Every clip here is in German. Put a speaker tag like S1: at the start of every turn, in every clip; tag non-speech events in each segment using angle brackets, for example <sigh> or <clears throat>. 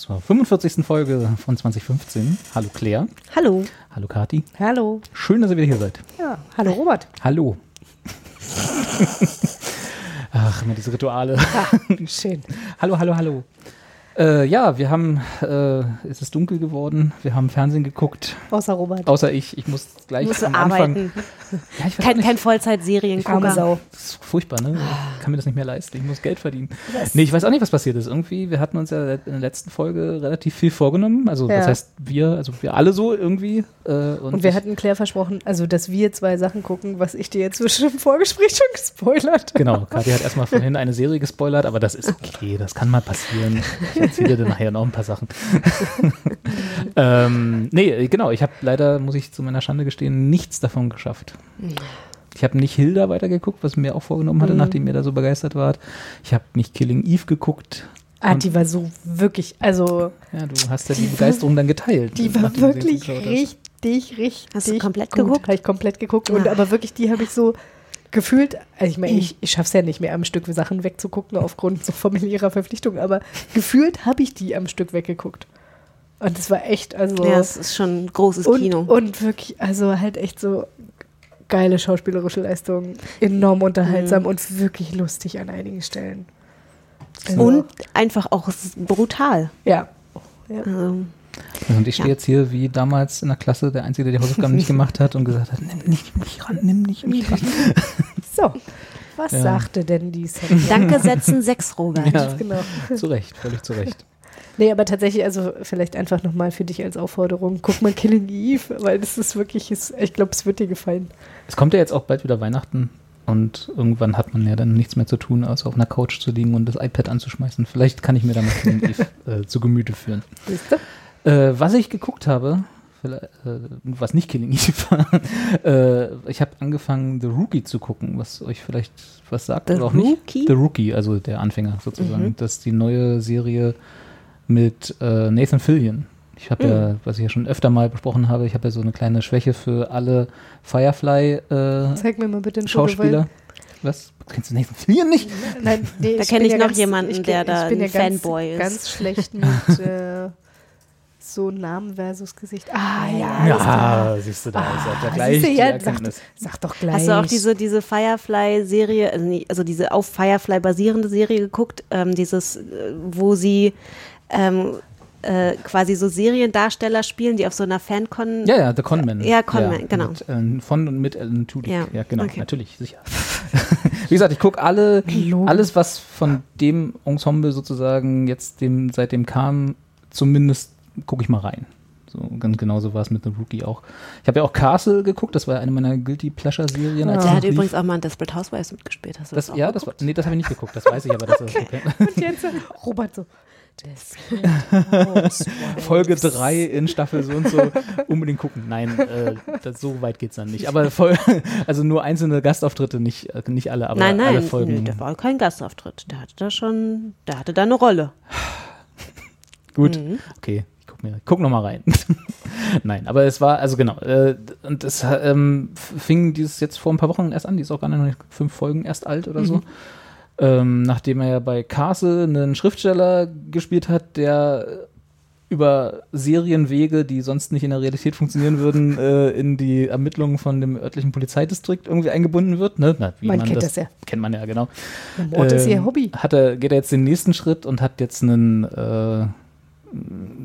S1: zur 45. Folge von 2015. Hallo Claire.
S2: Hallo.
S1: Hallo Kati.
S2: Hallo.
S1: Schön, dass ihr wieder hier seid.
S2: Ja, hallo Robert.
S1: Hallo. <laughs> Ach, immer diese Rituale.
S2: Schön.
S1: hallo, hallo, hallo. Äh, ja, wir haben, äh, es ist dunkel geworden, wir haben Fernsehen geguckt,
S2: Außer Robert.
S1: außer ich. Ich muss gleich
S2: Musst
S1: am
S2: arbeiten.
S1: Ja,
S2: Kein, kein Vollzeit-Seriengucker.
S1: Das ist furchtbar, ne? Ich kann mir das nicht mehr leisten. Ich muss Geld verdienen. Nee, ich weiß auch nicht, was passiert ist. Irgendwie, wir hatten uns ja in der letzten Folge relativ viel vorgenommen. Also, das
S2: Ja.
S1: heißt, wir, also wir alle so irgendwie. Äh, und
S2: Und wir hatten Claire versprochen, also dass wir zwei Sachen gucken, was ich dir jetzt zwischen im Vorgespräch schon gespoilert habe.
S1: Genau, Kathi hat erstmal vorhin eine Serie gespoilert, aber das ist okay, das kann mal passieren. <laughs> Ich erzähle dir nachher noch ein paar Sachen. <laughs> ähm, nee, genau, ich habe leider, muss ich zu meiner Schande gestehen, nichts davon geschafft. Ich habe nicht Hilda weitergeguckt, was ich mir auch vorgenommen hatte, nachdem ihr da so begeistert wart. Ich habe nicht Killing Eve geguckt.
S2: Ah, die war so wirklich, also
S1: Ja, du hast ja die,
S2: Die war-
S1: Begeisterung dann geteilt.
S2: die war wirklich richtig, richtig
S3: Hast du komplett
S2: gut.
S3: geguckt?
S2: Habe ich komplett geguckt. Und
S3: Ah.
S2: aber wirklich, die habe ich so gefühlt, also ich meine, ich, ich schaffe es ja nicht mehr am Stück Sachen wegzugucken aufgrund so familiärer Verpflichtungen, aber gefühlt habe ich die am Stück weggeguckt. Und das war echt, also
S3: Ja, es ist schon ein großes
S2: und,
S3: Kino.
S2: und wirklich, also halt echt so geile schauspielerische Leistung, enorm unterhaltsam und wirklich lustig an einigen Stellen. Also,
S3: und einfach auch brutal.
S2: ja. ja.
S3: Also,
S1: Und ich stehe
S3: Ja.
S1: jetzt hier wie damals in der Klasse, der Einzige, der die Hausaufgaben nicht gemacht hat und gesagt hat, nimm nicht mich ran, nimm nicht mich ran. <laughs>
S2: So, was
S1: Ja.
S2: sagte denn die Sendung?
S3: danke, setzen sechs, Robert.
S1: Ja. <laughs>
S2: Genau.
S1: Zu Recht, völlig zu Recht.
S2: Nee, aber tatsächlich, also vielleicht einfach nochmal für dich als Aufforderung, guck mal Killing Eve, weil das ist wirklich, ist, ich glaube, es wird dir gefallen.
S1: Es kommt ja jetzt auch bald wieder Weihnachten und irgendwann hat man ja dann nichts mehr zu tun, außer auf einer Couch zu liegen und das iPad anzuschmeißen. Vielleicht kann ich mir da mal Killing Eve <laughs> äh, zu Gemüte führen.
S2: Siehst du?
S1: Äh, was ich geguckt habe, vielleicht, äh, was nicht Killing Eve war, <laughs> äh, ich habe angefangen, The Rookie zu gucken, was euch vielleicht was sagt
S3: The
S1: oder auch nicht.
S3: Rookie?
S1: The Rookie, also der Anfänger sozusagen. Das ist die neue Serie mit äh, Nathan Fillion. Ich habe ja, was ich ja schon öfter mal besprochen habe, ich habe ja so eine kleine Schwäche für alle Firefly äh,
S2: Zeig mir mal bitte ein Foto,
S1: Schauspieler. Was? Kennst du Nathan Fillion nicht?
S2: Nein, nee,
S3: Da
S2: ich
S3: kenn
S2: bin
S3: ich
S2: ja
S3: noch
S2: ganz,
S3: jemanden,
S2: ich,
S3: der da
S2: ich bin
S3: ein
S2: ja ganz,
S3: Fanboy ist.
S2: Ganz schlecht mit <laughs> äh, so Namen versus Gesicht. Ah, ja.
S1: Ja, siehst du, da ist er. Der
S2: Ah,
S1: gleich
S2: siehst du,
S1: die
S2: ja, sag, sag doch gleich.
S3: Hast du auch diese, diese Firefly-Serie, also, also diese auf Firefly basierende Serie geguckt, ähm, dieses, äh, wo sie ähm, äh, quasi so Seriendarsteller spielen, die auf so einer Fancon
S1: Ja, ja, The Conman.
S3: Ja, Conman, genau.
S1: Mit, äh, von und mit Alan Tudyk. Ja,
S3: Ja,
S1: genau,
S3: okay.
S1: natürlich, sicher. <laughs> Wie gesagt, ich gucke alle, alles, was von dem Ensemble sozusagen jetzt dem, seitdem kam, zumindest gucke ich mal rein. So, ganz genauso war es mit The Rookie auch. Ich habe ja auch Castle geguckt, das war eine meiner Guilty Pleasure-Serien. als
S3: Der
S1: sie
S3: hat
S1: lief.
S3: übrigens auch mal in Desperate Housewives mitgespielt. Hast du das,
S1: das,
S3: auch
S1: ja, das war, nee, das habe ich nicht geguckt, das weiß ich aber, dass das okay.
S2: Und jetzt äh, Robert so. Das
S1: Folge 3 in Staffel so und so unbedingt gucken. Nein, äh, das, so weit geht's dann nicht. Aber voll, <laughs> also nur einzelne Gastauftritte, nicht, äh, nicht alle, aber
S3: nein,
S1: alle
S3: nein,
S1: Folgen.
S3: nee, der war kein Gastauftritt. Der hatte da schon, der hatte da eine Rolle.
S1: Gut,
S3: Mhm.
S1: okay, guck, mir, guck noch mal rein. <laughs> Nein, aber es war, also genau, äh, und es ähm, fing dieses jetzt vor ein paar Wochen erst an, die ist auch gar nicht fünf Folgen erst alt oder so. Ähm, nachdem er ja bei Castle einen Schriftsteller gespielt hat, der über Serienwege, die sonst nicht in der Realität funktionieren würden, <laughs> äh, in die Ermittlungen von dem örtlichen Polizeidistrikt irgendwie eingebunden wird. Ne? Na, wie
S2: Man kennt das ja.
S1: Kennt man ja, genau.
S2: Mord ist ihr
S1: Ähm,
S2: Hobby.
S1: Hat er, geht er jetzt den nächsten Schritt und hat jetzt einen äh,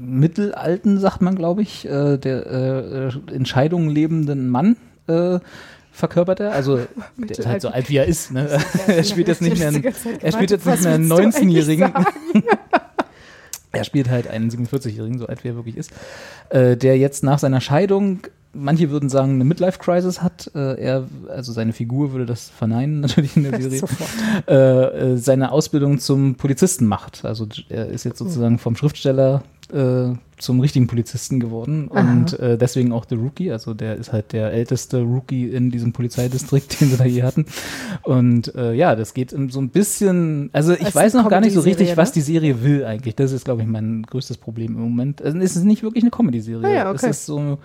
S1: mittelalten, sagt man, glaube ich, äh, der äh, in Scheidung lebenden Mann äh, verkörpert er. Also <laughs> der ist halt so alt wie er ist. Ne? <laughs> er spielt jetzt nicht mehr einen, er spielt jetzt nicht mehr einen 19-Jährigen. <laughs> er spielt halt einen 47-Jährigen, so alt wie er wirklich ist, äh, der jetzt nach seiner Scheidung manche würden sagen, eine Midlife-Crisis hat. Äh, er, also seine Figur würde das verneinen, natürlich in der Serie. Äh, äh, seine Ausbildung zum Polizisten macht. Also er ist jetzt sozusagen vom Schriftsteller äh, zum richtigen Polizisten geworden und äh, deswegen auch The Rookie. Also der ist halt der älteste Rookie in diesem Polizeidistrikt, <laughs> den sie da je hatten. Und äh, ja, das geht um so ein bisschen, also ich
S2: ist
S1: weiß noch gar nicht so richtig, was
S2: ne?
S1: die Serie will eigentlich. Das ist, glaube ich, mein größtes Problem im Moment. Also es ist nicht wirklich eine Comedy-Serie.
S2: Ah ja, okay.
S1: Es ist so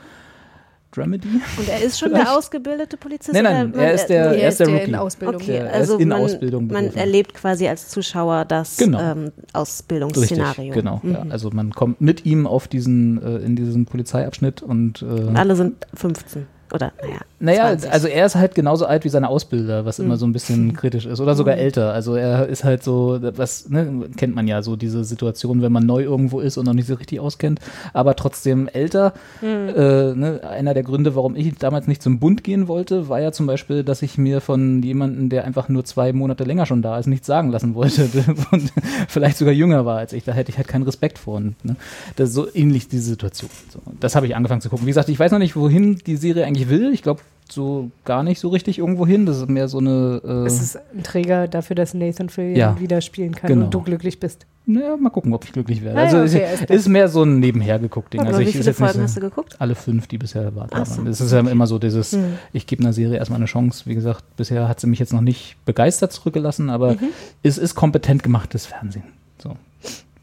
S1: Dramedy.
S3: Und er ist schon <laughs> der ausgebildete Polizist?
S1: Nein, nein, er
S3: man-
S1: ist der, er ist der
S2: in
S1: Rookie.
S2: Ausbildung.
S3: Okay,
S1: Der- er
S3: also
S1: ist in
S3: man,
S1: Ausbildung
S3: man
S1: berufen.
S3: erlebt quasi als Zuschauer das
S1: Genau.
S3: ähm,
S1: Richtig,
S3: Ausbildungsszenario.
S1: genau. Ja. Also man kommt mit ihm auf diesen, äh, in diesen Polizeiabschnitt und äh,
S3: Alle sind 15 oder naja.
S1: Naja,
S3: 20.
S1: also er ist halt genauso alt wie seine Ausbilder, was immer so ein bisschen kritisch ist. Oder sogar älter. Also er ist halt so, was, ne, kennt man ja so diese Situation, wenn man neu irgendwo ist und noch nicht so richtig auskennt, aber trotzdem älter. Äh, ne, einer der Gründe, warum ich damals nicht zum Bund gehen wollte, war ja zum Beispiel, dass ich mir von jemandem, der einfach nur zwei Monate länger schon da ist, nichts sagen lassen wollte <laughs> und vielleicht sogar jünger war als ich. Da hätte ich halt keinen Respekt vor. Und, ne, das ist so ähnlich diese Situation. So, das habe ich angefangen zu gucken. Wie gesagt, ich weiß noch nicht, wohin die Serie eigentlich will. Ich glaube, so gar nicht so richtig irgendwo hin. Das ist mehr so eine. Äh,
S2: Es ist ein Träger dafür, dass Nathan Fillion
S1: Ja.
S2: wieder spielen kann
S1: Genau.
S2: und du glücklich bist.
S1: naja, mal gucken, ob ich glücklich werde.
S2: Ah
S1: also
S2: okay, klar.
S1: ist mehr so ein nebenher geguckt Ding. Also
S3: wie
S1: ich
S3: viele
S1: ist
S3: Folgen
S1: so,
S3: hast du geguckt?
S1: Alle fünf, die bisher
S3: so,
S1: waren. Es ist ja immer so dieses,
S2: Hm.
S1: ich gebe einer Serie erstmal eine Chance. Wie gesagt, bisher hat sie mich jetzt noch nicht begeistert zurückgelassen, aber
S2: Mhm.
S1: es ist kompetent gemachtes Fernsehen. So.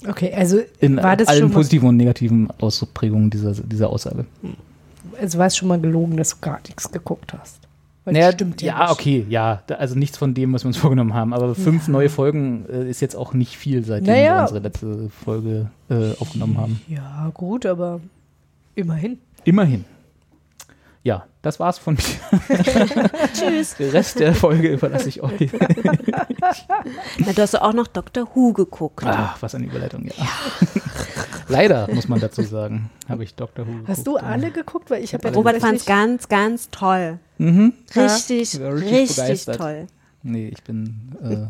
S2: Okay, also
S1: In
S2: war das
S1: allen positiven und negativen Ausprägungen dieser, dieser Aussage.
S2: Also war es schon mal gelogen, dass du gar nichts geguckt hast? Weil
S1: Naja,
S2: das stimmt ja,
S1: ja,
S2: nicht.
S1: okay, ja. Da, also nichts von dem, was wir uns <laughs> vorgenommen haben. Aber fünf neue Folgen äh, ist jetzt auch nicht viel, seitdem
S2: Naja.
S1: wir unsere letzte Folge äh, aufgenommen haben.
S2: Ja, gut, aber immerhin.
S1: Immerhin. Ja, das war's von mir. <laughs>
S3: Tschüss.
S1: Den Rest der Folge überlasse ich euch. <laughs>
S3: Na, du hast auch noch Dr. Who geguckt.
S1: Ach, was eine Überleitung, ja. Leider, muss man dazu sagen, habe ich Dr. Who
S2: Hast du
S1: geguckt,
S2: alle geguckt? Weil ich habe ja
S3: Robert fand es ganz, ganz toll.
S1: Mhm.
S3: Richtig,
S1: Ja, richtig
S3: richtig,
S1: begeistert.
S3: toll.
S1: Nee, ich bin äh,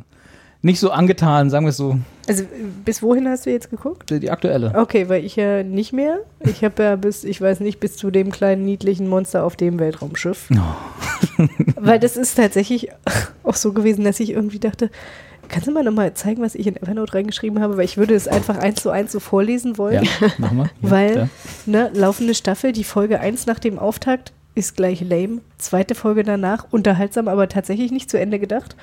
S1: nicht so angetan, sagen wir es so.
S2: Also bis wohin hast du jetzt geguckt?
S1: Die, die aktuelle.
S2: Okay, weil ich ja nicht mehr. Ich habe ja bis, ich weiß nicht, bis zu dem kleinen niedlichen Monster auf dem Weltraumschiff. weil das ist tatsächlich auch so gewesen, dass ich irgendwie dachte, kannst du mal nochmal zeigen, was ich in Evernote reingeschrieben habe? Weil ich würde es einfach eins zu eins so vorlesen wollen.
S1: Ja, machen wir. <laughs> Ja,
S2: Weil,
S1: da.
S2: ne, laufende Staffel, die Folge 1 nach dem Auftakt ist gleich lame. Zweite Folge danach unterhaltsam, aber tatsächlich nicht zu Ende gedacht.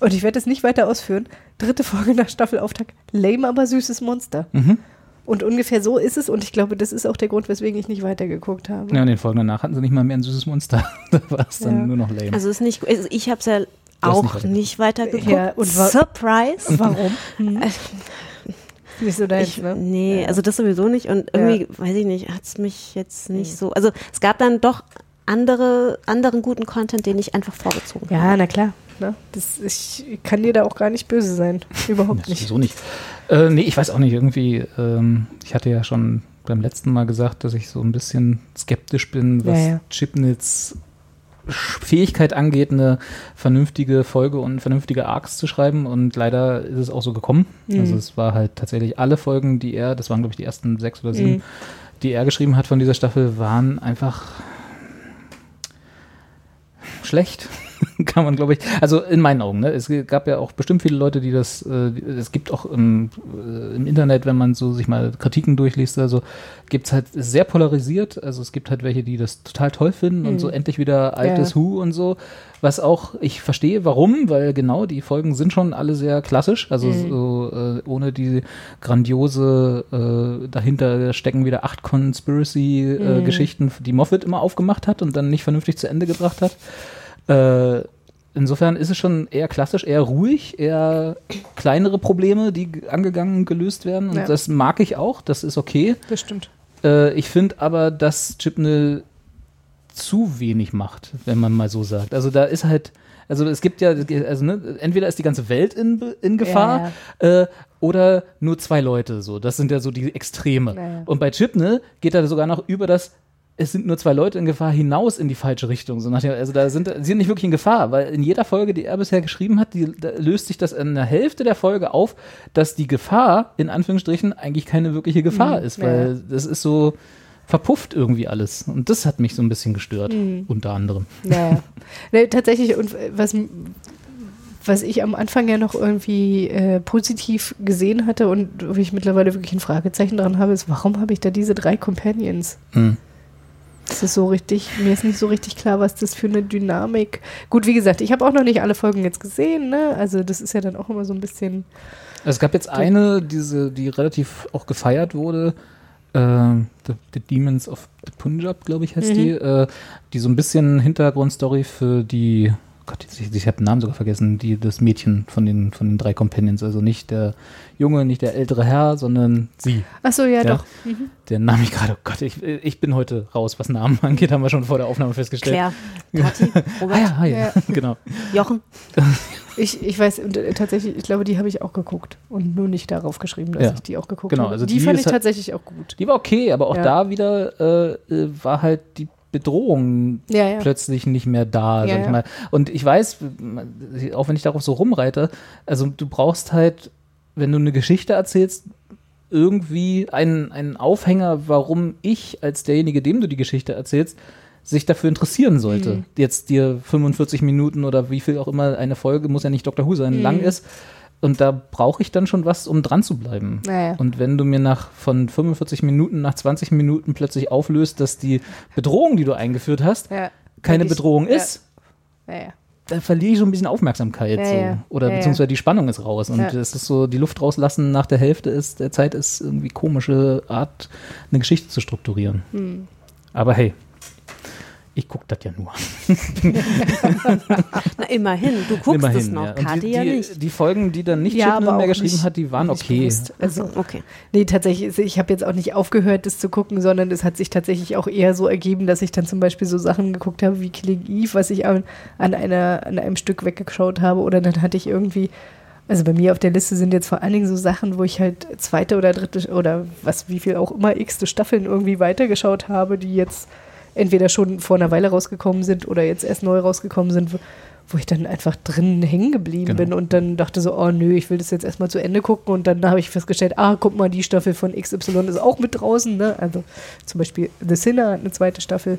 S2: Und ich werde es nicht weiter ausführen. Dritte Folge nach Staffelauftakt, lame, aber süßes Monster.
S1: Mhm.
S2: Und ungefähr so ist es. Und ich glaube, das ist auch der Grund, weswegen ich nicht weitergeguckt habe.
S1: Ja, und den Folgen danach hatten sie nicht mal mehr ein süßes Monster. <laughs> da war es dann
S2: Ja.
S1: nur noch lame.
S3: Also ist nicht, also ich habe es ja auch
S1: nicht
S3: weitergeguckt.
S2: Ja, und wa-
S3: Surprise.
S2: Warum? <laughs> Hm. Nicht so deins,
S3: Ich,
S2: ne?
S3: nee,
S2: Ja.
S3: also das sowieso nicht. Und irgendwie, weiß ich nicht, hat es mich jetzt nicht so. Also es gab dann doch andere, anderen guten Content, den ich einfach vorgezogen habe.
S2: Ja, na klar. Ne? Das, ich kann dir da auch gar nicht böse sein. <laughs> Überhaupt
S1: Ja,
S2: nicht.
S1: sowieso nicht. Äh, nee, ich weiß auch nicht. Irgendwie, ähm, ich hatte ja schon beim letzten Mal gesagt, dass ich so ein bisschen skeptisch bin, was
S2: Ja, ja.
S1: Fähigkeit angeht, eine vernünftige Folge und vernünftige Arcs zu schreiben. Und leider ist es auch so gekommen.
S2: Mhm.
S1: Also es war halt tatsächlich alle Folgen, die er, das waren glaube ich die ersten sechs oder sieben,
S2: Mhm.
S1: die er geschrieben hat von dieser Staffel, waren einfach schlecht. <laughs> Kann man, glaube ich, also in meinen Augen, ne? Es gab ja auch bestimmt viele Leute, die das, äh, es gibt auch im, äh, im Internet, wenn man so sich mal Kritiken durchliest, also gibt es halt sehr polarisiert. Also es gibt halt welche, die das total toll finden und so endlich wieder altes
S2: Ja.
S1: Who und so. Was auch, ich verstehe, warum, weil genau die Folgen sind schon alle sehr klassisch. Also so äh, ohne die grandiose äh, dahinter stecken wieder acht Conspiracy-Geschichten, die Moffat immer aufgemacht hat und dann nicht vernünftig zu Ende gebracht hat. Äh, insofern ist es schon eher klassisch, eher ruhig, eher kleinere Probleme, die angegangen, gelöst werden. Und
S2: Ja.
S1: das mag ich auch, das ist okay.
S2: Das stimmt.
S1: Äh, ich finde aber, dass Chipnell zu wenig macht, wenn man mal so sagt. Also da ist halt, also es gibt ja, also ne, entweder ist die ganze Welt in, in Gefahr Äh, oder nur zwei Leute so. Das sind ja so die Extreme.
S2: Ja, ja.
S1: Und bei Chipnell geht er sogar noch über das es sind nur zwei Leute in Gefahr hinaus in die falsche Richtung. So nach dem, also da sind sie sind nicht wirklich in Gefahr, weil in jeder Folge, die er bisher geschrieben hat, die, löst sich das in der Hälfte der Folge auf, dass die Gefahr in Anführungsstrichen eigentlich keine wirkliche Gefahr
S2: Mhm,
S1: ist,
S2: ja.
S1: weil das ist so verpufft irgendwie alles. Und das hat mich so ein bisschen gestört,
S2: Mhm.
S1: unter anderem.
S2: Naja. <laughs> nee, tatsächlich, und was, was ich am Anfang ja noch irgendwie äh, positiv gesehen hatte und wo ich mittlerweile wirklich ein Fragezeichen dran habe, ist, warum habe ich da diese drei Companions?
S1: Hm.
S2: Das ist so richtig, mir ist nicht so richtig klar, was das für eine Dynamik. Gut, wie gesagt, ich habe auch noch nicht alle Folgen jetzt gesehen, ne? Also das ist ja dann auch immer so ein bisschen.
S1: Es gab jetzt eine, diese, die relativ auch gefeiert wurde, äh, the, the Demons of the Punjab, glaube ich, heißt
S2: Mhm.
S1: die, äh, die so ein bisschen Hintergrundstory für die, Gott, ich, ich habe den Namen sogar vergessen, die das Mädchen von den von den drei Companions, also nicht der Junge, nicht der ältere Herr, sondern sie.
S2: Ach so, ja,
S1: Ja.
S2: doch. Mhm.
S1: Der Name ich gerade, oh Gott, ich, ich bin heute raus, was Namen <laughs> angeht, haben wir schon vor der Aufnahme festgestellt.
S3: Claire, Kathi, <laughs>
S1: Ah
S3: Robert,
S1: ja, ah, ja.
S2: Ja. <laughs>
S1: genau.
S3: Jochen.
S2: Ich, ich weiß, äh, tatsächlich, ich glaube, die habe ich auch geguckt und nur nicht darauf geschrieben, dass
S1: Ja.
S2: ich die auch geguckt
S1: Genau,
S2: habe.
S1: also
S2: die,
S1: die
S2: fand ich
S1: halt-
S2: tatsächlich auch gut.
S1: Die war okay, aber auch
S2: Ja.
S1: da wieder äh, äh, war halt die Bedrohung
S2: Ja, ja.
S1: plötzlich nicht mehr da,
S2: Ja,
S1: ich. Und ich weiß, auch wenn ich darauf so rumreite, also du brauchst halt, wenn du eine Geschichte erzählst, irgendwie einen, einen Aufhänger, warum ich als derjenige, dem du die Geschichte erzählst, sich dafür interessieren sollte.
S2: Mhm.
S1: Jetzt dir 45 Minuten oder wie viel auch immer eine Folge, muss ja nicht Dr. Who sein,
S2: Mhm.
S1: lang ist. Und da brauche ich dann schon was, um dran zu bleiben.
S2: Naja.
S1: Und wenn du mir nach von 45 Minuten, nach 20 Minuten plötzlich auflöst, dass die Bedrohung, die du eingeführt hast,
S2: Ja.
S1: keine
S2: ich-
S1: Bedrohung ist,
S2: Ja, ja.
S1: da verliere ich so ein bisschen Aufmerksamkeit.
S2: Ja,
S1: so. Oder beziehungsweise die Spannung ist raus. Und es ist so, die Luft rauslassen nach der Hälfte ist, der Zeit ist irgendwie komische Art, eine Geschichte zu strukturieren.
S2: Hm.
S1: Aber hey, ich gucke das ja nur. <laughs>
S3: Na, immerhin, du guckst
S1: Immerhin,
S3: es noch,
S1: ja. Die,
S3: ja
S1: die,
S3: nicht.
S1: Die Folgen, die dann nicht
S2: Ja, aber
S1: mehr geschrieben
S2: nicht-
S1: hat, die waren
S2: nicht
S1: okay.
S2: bewusst. Also, <laughs>
S3: Okay.
S2: nee, tatsächlich, ich habe jetzt auch nicht aufgehört, das zu gucken, sondern es hat sich tatsächlich auch eher so ergeben, dass ich dann zum Beispiel so Sachen geguckt habe wie Killing Eve, was ich an, an, einer, an einem Stück weggeschaut habe. Oder dann hatte ich irgendwie, also bei mir auf der Liste sind jetzt vor allen Dingen so Sachen, wo ich halt zweite oder dritte oder was, wie viel auch immer, x Staffeln irgendwie weitergeschaut habe, die jetzt entweder schon vor einer Weile rausgekommen sind oder jetzt erst neu rausgekommen sind, wo, ich dann einfach drin hängen geblieben
S1: Genau.
S2: bin und dann dachte so, oh nö, ich will das jetzt erstmal zu Ende gucken und dann habe ich festgestellt, ah, guck mal, die Staffel von XY ist auch mit draußen, ne? Also zum Beispiel The Sinner hat eine zweite Staffel,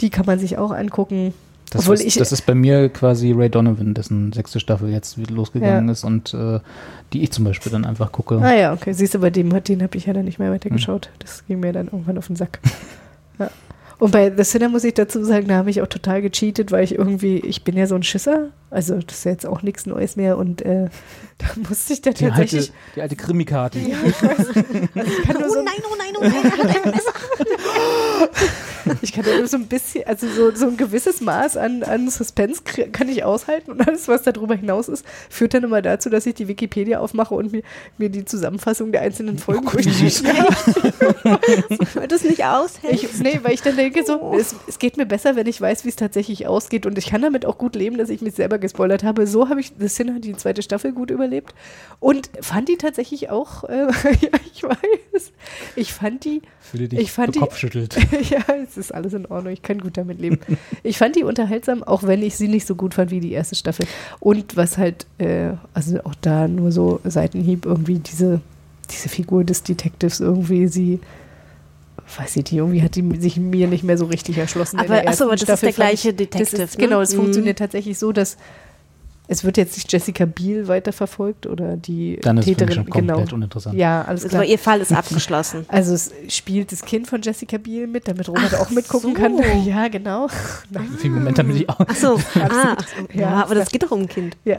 S2: die kann man sich auch angucken.
S1: Das,
S2: Obwohl
S1: ist,
S2: ich-
S1: das ist bei mir quasi Ray Donovan, dessen sechste Staffel jetzt wieder losgegangen
S2: Ja.
S1: ist und äh, die ich zum Beispiel dann einfach gucke.
S2: Ah ja, okay, siehst du, bei dem, den habe ich ja dann nicht mehr weitergeschaut.
S1: Hm.
S2: Das ging mir dann irgendwann auf den Sack. <laughs> ja. Und bei The Sinner muss ich dazu sagen, da habe ich auch total gecheatet, weil ich irgendwie, ich bin ja so ein Schisser, also das ist ja jetzt auch nichts Neues mehr und äh, <laughs> da musste ich da
S1: Die alte,
S2: tatsächlich.
S1: die alte Krimi-Karte.
S2: Ja, ich weiß. Also ich <laughs> nur so,
S3: oh nein, oh nein, er hat ein Messer. <laughs> <laughs>
S2: ich kann nur so ein bisschen, also so, so ein gewisses Maß an, an Suspense kann ich aushalten und alles, was darüber hinaus ist, führt dann immer dazu, dass ich die Wikipedia aufmache und mir, mir die Zusammenfassung der einzelnen Folgen
S1: wie süß.
S3: Weil du es <laughs> nicht aushältst.
S2: Ich, nee, weil ich dann denke, so, es, es geht mir besser, wenn ich weiß, wie es tatsächlich ausgeht. Und ich kann damit auch gut leben, dass ich mich selber gespoilert habe. So habe ich The Sinner, die zweite Staffel, gut überlebt. Und fand die tatsächlich auch, äh, <laughs> ja, ich weiß, ich fand die, Ich fand die-
S1: Kopfschüttelt.
S2: ja, es ist alles in Ordnung, ich kann gut damit leben. <laughs> Ich fand die unterhaltsam, auch wenn ich sie nicht so gut fand wie die erste Staffel. Und was halt, äh, also auch da nur so Seitenhieb, irgendwie diese, diese Figur des Detectives irgendwie, sie, weiß ich nicht, irgendwie hat die sich mir nicht mehr so richtig erschlossen. in
S3: Aber,
S2: der
S3: achso, aber das ist der
S2: Staffel
S3: gleiche
S2: ich-
S3: Detective,
S2: Das ist,
S3: ne?
S2: Genau, es
S3: Mhm.
S2: funktioniert tatsächlich so, dass es wird jetzt nicht Jessica Biel weiterverfolgt oder die
S1: Dann ist es für mich
S2: Täterin,
S1: schon komplett
S2: genau.
S1: uninteressant.
S2: Ja, alles
S3: Also
S2: klar.
S3: ihr Fall ist <laughs> abgeschlossen.
S2: Also es spielt das Kind von Jessica Biel mit, damit Robert auch mitgucken
S3: so.
S2: kann. <laughs> Ja, genau. <laughs> Nein.
S1: Für den Moment damit ich auch.
S3: Achso, ah, ach so.
S2: Ja,
S3: ja, aber das geht doch um ein Kind.
S2: Ja,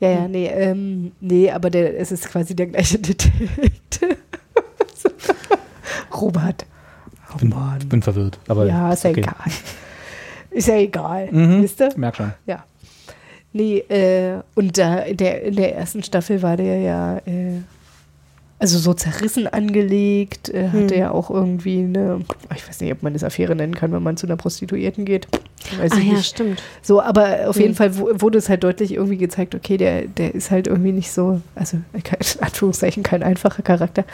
S2: ja, ja nee, ähm, nee, aber der, es ist quasi der gleiche Detektiv. Robert. Oh
S1: Bin,
S2: Mann.
S1: bin verwirrt. Aber
S2: Ja, ist ja
S1: okay.
S2: egal. Ist ja egal,
S1: Mhm.
S2: wisst ihr?
S1: Merk schon.
S2: Ja. Nee, äh, und da in der, in der ersten Staffel war der ja, äh, also so zerrissen angelegt, äh, hatte
S3: Hm.
S2: ja auch irgendwie eine, ich weiß nicht, ob man das Affäre nennen kann, wenn man zu einer Prostituierten geht. Weiß
S3: Ah
S2: ich
S3: ja,
S2: nicht.
S3: stimmt.
S2: So, aber auf jeden
S3: Hm.
S2: Fall wu- wurde es halt deutlich irgendwie gezeigt, okay, der, der ist halt irgendwie nicht so, also kein- in Anführungszeichen kein einfacher Charakter.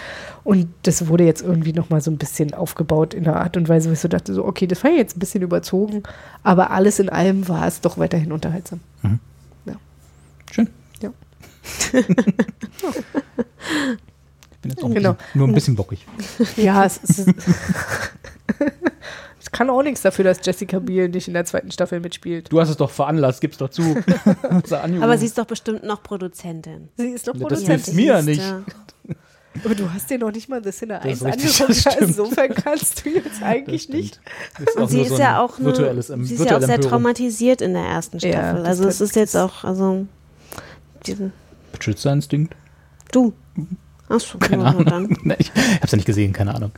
S2: Und das wurde jetzt irgendwie nochmal so ein bisschen aufgebaut in einer Art und Weise, wo ich so dachte, so, okay, das war jetzt ein bisschen überzogen, aber alles in allem war es doch weiterhin unterhaltsam.
S1: Schön.
S2: Ja. <laughs> <laughs> <laughs>
S1: Ich bin jetzt auch
S2: Genau.
S1: bisschen, nur ein bisschen bockig. <laughs>
S2: Ja, es, ist. <laughs> es kann auch nichts dafür, dass Jessica Biel nicht in der zweiten Staffel mitspielt.
S1: Du hast es doch veranlasst, gib's doch zu. <laughs>
S3: Aber sie ist doch bestimmt noch Produzentin.
S2: Sie ist doch
S1: Das
S2: Produzentin.
S1: hilft mir nicht.
S3: Ja.
S2: Aber du hast dir noch nicht mal das in der
S1: Das
S2: 1
S1: ist richtig,
S2: angeguckt.
S1: das stimmt.
S2: Insofern kannst du jetzt eigentlich
S1: Das
S2: nicht.
S1: Ist
S3: Und sie ist
S1: so
S3: ja auch, eine,
S1: virtuelles,
S3: sie ist ja auch sehr
S1: Empörung.
S3: traumatisiert in der ersten
S2: Ja,
S3: Staffel.
S2: das
S3: also es ist jetzt auch, also
S1: Beschützerinstinkt?
S3: du. Achso,
S1: Keine
S3: ja,
S1: Ahnung. <laughs> Nee, ich hab's ja nicht gesehen, keine Ahnung.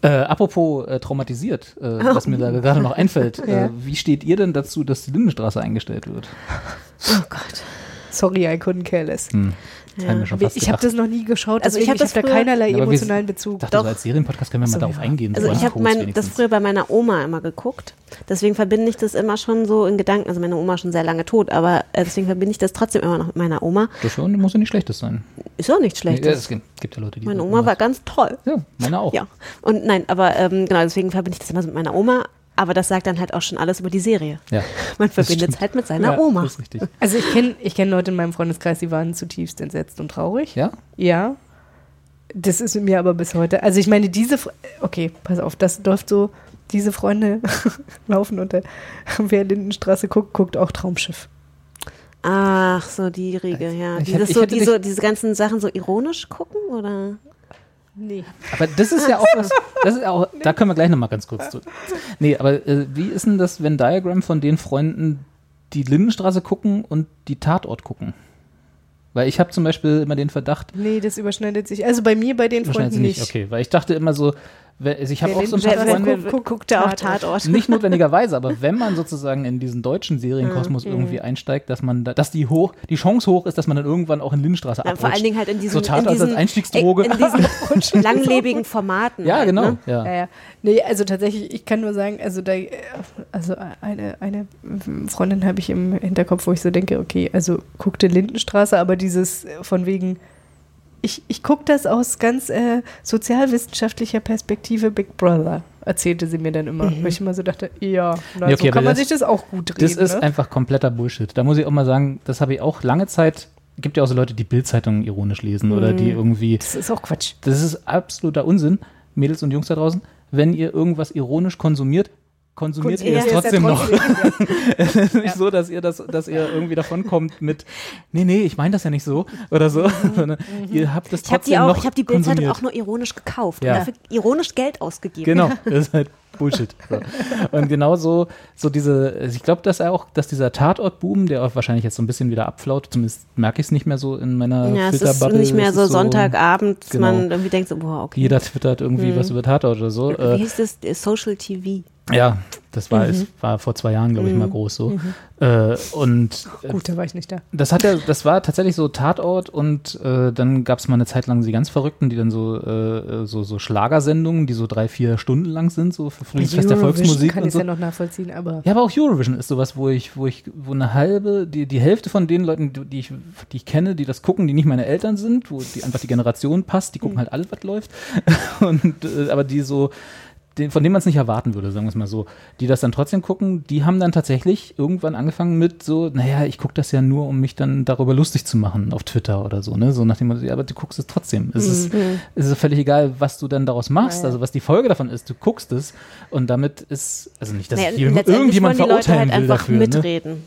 S1: Äh, apropos äh, traumatisiert, äh, was mir da <laughs> gerade noch einfällt.
S2: Ja.
S1: Äh, wie steht ihr denn dazu, dass die Lindenstraße eingestellt wird?
S3: Oh Gott.
S2: Sorry, I couldn't care less.
S1: Hm. Das hab ich mir schon fast
S2: Ich habe das noch nie geschaut,
S3: Also ich
S2: deswegen
S3: hab
S2: habe da keinerlei
S1: Ja,
S2: emotionalen Bezug.
S1: Ich dachte, so
S3: Doch.
S1: als Serienpodcast können wir mal
S2: So,
S1: darauf
S2: ja.
S1: eingehen.
S3: Also
S1: so
S3: ich habe das früher bei meiner Oma immer geguckt. Deswegen verbinde ich das immer schon so in Gedanken. Also meine Oma ist schon sehr lange tot, aber äh, deswegen verbinde ich das trotzdem immer noch mit meiner Oma.
S1: Das schon, muss ja nicht schlechtes sein.
S3: Ist auch nicht schlecht.
S1: Ja, es gibt, ja Leute, die
S3: meine Oma war ganz toll.
S1: Ja, meine auch.
S3: Ja. Und nein, aber ähm, genau, deswegen verbinde ich das immer so mit meiner Oma. Aber das sagt dann halt auch schon alles über die Serie.
S1: Ja. <laughs>
S3: Man verbindet es halt mit seiner
S1: ja,
S3: Oma.
S1: Das ist richtig.
S2: Also ich kenne ich kenn Leute in meinem Freundeskreis, die waren zutiefst entsetzt und traurig.
S1: Ja?
S2: Ja. Das ist mit mir aber bis heute. Also ich meine, diese, Fre- okay, pass auf, das läuft so, diese Freunde <laughs> laufen unter, <laughs> wer Lindenstraße guckt, guckt auch Traumschiff.
S3: Ach, so die Riege, ja. Dieses
S1: ich
S3: so, die so, diese ganzen Sachen so ironisch gucken, oder?
S2: Nee.
S1: Aber das ist ja auch <laughs> was, das ist auch, da können wir gleich nochmal ganz kurz zu. Nee, aber äh, wie ist denn das Venn Diagram von den Freunden, die Lindenstraße gucken und die Tatort gucken? Weil ich habe zum Beispiel immer den Verdacht,
S2: Nee, das überschneidet sich. Also bei mir, bei den Freunden
S1: nicht.
S2: nicht.
S1: Okay, weil ich dachte immer so, also ich habe auch so ein paar Freunde,
S2: guckt, guckt
S3: der auch
S2: Tatort.
S1: Nicht <laughs> notwendigerweise, aber wenn man sozusagen in diesen deutschen Serienkosmos irgendwie einsteigt, dass man, da, dass die hoch, die Chance hoch ist, dass man dann irgendwann auch in Lindenstraße
S3: Ja,
S1: abrutscht.
S3: vor allen Dingen halt in diesen,
S1: so Tatort
S3: in diesen
S1: als Einstiegsdroge.
S3: In diesen <laughs> langlebigen Formaten.
S1: ja,
S3: halt,
S1: genau.
S3: Ne?
S1: Ja.
S2: Ja, ja. Nee, also tatsächlich, ich kann nur sagen, also da, also eine, eine Freundin habe ich im Hinterkopf, wo ich so denke, okay, also guckte Lindenstraße, aber dieses von wegen, ich, ich gucke das aus ganz äh, sozialwissenschaftlicher Perspektive Big Brother, erzählte sie mir dann immer. Weil ich immer so dachte, ja, na,
S1: Ja, okay,
S2: so kann man
S1: das-
S2: sich das auch gut reden.
S1: Das ist
S2: ne?
S1: einfach kompletter Bullshit. Da muss ich auch mal sagen, das habe ich auch lange Zeit. Gibt ja auch so Leute, die Bildzeitungen ironisch lesen oder die irgendwie.
S2: das ist auch Quatsch.
S1: Das ist absoluter Unsinn, Mädels und Jungs da draußen. Wenn ihr irgendwas ironisch konsumiert, konsumiert ihr es
S2: Ja, ist ja
S1: trotzdem noch.
S2: trotzdem, <laughs>
S1: es ist nicht so, dass ihr das, dass ihr irgendwie davon kommt mit, nee, nee, ich meine das ja nicht so oder so. sondern Ihr habt es
S3: Ich habe
S1: trotzdem
S3: die auch,
S1: noch
S3: ich habe die Bildzeitung auch nur ironisch gekauft und dafür ironisch Geld ausgegeben.
S1: Genau, das ist halt Bullshit. So. Und genau so, so diese, ich glaube, dass er auch, dass dieser Tatort-Boom, der auch wahrscheinlich jetzt so ein bisschen wieder abflaut, zumindest merke ich es nicht mehr so in meiner
S3: Ja, es ist
S1: Filterbubble.
S3: nicht mehr so
S1: ist
S3: Sonntagabend, dass
S1: genau.
S3: man irgendwie denkt so, boah, okay.
S1: Jeder twittert irgendwie
S3: Mhm.
S1: was über Tatort oder so.
S3: Wie
S1: Äh,
S3: hieß das? Äh, Social TV.
S1: ja, das war,
S3: Mhm.
S1: es war vor zwei Jahren, glaube ich, mal groß so. Äh, und äh,
S2: Gut, da war ich nicht da.
S1: das hat ja, das war tatsächlich so Tatort und äh, dann gab es mal eine Zeit lang die ganz Verrückten, die dann so, äh, so, so Schlagersendungen, die so drei, vier Stunden lang sind, so für Frühlingsfest der Volksmusik
S2: kann ich
S1: so.
S2: ja noch nachvollziehen, aber
S1: Ja, aber auch Eurovision ist sowas, wo ich, wo ich, wo eine halbe, die, die Hälfte von den Leuten, die ich, die ich kenne, die das gucken, die nicht meine Eltern sind, wo die einfach die Generation passt, die gucken halt alles, was läuft. <laughs> Und, äh, aber die so, den, von denen man es nicht erwarten würde, sagen wir es mal so, die das dann trotzdem gucken, die haben dann tatsächlich irgendwann angefangen mit so, naja, ich gucke das ja nur, um mich dann darüber lustig zu machen auf Twitter oder so, ne? So nach dem Motto, ja, aber du guckst es trotzdem. Es ist, es ist völlig egal, was du dann daraus machst,
S2: Ja, ja.
S1: also was die Folge davon ist, du guckst es und damit ist, also nicht, dass
S3: Naja,
S1: irgendjemand
S3: Leute
S1: verurteilen
S3: halt
S1: will
S3: einfach
S1: dafür. Ne?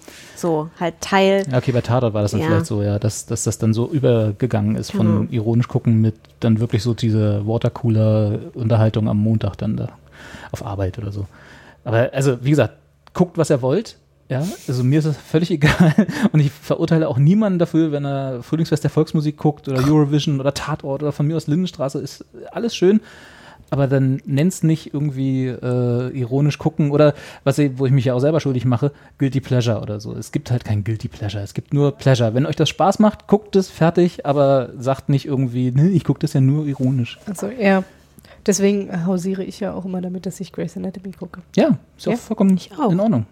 S3: So, halt Teil.
S1: Ja, okay, bei Tatort war das dann
S3: Ja.
S1: vielleicht so, ja, dass, dass das dann so übergegangen ist von
S3: Genau.
S1: ironisch gucken mit dann wirklich so diese Watercooler-Unterhaltung am Montag dann da auf Arbeit oder so. Aber also, wie gesagt, guckt, was ihr wollt. Ja, also mir ist das völlig <laughs> egal und ich verurteile auch niemanden dafür, wenn er Frühlingsfest der Volksmusik guckt oder <laughs> Eurovision oder Tatort oder von mir aus Lindenstraße, ist alles schön. Aber dann nenn's nicht irgendwie äh, ironisch gucken oder was wo ich mich ja auch selber schuldig mache, Guilty Pleasure oder so. Es gibt halt kein Guilty Pleasure, es gibt nur Pleasure. Wenn euch das Spaß macht, guckt es fertig, aber sagt nicht irgendwie, ne, ich gucke das ja nur ironisch.
S2: also ja. Deswegen hausiere ich ja auch immer damit, dass ich Grey's Anatomy gucke.
S1: Ja, ist
S2: Ja,
S1: auch vollkommen
S3: ich auch.
S1: in Ordnung.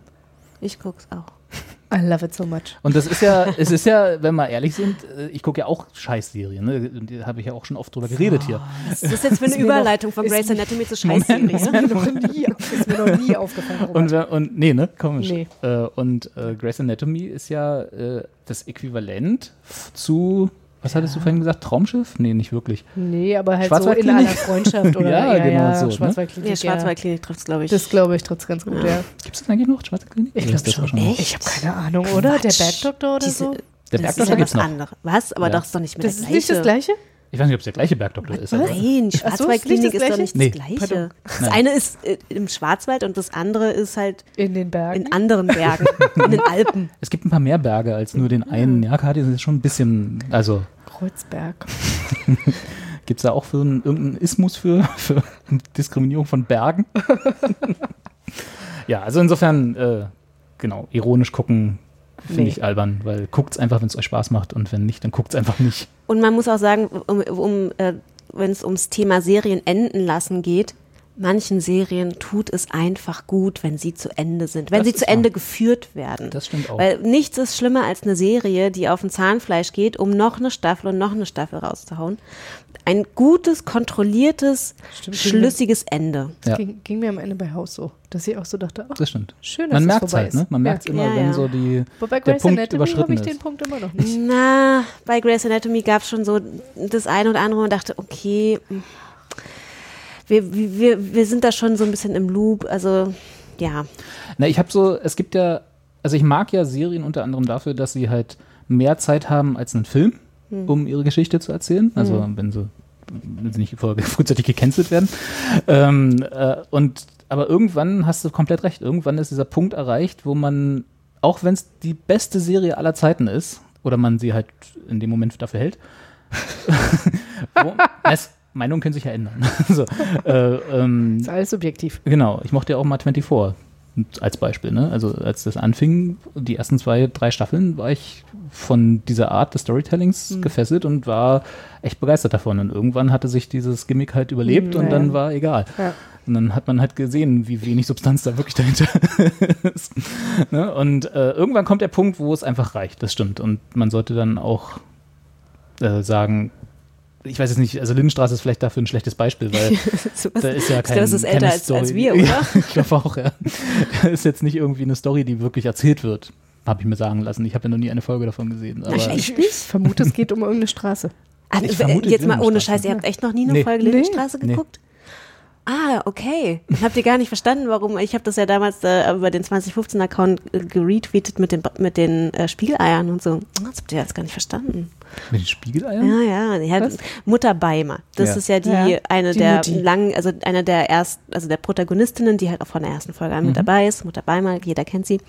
S3: Ich guck's auch.
S2: I love it so much.
S1: Und das ist ja, es ist ja, wenn wir ehrlich sind, äh, ich gucke ja auch Scheißserien, ne? Habe ich ja auch schon oft drüber geredet hier.
S3: Was ist das jetzt für eine
S2: noch-
S3: Überleitung von Grey's
S2: mir-
S3: Anatomy zu
S1: Moment,
S3: Scheißserie?
S2: Ist mir noch nie, ist mir noch nie <laughs> aufgefallen.
S1: Und, und nee, ne? Komisch.
S2: Nee.
S1: Äh, und äh, Grey's Anatomy ist ja äh, das Äquivalent zu was hattest du vorhin gesagt? Traumschiff? Nee, nicht wirklich.
S2: Nee, aber halt so in
S1: Schwarzwaldklinik?
S2: aller Freundschaft oder <laughs>
S1: Ja,
S2: ja,
S1: genau
S2: ja,
S1: so, ne?
S2: Schwarzwaldklinik.
S3: Ja, Schwarzwaldklinik trifft es, glaube ich.
S2: Das glaube ich trotzdem ganz gut, ja.
S1: Gibt es das eigentlich noch, Schwarze Klinik?
S2: Ich glaube
S1: das
S2: schon.
S1: raus?
S2: Ich habe keine Ahnung, oder? Der
S3: Quatsch.
S2: Bergdoktor oder
S3: Diese-
S2: so?
S1: Der
S3: das
S1: Bergdoktor
S3: ist ja
S1: gibt's
S3: was
S1: noch.
S3: anderes. Was? Aber
S1: Ja.
S3: doch ist doch nicht mehr
S2: Das
S3: der
S2: ist nicht das
S3: gleiche.
S2: Gleiche?
S1: Ich weiß nicht, ob es der gleiche Bergdoktor ist. Aber
S3: Nein,
S2: so, ist
S3: Schwarzwaldklinik
S2: nicht das
S3: ist doch
S2: Gleiche?
S3: nicht
S1: Nee.
S3: das Gleiche.
S2: Pardon.
S3: Das
S1: Nein.
S3: eine ist äh, im Schwarzwald und das andere ist halt
S2: In den Bergen?
S3: in anderen Bergen, in den Alpen. <laughs>
S1: es gibt ein paar mehr Berge als nur den einen. Ja, Kati, das ist schon ein bisschen, also
S2: Kreuzberg. <laughs>
S1: gibt es da auch für einen, irgendeinen Ismus für, für Diskriminierung von Bergen? <laughs> ja, also insofern, äh, genau, ironisch gucken finde
S2: Nee.
S1: ich albern, weil guckt's einfach, wenn es euch Spaß macht und wenn nicht, dann guckt's einfach nicht.
S3: Und man muss auch sagen, um, um, äh, wenn es ums Thema Serien enden lassen geht, manchen Serien tut es einfach gut, wenn sie zu Ende sind, wenn
S1: Das
S3: sie zu
S1: wahr.
S3: Ende geführt werden.
S1: Das stimmt auch.
S3: Weil nichts ist schlimmer als eine Serie, die auf ein Zahnfleisch geht, um noch eine Staffel und noch eine Staffel rauszuhauen. Ein gutes, kontrolliertes,
S2: Stimmt.
S3: schlüssiges Ende.
S2: Das
S1: Ja.
S2: ging, ging mir am Ende bei Haus so, dass ich auch so dachte, ach,
S1: Das stimmt.
S2: schön, dass
S1: Man
S2: es
S1: merkt
S2: vorbei
S1: halt, ne?
S2: ist.
S1: Man merkt
S2: ja.
S1: immer,
S3: Ja,
S1: wenn
S3: ja.
S1: so die,
S2: Wobei
S1: der
S2: Grey's
S1: Punkt
S2: Anatomy
S1: überschritten
S2: habe ich
S1: ist.
S2: den Punkt immer noch nicht.
S3: Na, bei Grey's Anatomy gab es schon so das eine oder andere und dachte, okay, wir, wir, wir sind da schon so ein bisschen im Loop. Also, ja.
S1: Na, ich habe so, es gibt ja, also ich mag ja Serien unter anderem dafür, dass sie halt mehr Zeit haben als einen Film, um ihre Geschichte zu erzählen. Also wenn sie, wenn sie nicht <laughs> frühzeitig gecancelt werden. Ähm, äh, und aber irgendwann hast du komplett recht. Irgendwann ist dieser Punkt erreicht, wo man, auch wenn es die beste Serie aller Zeiten ist, oder man sie halt in dem Moment dafür hält, <laughs> wo, es, Meinungen können sich ja ändern. <laughs> so, äh, ähm,
S2: Ist alles subjektiv.
S1: Genau, ich mochte ja auch mal 24 als Beispiel. Ne? Also als das anfing, die ersten zwei, drei Staffeln, war ich von dieser Art des Storytellings gefesselt und war echt begeistert davon. Und irgendwann hatte sich dieses Gimmick halt überlebt
S2: Mm,
S1: und
S2: ja,
S1: dann war egal.
S2: Ja.
S1: Und dann hat man halt gesehen, wie wenig Substanz da wirklich dahinter <laughs> ist. ne? Und äh, irgendwann kommt der Punkt, wo es einfach reicht, das stimmt. Und man sollte dann auch äh, sagen, ich weiß jetzt nicht, also Lindenstraße ist vielleicht dafür ein schlechtes Beispiel, weil <laughs> da ist ja
S3: Ich
S1: kein,
S3: glaube, das ist älter als,
S1: Story.
S3: als wir, oder? <laughs>
S1: Ja, ich glaube auch, ja. Da ist jetzt nicht irgendwie eine Story, die wirklich erzählt wird. Habe ich mir sagen lassen. Ich habe ja noch nie eine Folge davon gesehen. Aber
S3: echt
S2: Ich vermute, es geht um irgendeine Straße.
S1: Ich
S3: äh,
S1: vermute
S3: jetzt mal ohne. Scheiß, ihr habt echt noch nie eine
S1: Nee.
S3: Folge. Lindenstraße
S1: Nee.
S3: geguckt? Ah, okay. Habt ihr gar nicht verstanden, warum. Ich habe das ja damals äh, über den 2015-Account äh, geretweetet mit den, mit den äh, Spiegeleiern und so. Das habt ihr jetzt gar nicht verstanden.
S1: mit den Spiegeleiern?
S3: Ja, ja. Hat Mutter Beimer. Das
S1: Ja.
S3: ist ja die
S2: Ja,
S3: eine
S2: die
S3: der
S2: Mutti.
S3: langen, also eine der erst, also der Protagonistinnen, die halt auch von der ersten Folge an mit
S1: Mhm.
S3: dabei ist. Mutter Beimer, jeder kennt sie.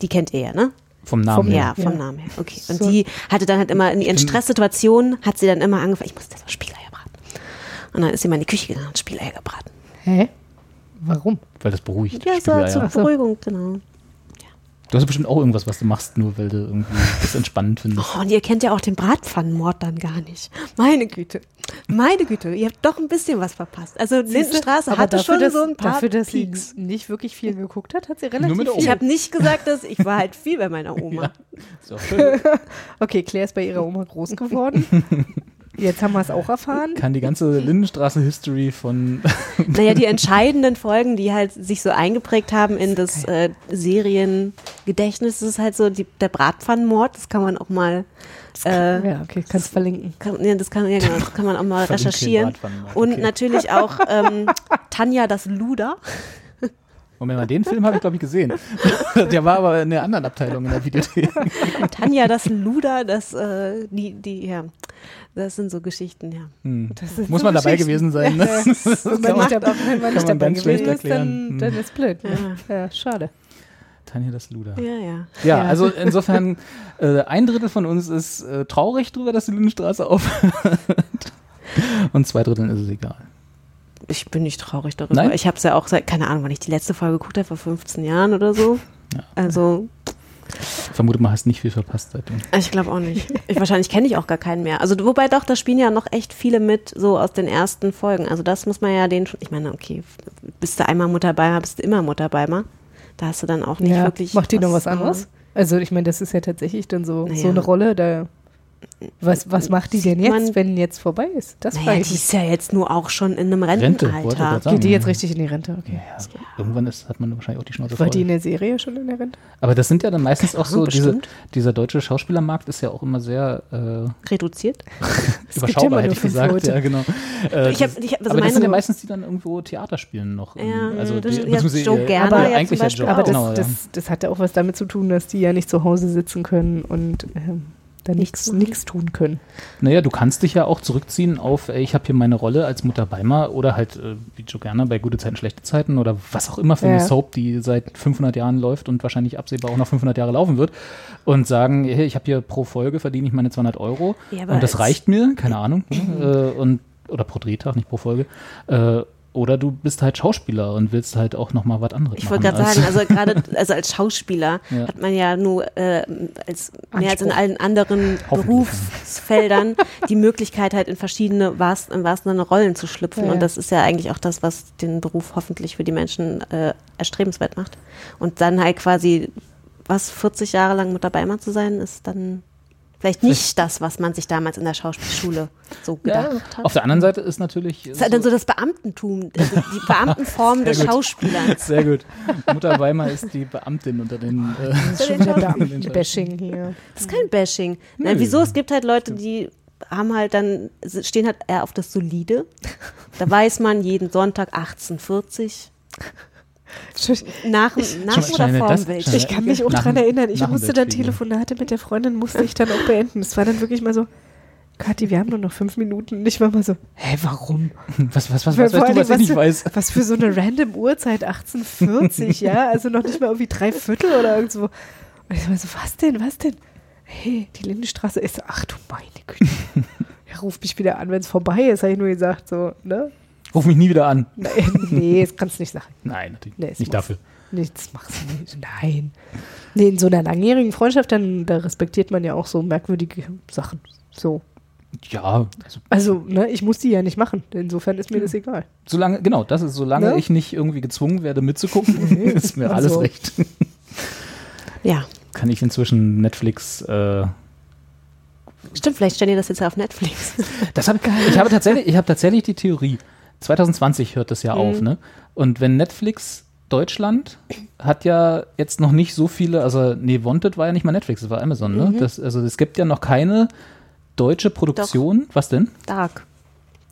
S3: Die kennt ihr ja, ne?
S1: Vom Namen
S2: Vom-
S1: her.
S3: Ja, vom
S2: Ja.
S3: Namen her. Okay. Und
S2: So.
S3: die hatte dann halt immer in ihren Stresssituationen, hat sie dann immer angefangen, ich muss jetzt mal Spiegeleier braten. Und dann ist sie mal in die Küche gegangen und Spiegeleier gebraten.
S2: Hä? Warum?
S1: Weil das beruhigt.
S3: Ja, so
S1: Spiegeleier.
S3: zur Beruhigung, genau.
S1: Du hast bestimmt auch irgendwas, was du machst, nur weil du irgendwie das entspannend findest.
S3: Oh, und ihr kennt ja auch den Bratpfannenmord dann gar nicht. Meine Güte. Meine Güte, ihr habt doch ein bisschen was verpasst. Also Lindenstraße hatte
S2: dafür,
S3: schon
S2: dass,
S3: so ein paar
S2: Dafür, dass
S3: Peaks.
S2: sie nicht wirklich viel geguckt hat, hat sie relativ viel.
S3: Ich habe nicht gesagt, dass ich war halt viel bei meiner <laughs> Oma.
S1: Schön. <laughs>
S2: Okay, Claire ist bei ihrer Oma groß geworden. <laughs> Jetzt haben wir es auch erfahren.
S1: Kann die ganze Lindenstraße-History von <laughs>
S3: Naja, die entscheidenden Folgen, die halt sich so eingeprägt haben in das äh, Seriengedächtnis, das ist halt so die, der Bratpfannenmord. Das kann man auch mal, äh,
S2: Ja, okay, kannst verlinken.
S3: kann, ja, das kann, ja, genau, das kann man auch mal
S1: Verlinkt den
S3: recherchieren. Und
S1: okay.
S3: natürlich auch <laughs> ähm, Tanja das Luder.
S1: Moment mal, den Film habe ich, glaube ich, gesehen. <laughs> Der war aber in der anderen Abteilung in der Videothek.
S3: Tanja das Luder, das, äh, die, die, ja, das sind so Geschichten, ja.
S2: Sind
S1: Muss
S2: so
S1: man dabei gewesen sein. Ne? <laughs>
S2: Ja,
S1: Das
S2: man
S1: man-
S2: wenn man nicht dabei gewesen ist, dann,
S1: erklären.
S2: dann ist blöd. Ne? Ja, schade.
S1: Tanja das Luder.
S3: Ja, ja.
S1: Ja,
S2: Ja.
S1: also insofern, <laughs> äh, ein Drittel von uns ist äh, traurig drüber, dass die Lindenstraße aufhört. <laughs> Und zwei Dritteln ist es egal.
S3: Ich bin nicht traurig darüber.
S1: Nein?
S3: Ich habe es ja auch seit, keine Ahnung, wann ich die letzte Folge geguckt habe, vor 15 Jahren oder so.
S1: Ja.
S3: Also,
S1: vermute mal, hast nicht viel verpasst seitdem.
S3: ich glaube auch nicht. Ich, wahrscheinlich kenne ich auch gar keinen mehr. Also, wobei doch, da spielen ja noch echt viele mit, so aus den ersten Folgen. Also, das muss man ja den schon, ich meine, okay, bist du einmal Mutter Beimer, bist du immer Mutter Beimer. Da hast du dann auch nicht
S2: ja,
S3: wirklich.
S2: macht die noch was anderes? Also ich meine, das ist ja tatsächlich dann so,
S3: Naja.
S2: so eine Rolle, da Was, was macht die denn jetzt,
S3: Man-
S2: wenn jetzt vorbei ist? Das
S3: Naja, die ist ja jetzt nur auch schon in einem
S1: Rente,
S3: Rentenalter.
S1: sagen.
S2: Geht die jetzt richtig in die Rente? Okay.
S1: Ja, irgendwann ist, hat man wahrscheinlich auch die Schnauze
S2: War die
S1: voll.
S2: in der Serie schon in der Rente?
S1: Aber das sind ja dann meistens auch so, diese, dieser deutsche Schauspielermarkt ist ja auch immer sehr äh,
S3: Reduziert. <laughs>
S2: ja
S1: überschaubar, hätte ich gesagt.
S2: Leute.
S1: Ja, genau. Äh,
S3: Ich hab-
S1: das-
S3: ich hab- also
S1: aber das sind ja meistens die dann irgendwo Theater spielen noch.
S3: Ja,
S1: also
S3: das-
S1: die,
S3: ja, Joe Gerner
S1: aber
S3: ja
S1: eigentlich Job,
S2: Aber das,
S1: genau, ja.
S2: das, das hat ja auch was damit zu tun, dass die ja nicht zu Hause sitzen können und ähm, da nichts nichts tun können.
S1: Naja, du kannst dich ja auch zurückziehen auf, ey, ich habe hier meine Rolle als Mutter Beimer oder halt äh, wie Joe Gerner bei Gute Zeiten, Schlechte Zeiten oder was auch immer für eine
S2: Ja.
S1: Soap, die seit 500 Jahren läuft und wahrscheinlich absehbar auch noch 500 Jahre laufen wird und sagen, hey, ich habe hier pro Folge verdiene ich meine 200 Euro
S3: Ja, aber
S1: und das reicht mir, keine Ahnung, äh, und, oder pro Drehtag, nicht pro Folge. Äh, oder du bist halt Schauspieler und willst halt auch noch mal was anderes
S3: Ich
S1: machen.
S3: wollte gerade
S1: als-
S3: sagen, also gerade <laughs> also als Schauspieler
S1: Ja.
S3: hat man ja nur äh, als mehr als in
S2: Anspruch.
S3: allen anderen. Berufsfeldern die Möglichkeit halt in verschiedene wahrst, im wahrsten Sinne Rollen zu schlüpfen
S2: ja.
S3: und das ist ja eigentlich auch das, was den Beruf hoffentlich für die Menschen äh, erstrebenswert macht und dann halt quasi was 40 Jahre lang mit dabei mal zu sein, ist dann vielleicht nicht das, was man sich damals in der Schauspielschule so
S1: ja,
S3: gedacht hat.
S1: auf der anderen Seite ist natürlich
S3: Das ist halt dann so das Beamtentum, also die <laughs> Beamtenform des. Schauspielers.
S1: sehr gut. Mutter Weimar ist die Beamtin unter den äh,
S2: Das ist schon wieder Beamtenbashing hier.
S3: Das ist kein Bashing. Na, wieso? Es gibt halt Leute, die haben halt dann, stehen halt eher auf das Solide. Da weiß man jeden Sonntag 1840. Nach, nach
S1: Schon-
S3: oder
S1: schon
S3: vor
S1: das-
S3: dem Bild.
S1: schon-
S2: Ich kann mich auch
S1: dem-
S2: erinnern. Ich musste dann. Telefonate mit der Freundin, musste ich dann auch beenden. Es war dann wirklich mal so, Kathi, wir haben nur noch fünf Minuten. Und ich war mal so, hä, warum?
S1: Was, was, was, was weißt du,
S2: allem,
S1: was ich nicht
S2: für,
S1: weiß?
S2: was für so eine <laughs> random Uhrzeit, 1840, ja? Also noch nicht mal irgendwie drei Viertel oder irgendwo. Und ich war so, was denn, was denn? Hey, die Lindenstraße ist, ach du meine Güte. <laughs> Er ruft mich wieder an, wenn es vorbei ist, habe ich nur gesagt, so, ne?
S1: Ruf mich nie wieder an. <laughs>
S2: Nee, das kannst du nicht sagen.
S1: Nein, natürlich
S2: Nee,
S1: nicht dafür.
S2: Das machst du nicht. Nein. Nee, in so einer langjährigen Freundschaft, dann, da respektiert man ja auch so merkwürdige Sachen. So.
S1: Ja, also,
S2: Also, ne, ich muss die ja nicht machen. Insofern ist mir das egal.
S1: solange, genau, das ist, solange
S2: Ne?
S1: ich nicht irgendwie gezwungen werde mitzugucken, <laughs> ist mir alles
S2: Also.
S1: recht.
S3: Ja,
S1: Kann ich inzwischen Netflix, äh,
S3: stimmt, vielleicht stellen die das jetzt ja auf Netflix.
S1: das hab, ich habe tatsächlich, ich habe tatsächlich die Theorie, 2020 hört das ja auf,
S2: Mhm.
S1: ne? Und wenn Netflix Deutschland hat ja jetzt noch nicht so viele, also nee, Wanted war ja nicht mal Netflix, das war Amazon,
S2: Mhm.
S1: ne? Das, also es gibt ja noch keine deutsche Produktion. Was denn?
S3: Dark.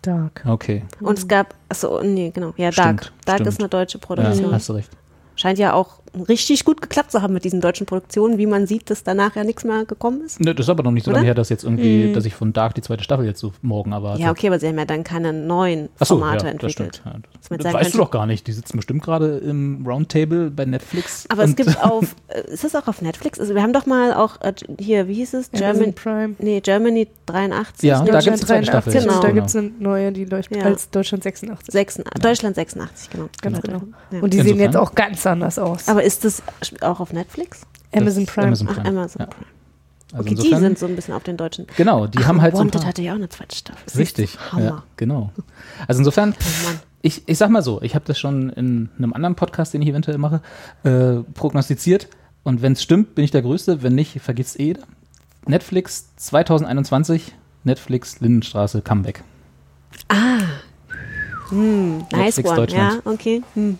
S2: Dark.
S1: Okay.
S3: Und es gab, achso, nee, genau, ja, Dark.
S1: Stimmt,
S3: Dark
S1: stimmt.
S3: ist eine deutsche
S1: Ja,
S3: Produktion.
S1: hast du recht.
S3: Scheint ja auch richtig gut geklappt zu haben mit diesen deutschen Produktionen, wie man sieht, dass danach ja nichts mehr gekommen ist.
S1: Ne, das ist aber noch nicht so
S3: Oder?
S1: lange her, dass jetzt irgendwie, dass ich von Dark die zweite Staffel jetzt so morgen erwarte.
S3: Ja, okay, aber sie haben ja dann keine neuen
S1: so,
S3: Formate
S1: ja, das
S3: entwickelt.
S1: stimmt. Ja, das
S3: sagen
S1: weißt du
S3: könnte-
S1: doch gar nicht. Die sitzen bestimmt gerade im Roundtable bei Netflix.
S3: Aber es gibt <laughs> auf, äh, ist das auch auf Netflix? Also wir haben doch mal auch, äh, hier, wie hieß es? German,
S2: Prime.
S3: nee, Germany 83.
S1: Ja, da gibt's die zweite Staffel.
S3: Genau.
S2: Da
S3: Genau.
S2: gibt es eine neue, die läuft
S3: Ja.
S2: als Deutschland 86.
S3: Sechs, Deutschland 86, genau.
S2: Ganz genau.
S3: Ja.
S2: Und die sehen
S1: Insofern.
S2: jetzt auch ganz anders aus.
S3: Aber ist das auch auf Netflix?
S2: Amazon Prime.
S1: Amazon
S3: Ach,
S1: Prime.
S3: Amazon
S1: Ja.
S3: Prime.
S1: Also
S3: Okay, die
S1: insofern-
S3: sind so ein bisschen auf den deutschen.
S1: Genau, die
S3: Ach,
S1: haben halt so ein
S3: Wanted
S1: paar,
S3: hatte ja auch eine zweite Staffel.
S1: Richtig?
S3: Hammer.
S1: ja, genau. Also insofern,
S3: Oh
S1: ich, ich sag mal so, ich habe das schon in einem anderen Podcast, den ich eventuell mache, äh, prognostiziert. Und wenn es stimmt, bin ich der Größte. Wenn nicht, vergisst eh. Netflix 2021, Netflix Lindenstraße Comeback.
S3: Hm, nice
S1: Netflix
S3: one.
S1: Deutschland.
S3: Ja, okay. Hm.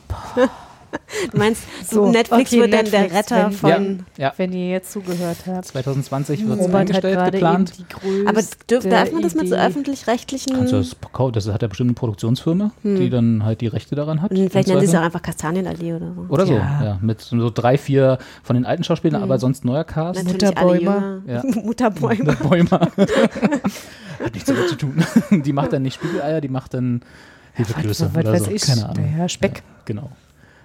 S3: Du meinst,
S2: So,
S3: Netflix
S2: okay,
S3: wird dann
S2: Netflix,
S3: der Retter
S2: wenn-
S3: von.
S1: Ja, ja.
S2: Wenn ihr jetzt zugehört habt.
S1: 2020 wird es
S2: hat
S1: eingestellt,
S2: eben
S1: geplant.
S2: die größte
S3: Aber dürf, darf man das mit so öffentlich-rechtlichen.
S1: Kannst du das, das hat ja bestimmt eine Produktionsfirma, die dann halt die Rechte daran hat.
S3: Hm, Vielleicht nennen sie es auch einfach Kastanien-Allee oder so.
S1: Oder so,
S2: Ja.
S1: ja. Mit so drei, vier von den alten Schauspielern, aber sonst neuer Cast.
S2: Mutterbäume.
S1: Ja. <laughs>
S3: Mutterbäume.
S1: Bäumer. <laughs> Hat nichts damit zu tun. <laughs> Die macht dann nicht Spiegeleier, die macht dann Hefeklöße oder
S2: weiß
S1: so.
S2: ich.
S1: Keine Ahnung.
S2: Speck.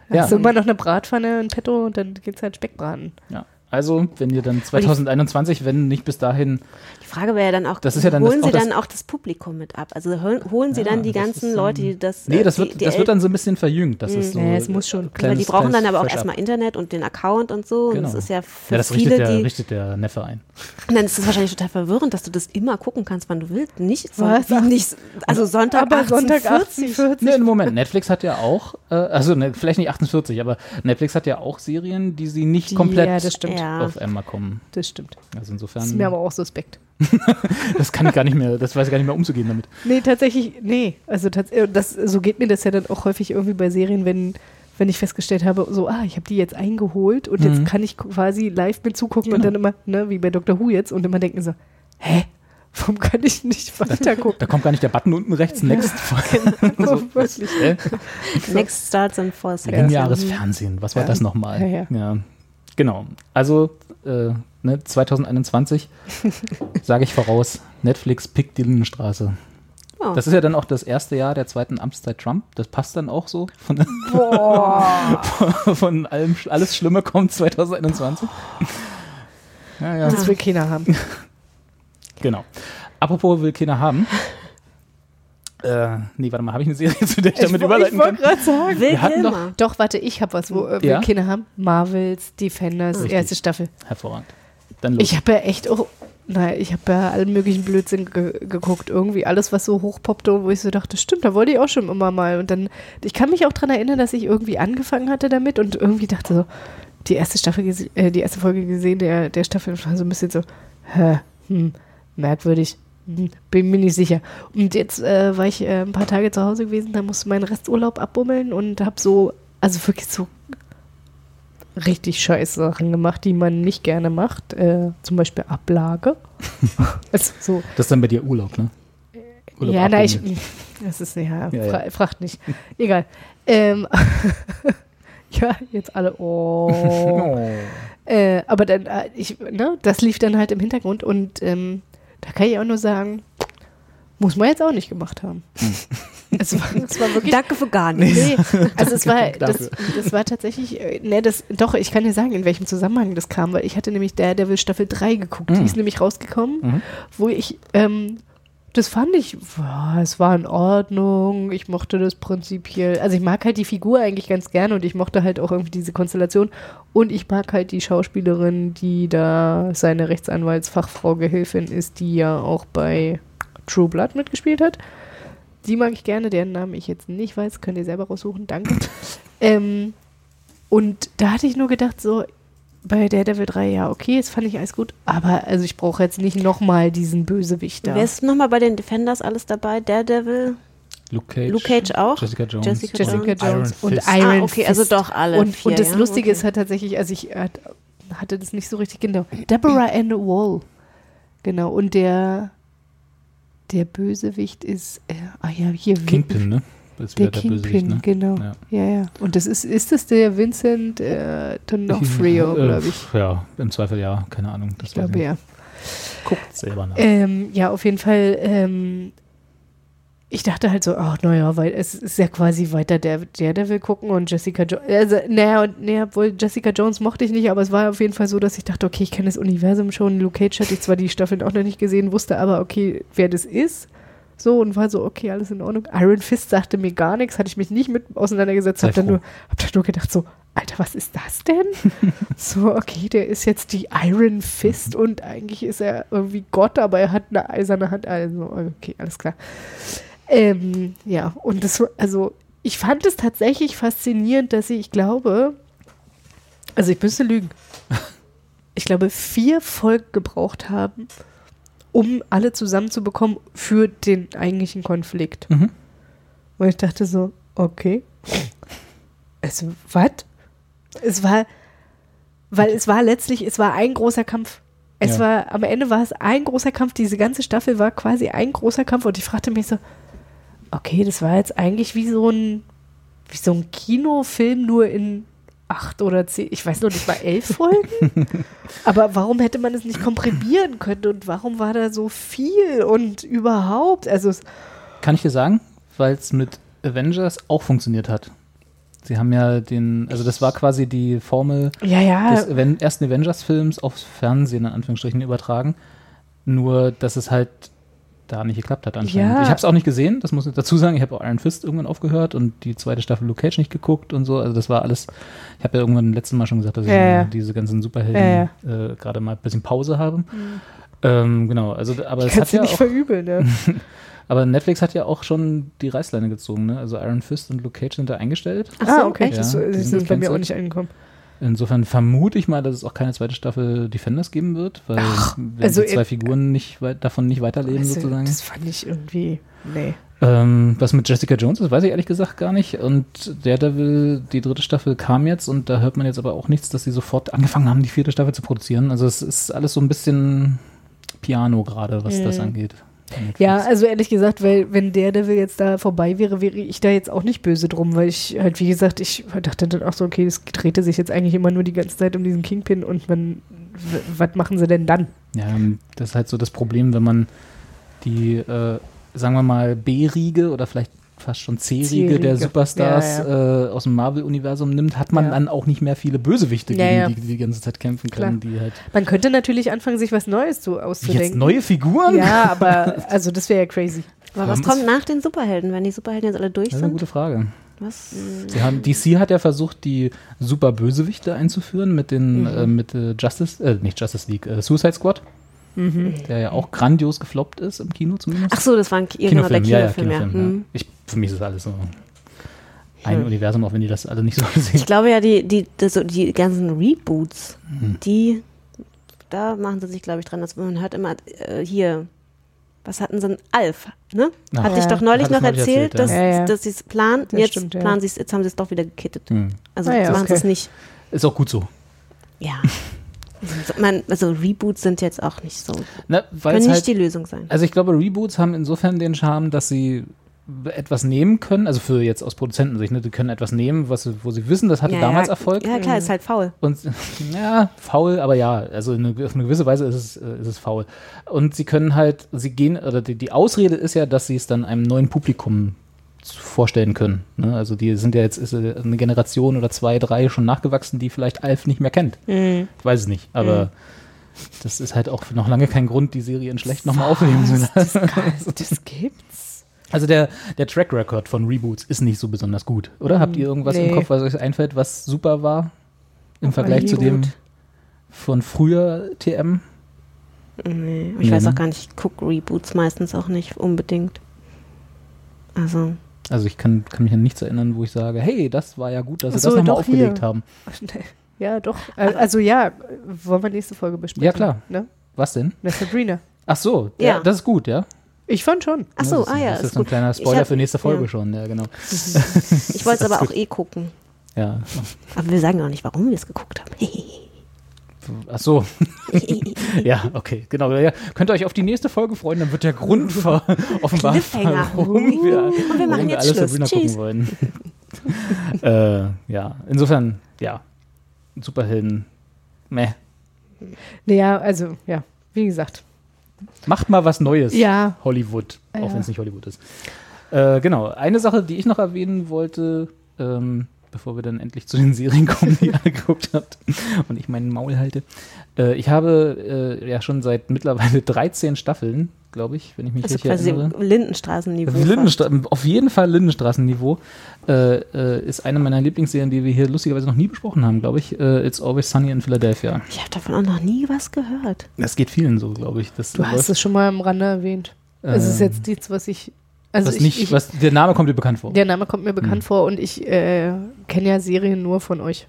S1: Ja.
S2: Hast du immer noch eine Bratpfanne in petto und dann geht's halt Speckbraten.
S1: ja. Also, wenn ihr dann 2021, wenn nicht bis dahin,
S3: Die Frage wäre ja dann auch,
S1: Das ist ja dann
S3: holen
S1: das-
S3: Sie
S1: auch
S3: dann auch das Publikum mit ab? Also holen, holen Sie
S1: Ja,
S3: dann die ganzen Leute,
S1: ähm,
S3: die das.
S1: nee,
S3: äh,
S1: das
S3: die,
S1: wird,
S3: die
S1: das wird dann so ein bisschen verjüngt. Das ist so.
S2: Ja, es muss schon.
S1: Kleines-
S3: die brauchen dann aber auch erstmal Internet und den Account und so. Und
S1: Genau.
S3: das ist ja für
S1: Ja, das
S3: viele,
S1: richtet der,
S3: die.
S1: richtet der Neffe ein. <laughs>
S3: Und dann ist es wahrscheinlich total verwirrend, dass du das immer gucken kannst, wann du willst. Nicht,
S2: Was?
S3: nicht also Sonntag,
S2: Aber Sonntag
S3: 18:40.
S2: 1840.
S1: Nee, Moment, Netflix hat ja auch, äh, also ne, vielleicht nicht 48, aber Netflix hat ja auch Serien, die sie nicht
S2: Die-
S1: komplett
S2: ja, das stimmt.
S3: Ja, Ja.
S1: auf einmal kommen.
S2: Das stimmt.
S1: Also
S2: Das ist
S1: insofern,
S2: mir aber auch suspekt. <laughs>
S1: das kann ich gar nicht mehr, das weiß ich gar nicht mehr umzugehen damit.
S2: Nee, tatsächlich, nee. Also tats äh, das, so geht mir das ja dann auch häufig irgendwie bei Serien, wenn, wenn ich festgestellt habe, so, ah, ich habe die jetzt eingeholt und
S1: Mhm.
S2: jetzt kann ich quasi live mit zugucken und
S1: Genau.
S2: dann immer, ne, wie bei Dr. Who jetzt und immer denken so, hä? Warum kann ich nicht weiter gucken?
S1: Da kommt gar nicht der Button unten rechts, next. <laughs>
S2: Genau, <laughs> wirklich.
S1: Äh,
S3: Next starts in four seconds.
S1: lineares Fernsehen, was war
S2: Ja.
S1: das nochmal?
S2: Ja, ja.
S1: Genau. Also, äh, ne, 2021 <laughs> sage ich voraus, Netflix pickt die Lindenstraße.
S3: Oh.
S1: Das ist ja dann auch das erste Jahr der zweiten Amtszeit Trump. Das passt dann auch so. Von, <laughs> von allem, alles Schlimme kommt 2021. Ja, ja.
S2: Das will keiner haben.
S1: Genau. Apropos will keiner haben. Äh, nee, warte mal, habe ich eine Serie, <laughs> zu der ich damit
S2: wo-
S1: überleiten
S2: ich wollte
S1: kann?
S2: gerade sagen.
S1: Wir hatten doch-
S2: warte, ich habe was, wo äh, will
S1: Ja?
S2: keiner haben. Marvels, Defenders,
S1: Richtig.
S2: erste Staffel.
S1: Hervorragend. Dann los.
S2: Ich habe ja echt auch, naja, ich habe ja allen möglichen Blödsinn ge geguckt. Irgendwie alles, was so hochpoppte, wo ich so dachte, stimmt, da wollte ich auch schon immer mal. Und dann, ich kann mich auch dran erinnern, dass ich irgendwie angefangen hatte damit und irgendwie dachte so, die erste Staffel, äh, die erste Folge gesehen, der, der Staffel war so ein bisschen so, hä, hm, merkwürdig. Bin mir nicht sicher. Und jetzt äh, war ich äh, ein paar Tage zu Hause gewesen, da musste meinen Resturlaub abbummeln und habe so, also wirklich so richtig scheiß Sachen gemacht, die man nicht gerne macht. Äh, zum Beispiel Ablage. <laughs> also so.
S1: das ist dann bei dir Urlaub, ne? Urlaub
S2: ja, nein, ich, <laughs> das ist, ja,
S1: Ja, ja.
S2: fra fragt nicht. Egal. Ähm, <laughs> ja, jetzt alle, oh.
S1: Oh.
S2: Äh, aber dann, äh, ich, ne, das lief dann halt im Hintergrund und ähm, da kann ich auch nur sagen, muss man jetzt auch nicht gemacht haben. <laughs> es, war, es war wirklich.
S3: Danke für gar nichts.
S2: Nee, also es war, das, das war tatsächlich, äh, ne, das, doch, ich kann dir sagen, in welchem Zusammenhang das kam, weil ich hatte nämlich Daredevil Staffel 3 geguckt,
S1: Mhm.
S2: die ist nämlich rausgekommen,
S1: Mhm.
S2: wo ich, ähm, das fand ich, boah, es war in Ordnung, ich mochte das prinzipiell, also ich mag halt die Figur eigentlich ganz gerne und ich mochte halt auch irgendwie diese Konstellation. Und ich mag halt die Schauspielerin, die da seine Rechtsanwaltsfachfrau Gehilfin ist, die ja auch bei True Blood mitgespielt hat. Die mag ich gerne, deren Namen ich jetzt nicht weiß, könnt ihr selber raussuchen, danke. <laughs> ähm, und da hatte ich nur gedacht, so, bei Daredevil 3, ja, okay, das fand ich alles gut, aber also ich brauche jetzt nicht nochmal diesen Bösewicht da.
S3: Wer ist nochmal bei den Defenders alles dabei? Daredevil?
S1: Luke Cage.
S3: Luke Cage auch?
S1: Jessica Jones.
S3: Jessica
S2: Jessica
S3: Jones.
S2: Jones
S1: Iron
S2: und
S1: Fist.
S2: Iron
S3: Ah, okay, also doch alle
S2: Und,
S3: vier,
S2: und das
S3: ja?
S2: Lustige
S3: Okay.
S2: ist halt tatsächlich, also ich äh, hatte das nicht so richtig genau. Deborah Ann Wall. Genau. Und der, der Bösewicht ist, äh, ah ja, hier.
S1: Kingpin, ne? Das ist
S2: Der
S1: der
S2: Kingpin,
S1: ne?
S2: genau.
S1: Ja.
S2: Ja. ja, Und das ist, ist das der Vincent äh, D'Onofrio,
S1: Äh,
S2: glaube ich.
S1: Ja, im Zweifel ja, keine Ahnung. Das
S2: Ich glaube ja.
S1: Guckt selber nach.
S2: Ähm, ja, auf jeden Fall. Ähm, ich dachte halt so, ach naja, weil es ist ja quasi weiter der, der, der will gucken und Jessica Jones. Also, naja, und naja, obwohl Jessica Jones mochte ich nicht, aber es war auf jeden Fall so, dass ich dachte, okay, ich kenne das Universum schon. Luke Cage hatte ich zwar die Staffeln auch noch nicht gesehen, wusste aber, okay, wer das ist. So und war so, okay, alles in Ordnung. Iron Fist sagte mir gar nichts, hatte ich mich nicht mit auseinandergesetzt,
S1: Sei
S2: hab dann nur, hab dann nur gedacht, so, Alter, was ist das denn? <laughs> so, okay, der ist jetzt die Iron Fist und eigentlich ist er irgendwie Gott, aber er hat eine eiserne Hand. Also, okay, alles klar. Ähm, ja, und das, war- also, ich fand es tatsächlich faszinierend, dass sie, ich glaube, also ich müsste lügen, <laughs> ich glaube, vier Folgen gebraucht haben, um alle zusammenzubekommen für den eigentlichen Konflikt.
S1: Mhm.
S2: Und ich dachte so, okay. Es, was? Es war, weil es war letztlich, es war ein großer Kampf. Es
S1: Ja.
S2: war, am Ende war es ein großer Kampf. Diese ganze Staffel war quasi ein großer Kampf. Und ich fragte mich so, okay, das war jetzt eigentlich wie so ein, wie so ein Kinofilm, nur in acht oder zehn, ich weiß noch nicht mal elf Folgen. <laughs> Aber warum hätte man es nicht komprimieren können und warum war da so viel und überhaupt? Also,
S1: Kann ich dir sagen, weil es mit Avengers auch funktioniert hat. Sie haben ja den, also das war quasi die Formel
S2: ja, ja.
S1: des ersten Avengers-Films aufs Fernsehen in Anführungsstrichen übertragen. Nur, dass es halt da nicht geklappt hat anscheinend.
S2: Ja.
S1: Ich habe es auch nicht gesehen, das muss ich dazu sagen. Ich habe auch Iron Fist irgendwann aufgehört und die zweite Staffel Luke Cage nicht geguckt und so. Also das war alles, ich habe ja irgendwann letzten Mal schon gesagt, dass ich
S2: Ja, ja.
S1: diese ganzen Superhelden
S2: Ja,
S1: Äh, gerade mal ein bisschen Pause habe. Ähm, genau, also aber es hat ja
S2: nicht
S1: auch,
S2: verübeln, ne? <laughs>
S1: aber Netflix hat ja auch schon die Reißleine gezogen, ne? Also Iron Fist und Luke Cage sind da eingestellt.
S3: Ach
S2: ah,
S3: so,
S2: okay.
S3: echt?
S2: Das
S1: Ja,
S2: ist,
S1: die
S2: das
S1: sind
S2: ist bei mir auch nicht angekommen.
S1: Insofern vermute ich mal, dass es auch keine zweite Staffel Defenders geben wird, weil wenn
S2: also
S1: die zwei Figuren nicht weit, davon nicht weiterleben
S2: Also,
S1: sozusagen.
S2: Das fand ich irgendwie. Nee.
S1: Ähm, was mit Jessica Jones ist, weiß ich ehrlich gesagt gar nicht. Und Daredevil, die dritte Staffel kam jetzt und da hört man jetzt aber auch nichts, dass sie sofort angefangen haben, die vierte Staffel zu produzieren. Also es ist alles so ein bisschen Piano gerade, was das angeht.
S2: Ja, also ehrlich gesagt, weil wenn der Devil jetzt da vorbei wäre, wäre ich da jetzt auch nicht böse drum, weil ich halt, wie gesagt, ich dachte dann auch so, okay, es drehte sich jetzt eigentlich immer nur die ganze Zeit um diesen Kingpin und man, was machen sie denn dann?
S1: Ja, das ist halt so das Problem, wenn man die, äh, sagen wir mal, B-Riege oder vielleicht fast schon C-Riege der Superstars
S2: Ja,
S1: Äh, aus dem Marvel-Universum nimmt, hat man
S2: Ja.
S1: dann auch nicht mehr viele Bösewichte,
S2: Ja,
S1: gegen
S2: ja.
S1: die die die ganze Zeit kämpfen können, die halt.
S2: Man könnte natürlich anfangen, sich was Neues so auszudenken.
S1: Jetzt neue Figuren?
S2: Ja, aber also das wäre ja crazy.
S3: Aber was kommt nach den Superhelden, wenn die Superhelden jetzt alle durch
S1: Das ist eine
S3: sind?
S1: gute Frage.
S3: Was?
S1: Sie haben, DC hat ja versucht, die super Bösewichte einzuführen mit den
S2: Mhm.
S1: äh, mit äh, Justice, äh, nicht Justice League, äh, Suicide Squad,
S2: Mhm.
S1: der ja auch grandios gefloppt ist im Kino zumindest.
S3: Ach so, das war ein Ki- genau, der
S1: ja, ja,
S3: Kinofilm, ja.
S1: Kinofilm, ja.
S3: Hm.
S1: Ich, für mich ist das alles so ein
S3: Hm.
S1: Universum, auch wenn die das alle nicht so <laughs> sehen.
S3: Ich glaube ja, die, die, das, so die ganzen Reboots,
S1: Mhm.
S3: die, da machen sie sich, glaube ich, dran. Dass man hört immer äh, hier, was hatten sie denn? Alf, ne?
S1: Ja.
S3: Hatte ich doch neulich noch
S1: neulich
S3: erzählt,
S1: erzählt,
S3: dass,
S2: ja. Ja,
S3: dass sie es planen.
S2: Das
S3: Jetzt
S2: stimmt,
S3: planen sie es, jetzt haben sie es doch wieder gekittet.
S1: Hm.
S3: Also
S2: Ah ja,
S3: jetzt machen sie
S2: okay.
S3: es nicht.
S1: Ist auch gut so.
S3: Ja. <laughs> Also, man, also Reboots sind jetzt auch nicht so,
S1: weil
S3: können nicht
S1: halt,
S3: die Lösung sein.
S1: also ich glaube, Reboots haben insofern den Charme, dass sie etwas nehmen können, also für jetzt aus Produzentensicht, ne, die können etwas nehmen, was, wo sie wissen, das hatte
S3: ja,
S1: damals
S3: ja,
S1: Erfolg.
S3: Ja, klar, ist halt faul.
S1: Und <laughs> ja, faul, aber ja, also eine, auf eine gewisse Weise ist es, äh, ist es faul. Und sie können halt, sie gehen, oder die, die Ausrede ist ja, dass sie es dann einem neuen Publikum vorstellen können. Ne? Also die sind ja jetzt eine Generation oder zwei, drei schon nachgewachsen, die vielleicht Alf nicht mehr kennt.
S3: Mhm.
S1: Ich weiß es nicht, aber das ist halt auch noch lange kein Grund, die Serie in schlecht nochmal aufleben zu lassen.
S2: Das gibt's.
S1: Also der, der Track Record von Reboots ist nicht so besonders gut, oder? Habt ihr irgendwas
S2: Nee.
S1: im Kopf, was euch einfällt, was super war im Vergleich zu dem von früher TM?
S3: Nee, ich
S1: Nee,
S3: weiß
S1: ne?
S3: auch gar nicht, ich gucke Reboots meistens auch nicht unbedingt. Also,
S1: Also ich kann, kann mich an nichts erinnern, wo ich sage, hey, das war ja gut, dass sie
S2: so,
S1: das nochmal aufgelegt
S2: hier.
S1: haben.
S2: Ja, doch. Äh, Also ja, wollen wir nächste Folge besprechen.
S1: Ja, klar.
S2: Ne?
S1: Was denn?
S2: Na, Sabrina.
S1: Ach so, der,
S3: Ja.
S1: das ist gut, ja?
S2: Ich fand schon.
S3: ach so,
S1: das ist,
S3: ah ja,
S1: Das ist,
S3: ist
S1: ein
S3: gut.
S1: kleiner Spoiler
S3: hab-
S1: für nächste Folge
S3: ja.
S1: schon, ja, genau. <laughs> <laughs>
S3: Ich wollte es aber auch eh gucken.
S1: Ja.
S3: Aber wir sagen auch nicht, warum wir es geguckt haben. <laughs>
S1: Ach so. <laughs> ja, okay, genau. Ja, könnt ihr euch auf die nächste Folge freuen, dann wird der Grund <laughs> offenbar, warum wir,
S3: Und wir machen
S1: warum wir
S3: jetzt
S1: alles
S3: Schluss.
S1: Sabrina
S3: Tschüss.
S1: gucken wollen. <laughs> äh, ja, insofern, ja, Superhelden, meh.
S2: Naja, also, ja, wie gesagt.
S1: Macht mal was Neues.
S2: Ja.
S1: Hollywood, auch
S2: Ja.
S1: wenn es nicht Hollywood ist. Äh, genau, eine Sache, die ich noch erwähnen wollte, ähm, bevor wir dann endlich zu den Serien kommen, die ihr alle geguckt habt und ich meinen Maul halte. Äh, ich habe äh, ja schon seit mittlerweile 13 Staffeln, glaube ich, wenn ich mich
S3: Also
S1: richtig
S3: quasi
S1: erinnere.
S3: Lindenstraßenniveau.
S1: Lindenstra auf jeden Fall Lindenstraßenniveau äh, äh, ist eine meiner Lieblingsserien, die wir hier lustigerweise noch nie besprochen haben, glaube ich. Äh, It's Always Sunny in Philadelphia.
S3: Ich habe davon auch noch nie was gehört.
S1: Das geht vielen so, glaube ich. Das
S2: Du hast es schon mal am Rande erwähnt. es ist
S1: Ähm,
S2: jetzt nichts, was ich. Also
S1: was
S2: ich,
S1: nicht,
S2: ich,
S1: was, der Name kommt dir bekannt vor.
S2: der Name kommt mir bekannt
S1: Hm.
S2: vor und ich äh, kenne ja Serien nur von euch.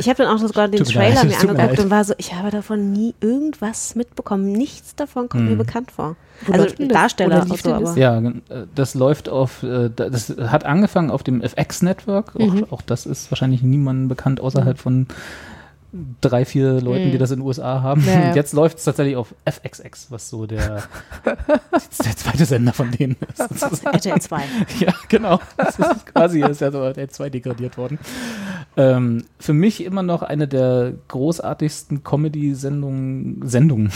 S3: Ich habe dann auch sogar den Trailer <laughs>
S1: leid,
S3: mir angeguckt und war so, ich habe davon nie irgendwas mitbekommen. Nichts davon kommt mir
S1: Hm.
S3: bekannt vor.
S2: Wo
S3: also? Darsteller
S2: Oder
S3: so, aber
S2: das?
S1: Ja, äh, das läuft auf, äh, da- das hat angefangen auf dem FX-Network.
S2: Mhm.
S1: Auch, auch das ist wahrscheinlich niemandem bekannt außerhalb von drei, vier Leuten,
S2: Mhm.
S1: die das in den USA haben.
S2: Ja, ja. <laughs>
S1: Jetzt läuft es tatsächlich auf FXX, was so der, <laughs> der zweite Sender von denen ist. <laughs>
S3: RTL 2.
S1: Ja, genau. Das ist quasi ist ja so der 2 degradiert worden. Ähm, für mich immer noch eine der großartigsten Comedy-Sendungen, Sendungen,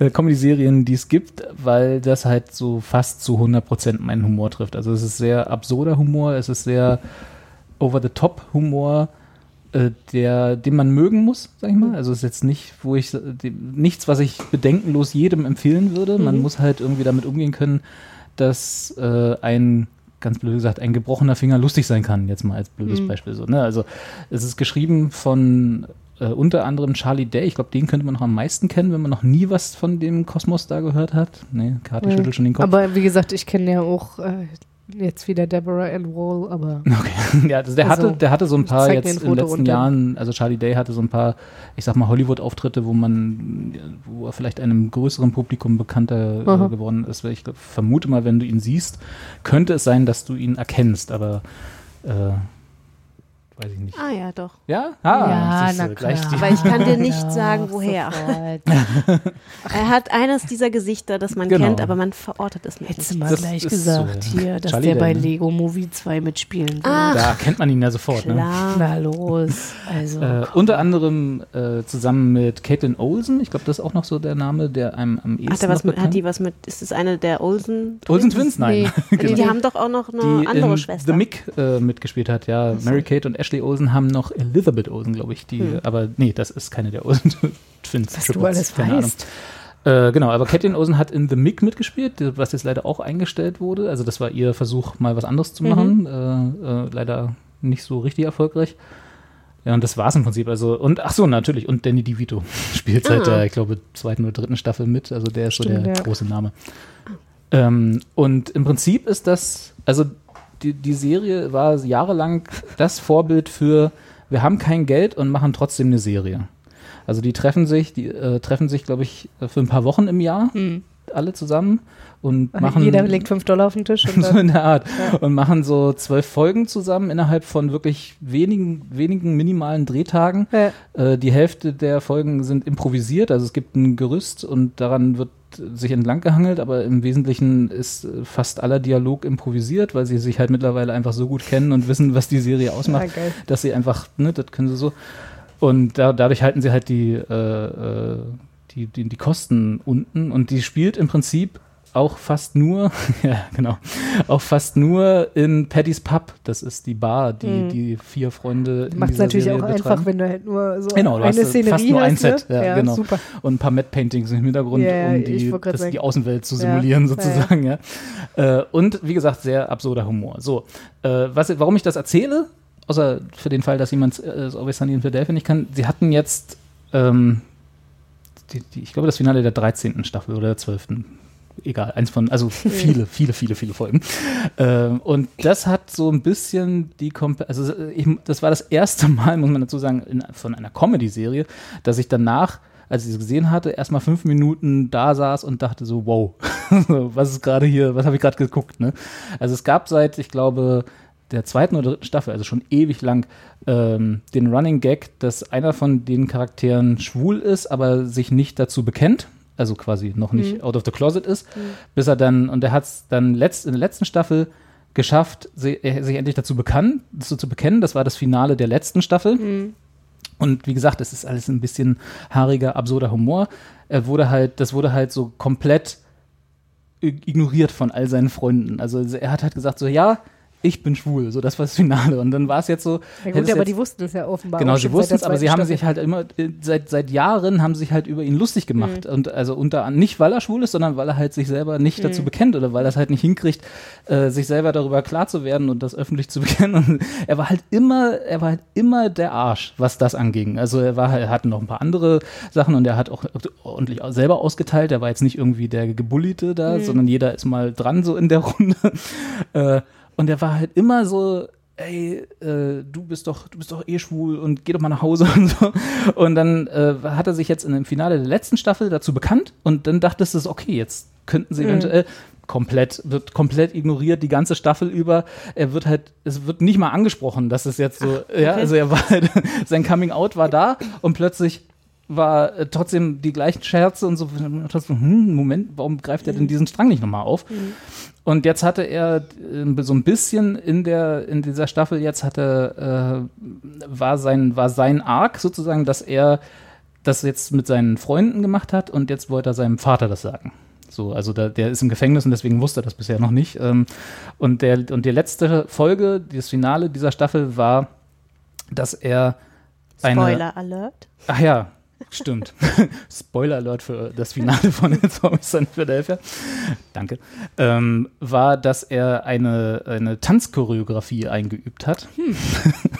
S1: äh, Comedy-Serien, die es gibt, weil das halt so fast zu 100% meinen Humor trifft. Also es ist sehr absurder Humor, es ist sehr over-the-top-Humor, der, den man mögen muss, sag ich mal. Also es ist jetzt nicht, wo ich, nichts, was ich bedenkenlos jedem empfehlen würde. Man muss halt irgendwie damit umgehen können, dass äh, ein, ganz blöd gesagt, ein gebrochener Finger lustig sein kann, jetzt mal als blödes Beispiel so. Ne? Also es ist geschrieben von äh, unter anderem Charlie Day. Ich glaube, den könnte man noch am meisten kennen, wenn man noch nie was von dem Kosmos da gehört hat. Nee, Kati schüttelt schon den Kopf.
S2: Aber wie gesagt, ich kenne ja auch äh, jetzt wieder Deborah Ann Wall, aber <laughs>
S1: Okay. Ja, also der,
S2: Also,
S1: hatte, der hatte so ein paar jetzt in den letzten Jahren, also Charlie Day hatte so ein paar, ich sag mal, Hollywood-Auftritte, wo man, wo er vielleicht einem größeren Publikum bekannter
S2: Aha.
S1: äh, geworden ist. Weil Ich vermute mal, wenn du ihn siehst, könnte es sein, dass du ihn erkennst, aber äh, weiß ich nicht.
S3: Ah ja, doch.
S1: Ja? Ah,
S2: Ja, na
S1: gleich
S2: klar.
S3: Aber ich kann dir <laughs> nicht
S2: Ja,
S3: sagen, woher. <laughs> Er hat eines dieser Gesichter, das man
S1: Genau.
S3: kennt, aber man verortet es nicht.
S2: Hättest du mal
S1: Das
S2: gleich gesagt
S1: so.
S2: hier, dass
S1: Charlie
S2: der bei
S1: ne?
S2: Lego Movie 2 mitspielen will.
S3: Ah,
S1: da kennt man ihn ja sofort. Ne?
S3: Klar.
S2: Na los. Also,
S1: Äh, unter anderem äh, zusammen mit Caitlin Olsen, ich glaube, das ist auch noch so der Name, der einem am ehesten
S3: Hat, er was mit, hat die was mit, ist es eine der Olsen?
S1: Olsen Twins? Nein.
S2: Nee.
S3: Die, <laughs> die haben doch auch noch eine
S1: die
S3: andere
S1: in
S3: Schwester.
S1: The Mick äh, mitgespielt hat, ja. Mary Kate und Ashley Olsen haben noch Elizabeth Olsen, glaube ich, die, aber nee, das ist keine der Olsen Twins. <laughs>
S2: was du alles
S1: keine Ahnung.
S2: weißt.
S1: Äh, genau, aber Caitlin Olsen hat in The Mick mitgespielt, was jetzt leider auch eingestellt wurde. Also das war ihr Versuch, mal was anderes zu machen. Äh, äh, leider nicht so richtig erfolgreich. Ja, und das war's im Prinzip. Also, und ach so, natürlich, und Danny DeVito <laughs> spielt seit
S3: Ah.
S1: der, ich glaube, zweiten oder dritten Staffel mit. Also der ist so
S2: Stimmt,
S1: der
S2: ja.
S1: große Name. Ähm, und im Prinzip ist das, also die, die Serie war jahrelang das Vorbild für, wir haben kein Geld und machen trotzdem eine Serie. Also die treffen sich, die äh, treffen sich, glaube ich, für ein paar Wochen im Jahr, alle zusammen und machen
S2: Jeder legt 5 Dollar auf den Tisch und <laughs>
S1: so in der Art und machen so zwölf Folgen zusammen innerhalb von wirklich wenigen, wenigen minimalen Drehtagen.
S2: Ja.
S1: Äh, die Hälfte der Folgen sind improvisiert, also es gibt ein Gerüst und daran wird sich entlang gehangelt, aber im Wesentlichen ist fast aller Dialog improvisiert, weil sie sich halt mittlerweile einfach so gut kennen und wissen, was die Serie ausmacht,
S2: geil.
S1: dass sie einfach, ne, das können sie so. Und da, dadurch halten sie halt die, äh, äh, die, die, die Kosten unten und die spielt im Prinzip auch fast nur, <laughs> ja, genau, auch fast nur in Paddy's Pub. Das ist die Bar, die die vier Freunde in
S2: macht es
S1: dieser
S2: natürlich
S1: Serie
S2: auch
S1: betreiben.
S2: einfach, wenn du halt nur so
S1: Genau,
S2: eine Szenerie
S1: fast nur ein
S2: hast,
S1: Set,
S2: ne?
S1: ja, genau.
S2: super.
S1: und ein paar Matte Paintings im Hintergrund,
S2: Ja, ja,
S1: um die, das, die Außenwelt zu
S2: Ja,
S1: simulieren
S2: ja,
S1: sozusagen. Ja. Äh, und wie gesagt, sehr absurder Humor. So, äh, was, warum ich das erzähle, außer für den Fall, dass jemand äh, Always Sunny in Philadelphia nicht kann, sie hatten jetzt, ähm, die, die, ich glaube, das Finale der 13. Staffel oder der 12. Egal, eins von, also <laughs> viele, viele, viele, viele Folgen. Ähm, und das hat so ein bisschen die, Komp also ich, das war das erste Mal, muss man dazu sagen, in, von einer Comedy-Serie, dass ich danach, als ich es gesehen hatte, erstmal fünf Minuten da saß und dachte so, wow, <laughs> was ist gerade hier, was habe ich gerade geguckt, ne? Also es gab seit, ich glaube, der zweiten oder dritten Staffel, also schon ewig lang, ähm, den Running Gag, dass einer von den Charakteren schwul ist, aber sich nicht dazu bekennt. Also quasi noch nicht out of the closet ist, bis er dann, und er hat es dann letzt, in der letzten Staffel geschafft, si- äh, sich endlich dazu bekannt, dazu zu bekennen. Das war das Finale der letzten Staffel. Und wie gesagt, es ist alles ein bisschen haariger, absurder Humor. Er wurde halt, das wurde halt so komplett ig- ignoriert von all seinen Freunden. Also er hat halt gesagt so, ja, ich bin schwul, so das war das Finale. Und dann war es jetzt so.
S2: Ja gut, aber
S1: jetzt-
S2: die wussten es ja offenbar
S1: Genau, sie wussten es, aber sie haben sich halt immer, äh, seit, seit Jahren haben sich halt über ihn lustig gemacht.
S2: Mhm.
S1: Und also unter an- nicht, weil er schwul ist, sondern weil er halt sich selber nicht
S2: Mhm.
S1: dazu bekennt oder weil er es halt nicht hinkriegt, äh, sich selber darüber klar zu werden und das öffentlich zu <laughs> bekennen. Und er war halt immer, er war halt immer der Arsch, was das anging. Also er war er hatte noch ein paar andere Sachen und er hat auch ordentlich selber ausgeteilt. Er war jetzt nicht irgendwie der Gebulliete da,
S2: Mhm.
S1: sondern jeder ist mal dran so in der Runde. <laughs> äh, und er war halt immer so, ey, äh, du bist doch, du bist doch eh schwul und geh doch mal nach Hause <laughs> und so. Und dann äh, hat er sich jetzt in dem Finale der letzten Staffel dazu bekannt und dann dachtest du, okay, jetzt könnten sie eventuell komplett, wird komplett ignoriert die ganze Staffel über. Er wird halt, es wird nicht mal angesprochen, dass es jetzt so, ja, also er war halt, <laughs> sein Coming Out war da und plötzlich war äh, trotzdem die gleichen Scherze und so, hm, Moment, warum greift er denn diesen Strang nicht nochmal auf? Und jetzt hatte er äh, so ein bisschen in der in dieser Staffel jetzt hatte äh, war sein war sein Arc sozusagen, dass er das jetzt mit seinen Freunden gemacht hat und jetzt wollte er seinem Vater das sagen. So, also da, der ist im Gefängnis und deswegen wusste er das bisher noch nicht. Ähm, und der und die letzte Folge, das Finale dieser Staffel war, dass er eine
S3: Spoiler Alert.
S1: Ach ja, stimmt. <laughs> Spoiler Alert für das Finale von Sunny in Philadelphia. Danke. Ähm, war, dass er eine, eine Tanzchoreografie eingeübt hat. <laughs>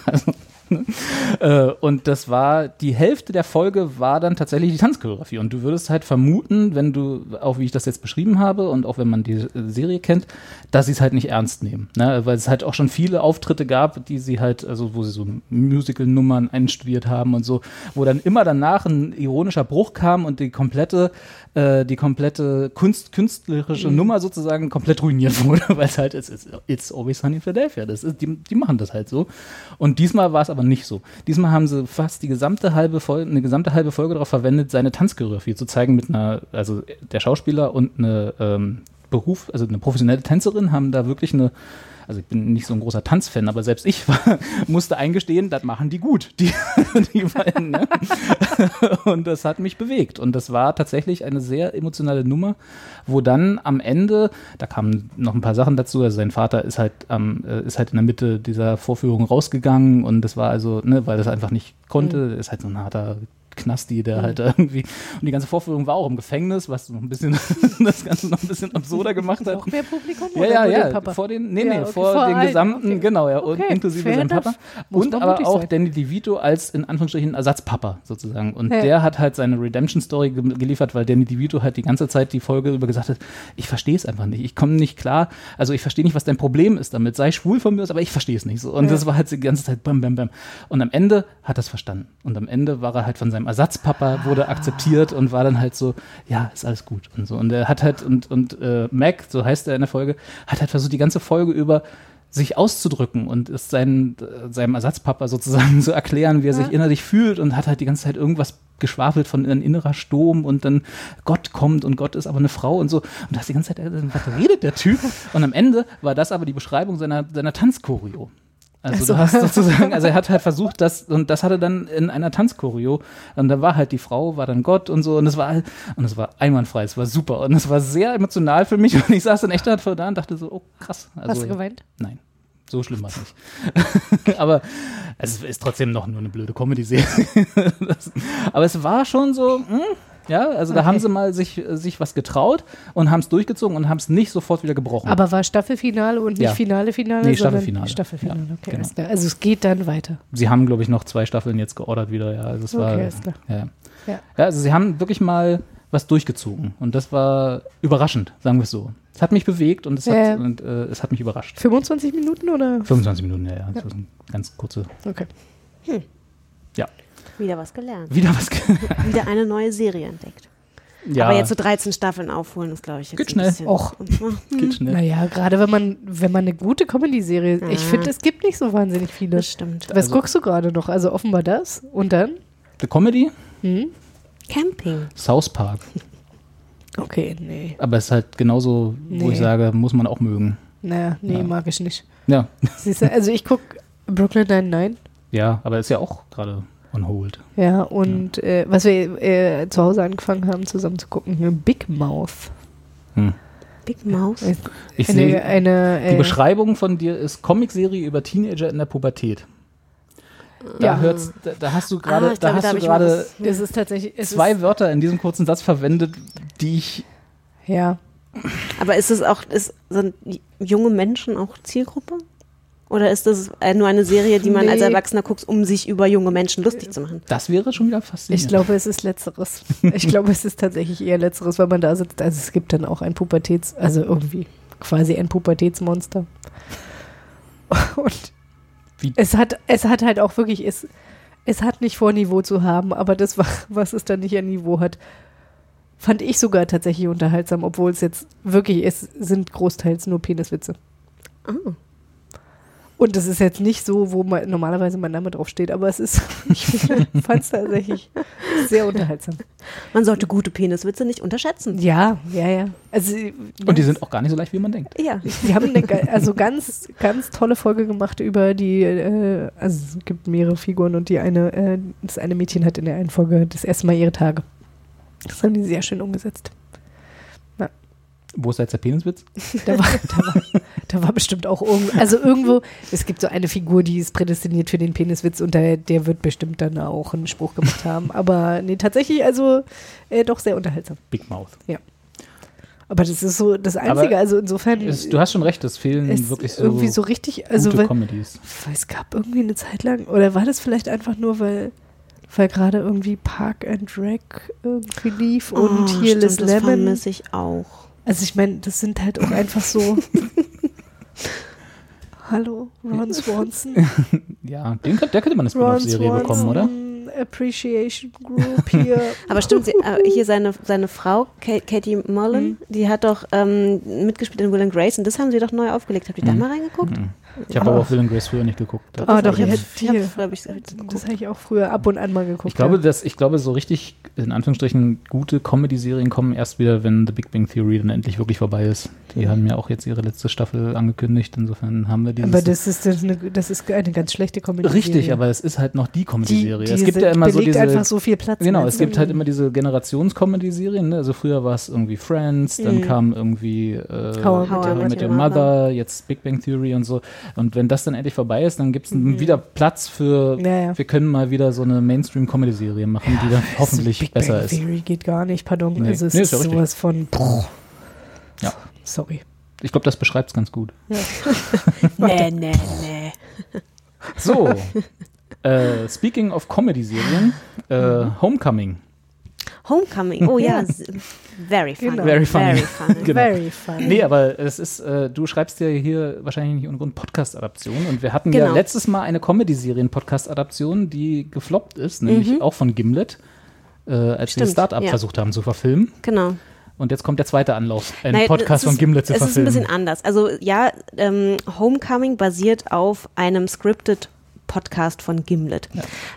S1: Also, äh, <laughs> und das war, die Hälfte der Folge war dann tatsächlich die Tanzchoreografie. Und du würdest halt vermuten, wenn du, auch wie ich das jetzt beschrieben habe und auch wenn man die äh, Serie kennt, dass sie es halt nicht ernst nehmen. Ne? Weil es halt auch schon viele Auftritte gab, die sie halt, also wo sie so Musical-Nummern einstudiert haben und so, wo dann immer danach ein ironischer Bruch kam und die komplette äh, die komplette Kunst, künstlerische Nummer sozusagen komplett ruiniert wurde, <laughs> weil es halt, it's, it's always sunny in Philadelphia. Das ist, die, die machen das halt so. Und diesmal war es aber nicht so. Diesmal haben sie fast die gesamte halbe Folge, eine gesamte halbe Folge darauf verwendet, seine Tanzchoreografie zu zeigen mit einer, also der Schauspieler und eine ähm, Beruf, also eine professionelle Tänzerin haben da wirklich eine also ich bin nicht so ein großer Tanzfan, aber selbst ich war, <laughs> musste eingestehen, das machen die gut, die, <laughs> die beiden. Ne? <laughs> Und das hat mich bewegt. Und das war tatsächlich eine sehr emotionale Nummer, wo dann am Ende, da kamen noch ein paar Sachen dazu, also sein Vater ist halt, ähm, ist halt in der Mitte dieser Vorführung rausgegangen und das war also, ne, weil das einfach nicht konnte, mhm. ist halt so ein harter Knasti, der mhm. halt irgendwie. Und die ganze Vorführung war auch im Gefängnis, was noch ein bisschen <laughs> das Ganze noch ein bisschen absurder gemacht hat.
S2: Noch mehr Publikum?
S1: Ja, ja, ja. Papa? Vor den, nee, ja, nee, okay, vor, vor den allen, gesamten, okay. genau, ja, okay, inklusive seinem Papa. Und aber auch sein. Danny DeVito als in Anführungsstrichen Ersatzpapa sozusagen. Und ja. der hat halt seine Redemption-Story ge geliefert, weil Danny DeVito halt die ganze Zeit die Folge über gesagt hat, ich verstehe es einfach nicht. Ich komme nicht klar. Also ich verstehe nicht, was dein Problem ist damit. Sei schwul von mir aus, aber ich verstehe es nicht so. Und ja. das war halt die ganze Zeit bam, bam, bam. Und am Ende hat er es verstanden. Und am Ende war er halt von seinem Ersatzpapa wurde akzeptiert und war dann halt so, ja, ist alles gut und so. Und er hat halt, und, und äh, Mac, so heißt er in der Folge, hat halt versucht, die ganze Folge über sich auszudrücken und es seinen, seinem Ersatzpapa sozusagen <laughs> zu erklären, wie er ja. sich innerlich fühlt und hat halt die ganze Zeit irgendwas geschwafelt von ein innerer Sturm und dann Gott kommt und Gott ist aber eine Frau und so. Und da hast die ganze Zeit, was redet der Typ? <laughs> Und am Ende war das aber die Beschreibung seiner, seiner Tanzchoreo. Also so. du hast sozusagen, also er hat halt versucht, das und das hatte dann in einer Tanzchoreo und da war halt die Frau, war dann Gott und so und es war und es war einwandfrei, es war super und es war sehr emotional für mich <laughs> und ich saß dann echt vor da und dachte so, oh krass.
S2: Also, hast du geweint?
S1: Nein. So schlimm war es nicht. <laughs> aber es ist trotzdem noch nur eine blöde Comedy-Serie. <laughs> aber es war schon so, mh, hm, ja, also okay. da haben sie mal sich, sich was getraut und haben es durchgezogen und haben es nicht sofort wieder gebrochen.
S2: Aber war Staffelfinale und nicht ja. Finale, Finale?
S1: Nee, Staffelfinale.
S2: Staffelfinale, okay. Genau. Also es geht dann weiter.
S1: Sie haben, glaube ich, noch zwei Staffeln jetzt geordert wieder, ja. Also es okay, war, ist klar. Ja. ja. ja, also sie haben wirklich mal was durchgezogen und das war überraschend, sagen wir es so. Es hat mich bewegt und es, hat, und, äh, es hat mich überrascht.
S2: 25 Minuten oder?
S1: 25 Minuten, ja, ja. ja. Ganz kurze.
S2: Okay. Hm.
S1: Ja.
S3: Wieder was gelernt.
S1: Wieder was gelernt. <laughs>
S3: Wieder eine neue Serie entdeckt. Ja. Aber jetzt so 13 Staffeln aufholen, ist, glaube ich, jetzt
S1: Geht schnell.
S2: Och. <laughs> Geht schnell. Naja, gerade wenn man, wenn man eine gute Comedy-Serie, ja. ich finde, es gibt nicht so wahnsinnig viele.
S3: Das stimmt.
S2: Was also, guckst du gerade noch? Also offenbar das und dann?
S1: The Comedy?
S2: Hm?
S3: Camping.
S1: South Park. <laughs>
S2: Okay, nee.
S1: Aber es ist halt genauso, nee. wo ich sage, muss man auch mögen.
S2: Naja, nee, ja. mag ich nicht.
S1: Ja.
S2: Siehste, also ich gucke Brooklyn Nine-Nine.
S1: Ja, aber ist ja auch gerade on hold.
S2: Ja, und ja. Äh, was wir äh, zu Hause angefangen haben, zusammen zu gucken, Big Mouth.
S1: Hm.
S3: Big Mouth?
S1: Ich eine, sehe, eine, äh, die Beschreibung von dir ist Comicserie über Teenager in der Pubertät. Da, ja. hört's, da, da hast du gerade, ah, da hast du gerade zwei Wörter in diesem kurzen Satz verwendet, die ich.
S2: Ja.
S3: Aber ist es auch, ist, sind junge Menschen auch Zielgruppe? Oder ist das nur eine Serie, die man nee. als Erwachsener guckt, um sich über junge Menschen lustig zu machen?
S1: Das wäre schon wieder faszinierend.
S2: Ich glaube, es ist Letzteres. <laughs> ich glaube, es ist tatsächlich eher Letzteres, weil man da sitzt. Also es gibt dann auch ein Pubertäts-, also irgendwie quasi ein Pubertätsmonster. <laughs> Und Wie? es hat, es hat halt auch wirklich, es, es hat nicht vor, Niveau zu haben, aber das, <laughs> was es dann nicht an Niveau hat, fand ich sogar tatsächlich unterhaltsam, obwohl es jetzt wirklich, es sind großteils nur Peniswitze.
S3: Oh.
S2: Und das ist jetzt nicht so, wo man, normalerweise mein Name draufsteht, aber es ist, ich fand es tatsächlich sehr unterhaltsam.
S3: Man sollte gute Peniswitze nicht unterschätzen.
S2: Ja, ja, ja. Also,
S1: Und die sind auch gar nicht so leicht, wie man denkt.
S2: Ja. Die haben eine also ganz, ganz tolle Folge gemacht über die, äh, also es gibt mehrere Figuren und die eine, äh, das eine Mädchen hat in der einen Folge das erste Mal ihre Tage. Das haben die sehr schön umgesetzt.
S1: Wo ist jetzt der Peniswitz? <laughs>
S2: Da war, da war, da war bestimmt auch irgendwo, also irgendwo, es gibt so eine Figur, die ist prädestiniert für den Peniswitz und der, der wird bestimmt dann auch einen Spruch gemacht haben. Aber nee, tatsächlich, also äh, doch sehr unterhaltsam.
S1: Big Mouth.
S2: Ja. Aber das ist so das Einzige.
S1: Aber
S2: also insofern.
S1: Es, du hast schon recht, es fehlen
S2: es
S1: wirklich so,
S2: irgendwie so richtig. Also,
S1: gute
S2: weil,
S1: Comedies.
S2: weil es gab irgendwie eine Zeit lang. Oder war das vielleicht einfach nur, weil. Weil gerade irgendwie Park and Rec irgendwie lief und
S3: Oh,
S2: hier
S3: stimmt,
S2: Liz
S3: das
S2: Lemon.
S3: vermisse ich auch.
S2: Also ich meine, das sind halt auch einfach so. <laughs> Hallo, Ron Swanson. <laughs>
S1: Ja, den, der könnte man eine
S2: Ron
S1: Spin-off-Serie bekommen, oder?
S2: Swanson Appreciation Group hier. <laughs>
S3: Aber stimmt, sie, äh, hier seine, seine Frau, Ka Katie Mullen,
S2: Mhm.
S3: die hat doch ähm, mitgespielt in Will and Grace und das haben sie doch neu aufgelegt. Habt ihr da
S1: Mhm.
S3: mal reingeguckt?
S1: Mhm. Ich habe aber auf Will and Grace früher nicht geguckt.
S2: Ah, doch,
S3: ich
S2: ihr
S3: hab,
S2: hättet
S3: ich hab, ich.
S2: Das habe ich auch früher ab und an mal geguckt.
S1: Ich glaube,
S2: ja.
S1: dass, ich glaube, so richtig, in Anführungsstrichen, gute Comedy-Serien kommen erst wieder, wenn The Big Bang Theory dann endlich wirklich vorbei ist. Die haben ja auch jetzt ihre letzte Staffel angekündigt, insofern haben wir dieses.
S2: aber das ist, das, eine, das ist eine ganz schlechte Comedy.
S1: richtig, aber es ist halt noch die Comedy-Serie.
S2: die,
S1: Es gibt ja immer so
S2: belegt
S1: diese.
S2: einfach so viel Platz.
S1: Genau, es gibt halt immer diese Generations-Comedy-Serien. Ne? Also früher war es irgendwie Friends, dann
S2: Mhm.
S1: kam irgendwie äh,
S2: How I
S3: Met Your
S1: How I Met Your
S3: Mother.
S1: Mother, jetzt Big Bang Theory und so. Und wenn das dann endlich vorbei ist, dann gibt es wieder Platz für,
S2: Mhm. Ja, ja.
S1: wir können mal wieder so eine Mainstream-Comedy-Serie machen, die dann hoffentlich
S2: Big
S1: besser
S2: Bang
S1: ist.
S2: Theory geht gar nicht, pardon.
S1: Nee.
S2: Also es
S1: Nee,
S2: ist
S1: ist ja
S2: sowas von.
S1: Ja.
S2: Sorry.
S1: Ich glaube, das beschreibt es ganz gut. <laughs>
S3: Nee, nee, nee.
S1: So, äh, speaking of Comedy-Serien, äh, Homecoming.
S3: Homecoming, oh ja, <laughs> very funny.
S2: Genau.
S1: Very funny.
S3: Very <laughs> funny.
S1: Genau.
S2: Very funny.
S1: Nee, aber es ist, äh, du schreibst ja hier wahrscheinlich nicht ohne Grund Podcast-Adaption und wir hatten ja
S3: Genau.
S1: letztes Mal eine Comedy-Serien-Podcast-Adaption, die gefloppt ist, nämlich auch von Gimlet, äh, als sie
S3: Mhm. Stimmt,
S1: Startup
S3: ja.
S1: versucht haben zu verfilmen.
S3: Genau.
S1: Und jetzt kommt der zweite Anlauf, einen
S3: Nein,
S1: Podcast
S3: es
S1: von
S3: ist-
S1: Gimlet zu
S3: Es ist ein
S1: verfilmen.
S3: bisschen anders. Also ja, ähm, Homecoming basiert auf einem scripted Podcast von Gimlet.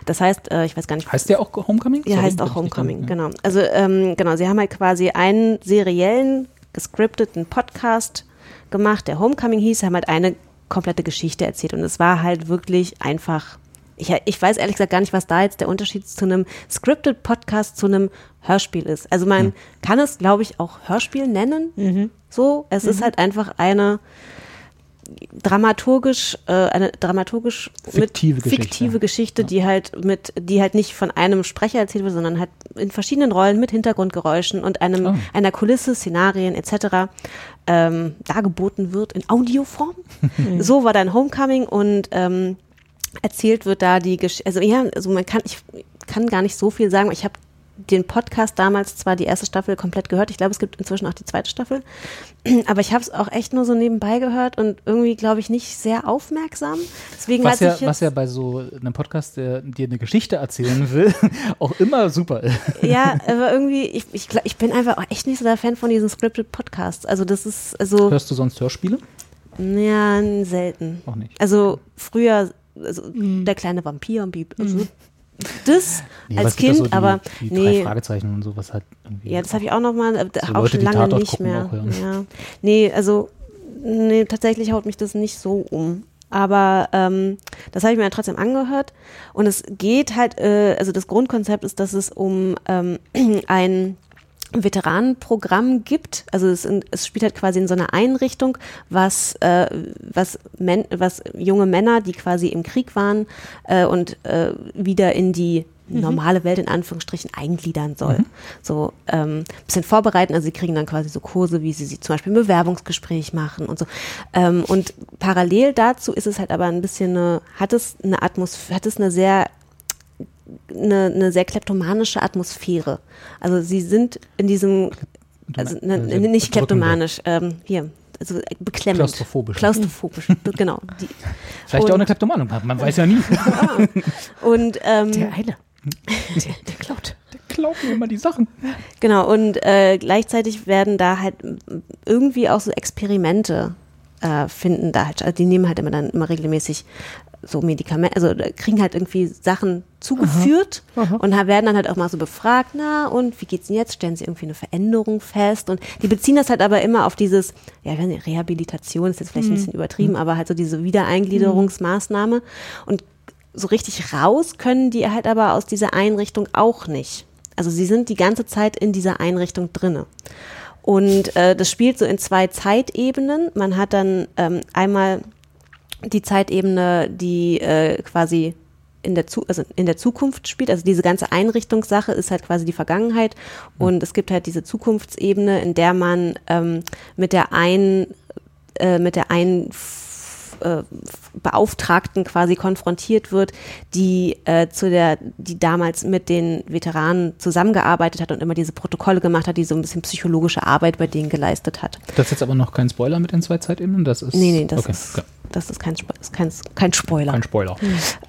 S3: Das heißt, äh, ich weiß gar nicht,
S1: heißt der auch Homecoming?
S3: Ja, heißt auch Homecoming,
S1: dran- ja.
S3: genau. Also ähm, genau, sie haben halt quasi einen seriellen, gescripteten Podcast gemacht, der Homecoming hieß, haben halt eine komplette Geschichte erzählt und es war halt wirklich einfach. Ich, ich weiß ehrlich gesagt gar nicht, was da jetzt der Unterschied zu einem scripted Podcast zu einem Hörspiel ist. Also man
S1: Hm.
S3: kann es, glaube ich, auch Hörspiel nennen.
S2: Mhm.
S3: So, es ist halt einfach eine dramaturgisch, äh, eine dramaturgisch
S1: Fiktive
S3: mit
S1: Geschichte.
S3: fiktive Geschichte, die halt mit, die halt nicht von einem Sprecher erzählt wird, sondern halt in verschiedenen Rollen mit Hintergrundgeräuschen und einem,
S1: Oh.
S3: einer Kulisse, Szenarien etc. Ähm, dargeboten wird in Audioform. <laughs> so war dann Homecoming und ähm, erzählt wird da die Geschichte. Also ja, also man kann, ich kann gar nicht so viel sagen. Ich habe den Podcast damals zwar die erste Staffel komplett gehört, ich glaube, es gibt inzwischen auch die zweite Staffel, <clears throat> aber ich habe es auch echt nur so nebenbei gehört und irgendwie, glaube ich, nicht sehr aufmerksam. Deswegen
S1: Was ja, was ja bei so einem Podcast, der dir eine Geschichte erzählen will, <laughs> auch immer super ist.
S3: ja, aber irgendwie, ich, ich, ich bin einfach auch echt nicht so der Fan von diesen scripted Podcasts. Also das ist, also,
S1: Hörst du sonst Hörspiele?
S3: ja, selten.
S1: Auch nicht.
S3: Also früher, also der kleine Vampir und Bib, also das
S1: Nee,
S3: als
S1: ja
S3: Kind,
S1: so die,
S3: aber
S1: die drei
S3: nee.
S1: Fragezeichen und sowas halt irgendwie.
S3: Ja, das habe ich auch noch mal, äh,
S1: So
S3: auch
S1: Leute,
S3: schon lange nicht mehr.
S1: auch hören.
S3: Ja. Nee, also nee, tatsächlich haut mich das nicht so um. Aber ähm, das habe ich mir dann trotzdem angehört. Und es geht halt, äh, also das Grundkonzept ist, dass es um ähm, <clears throat> ein Veteranenprogramm gibt. Also es, es spielt halt quasi in so einer Einrichtung, was, äh, was, men, was junge Männer, die quasi im Krieg waren äh, und äh, wieder in die normale Welt in Anführungsstrichen eingliedern soll. So ähm, bisschen vorbereiten, also sie kriegen dann quasi so Kurse, wie sie, sie zum Beispiel ein Bewerbungsgespräch machen und so. Ähm, und parallel dazu ist es halt aber ein bisschen eine, hat es eine Atmosphäre, hat es eine sehr eine, eine sehr kleptomanische Atmosphäre. Also sie sind in diesem, also ne,
S1: Sehr
S3: nicht kleptomanisch, ähm, hier, also beklemmend.
S1: Klaustrophobisch.
S3: Klaustrophobisch, <laughs> genau. Die,
S1: Vielleicht auch
S3: und-
S1: eine Kleptomanung. Man weiß ja nie.
S3: und ähm,
S2: Der eine. Der, der klaut.
S1: Der klaut mir immer die Sachen.
S3: Genau, und äh, gleichzeitig werden da halt irgendwie auch so Experimente äh, finden da halt, also die nehmen halt immer dann immer regelmäßig so Medikamente, also kriegen halt irgendwie Sachen zugeführt und ha- werden dann halt auch mal so befragt, na und wie geht's denn jetzt? Stellen sie irgendwie eine Veränderung fest und die beziehen das halt aber immer auf dieses, ja, ich weiß nicht, Rehabilitation ist jetzt vielleicht ein bisschen übertrieben, aber halt so diese Wiedereingliederungsmaßnahme und so richtig raus können die halt aber aus dieser Einrichtung auch nicht. Also sie sind die ganze Zeit in dieser Einrichtung drinne. Und äh, das spielt so in zwei Zeitebenen. Man hat dann ähm, einmal die Zeitebene, die äh, quasi in der, Zu also in der Zukunft spielt. Also diese ganze Einrichtungssache ist halt quasi die Vergangenheit und es gibt halt diese Zukunftsebene, in der man ähm, mit der einen äh, mit der einen äh, Beauftragten quasi konfrontiert wird, die äh, zu der, die damals mit den Veteranen zusammengearbeitet hat und immer diese Protokolle gemacht hat, die so ein bisschen psychologische Arbeit bei denen geleistet hat.
S1: Das ist jetzt aber noch kein Spoiler mit den zwei Zeitebenen. Das ist,
S3: Nee, nee, das
S1: okay,
S3: ist,
S1: ja,
S3: das ist kein, ist kein, kein Spoiler.
S1: kein Spoiler.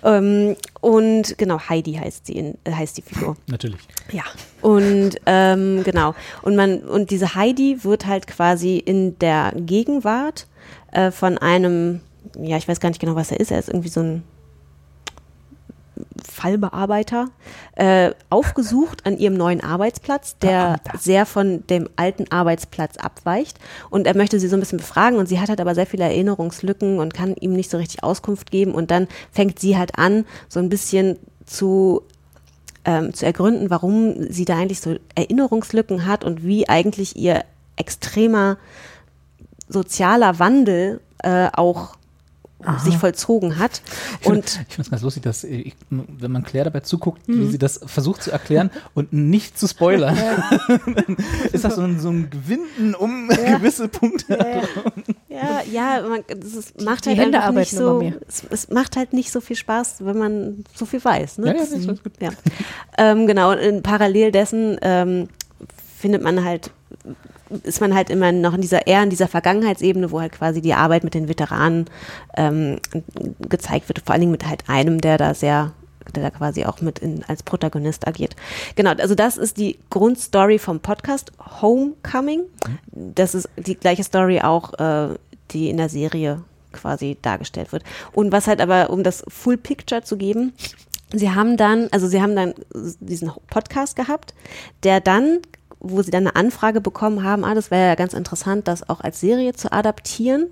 S3: Ähm, und genau, Heidi heißt sie, in, äh, heißt die Figur. <laughs>
S1: Natürlich.
S3: Ja. Und ähm, genau. Und man, und diese Heidi wird halt quasi in der Gegenwart äh, von einem, ja, ich weiß gar nicht genau, was er ist, er ist irgendwie so ein Fallbearbeiter, äh, aufgesucht an ihrem neuen Arbeitsplatz, der sehr von dem alten Arbeitsplatz abweicht. Und er möchte sie so ein bisschen befragen und sie hat halt aber sehr viele Erinnerungslücken und kann ihm nicht so richtig Auskunft geben. Und dann fängt sie halt an, so ein bisschen zu ähm, zu ergründen, warum sie da eigentlich so Erinnerungslücken hat und wie eigentlich ihr extremer sozialer Wandel äh, auch sich vollzogen hat.
S1: Ich finde
S3: Und
S1: ich finde es ganz lustig, dass äh, ich, wenn man Claire dabei zuguckt, wie sie das versucht zu erklären und nicht zu spoilern, dann <laughs> ist das so ein, so ein Gewinnen um gewisse Punkte.
S3: ja, ja, man, das ist, macht halt einfach nicht so, es, es macht halt nicht so viel Spaß, wenn man so viel weiß. Ne?
S1: Ja, ja,
S3: Das-
S1: das ist gut.
S3: ja. ähm, genau, und in parallel dessen ähm, findet man halt, ist man halt immer noch in dieser, eher in dieser Vergangenheitsebene, wo halt quasi die Arbeit mit den Veteranen ähm, gezeigt wird, vor allen Dingen mit halt einem, der da sehr der da quasi auch mit in, als Protagonist agiert. Genau, also das ist die Grundstory vom Podcast Homecoming. Das ist die gleiche Story auch, äh, die in der Serie quasi dargestellt wird. Und was halt aber, um das Full Picture zu geben, sie haben dann, also sie haben dann diesen Podcast gehabt, der dann wo sie dann eine Anfrage bekommen haben, ah, das wäre ja ganz interessant, das auch als Serie zu adaptieren.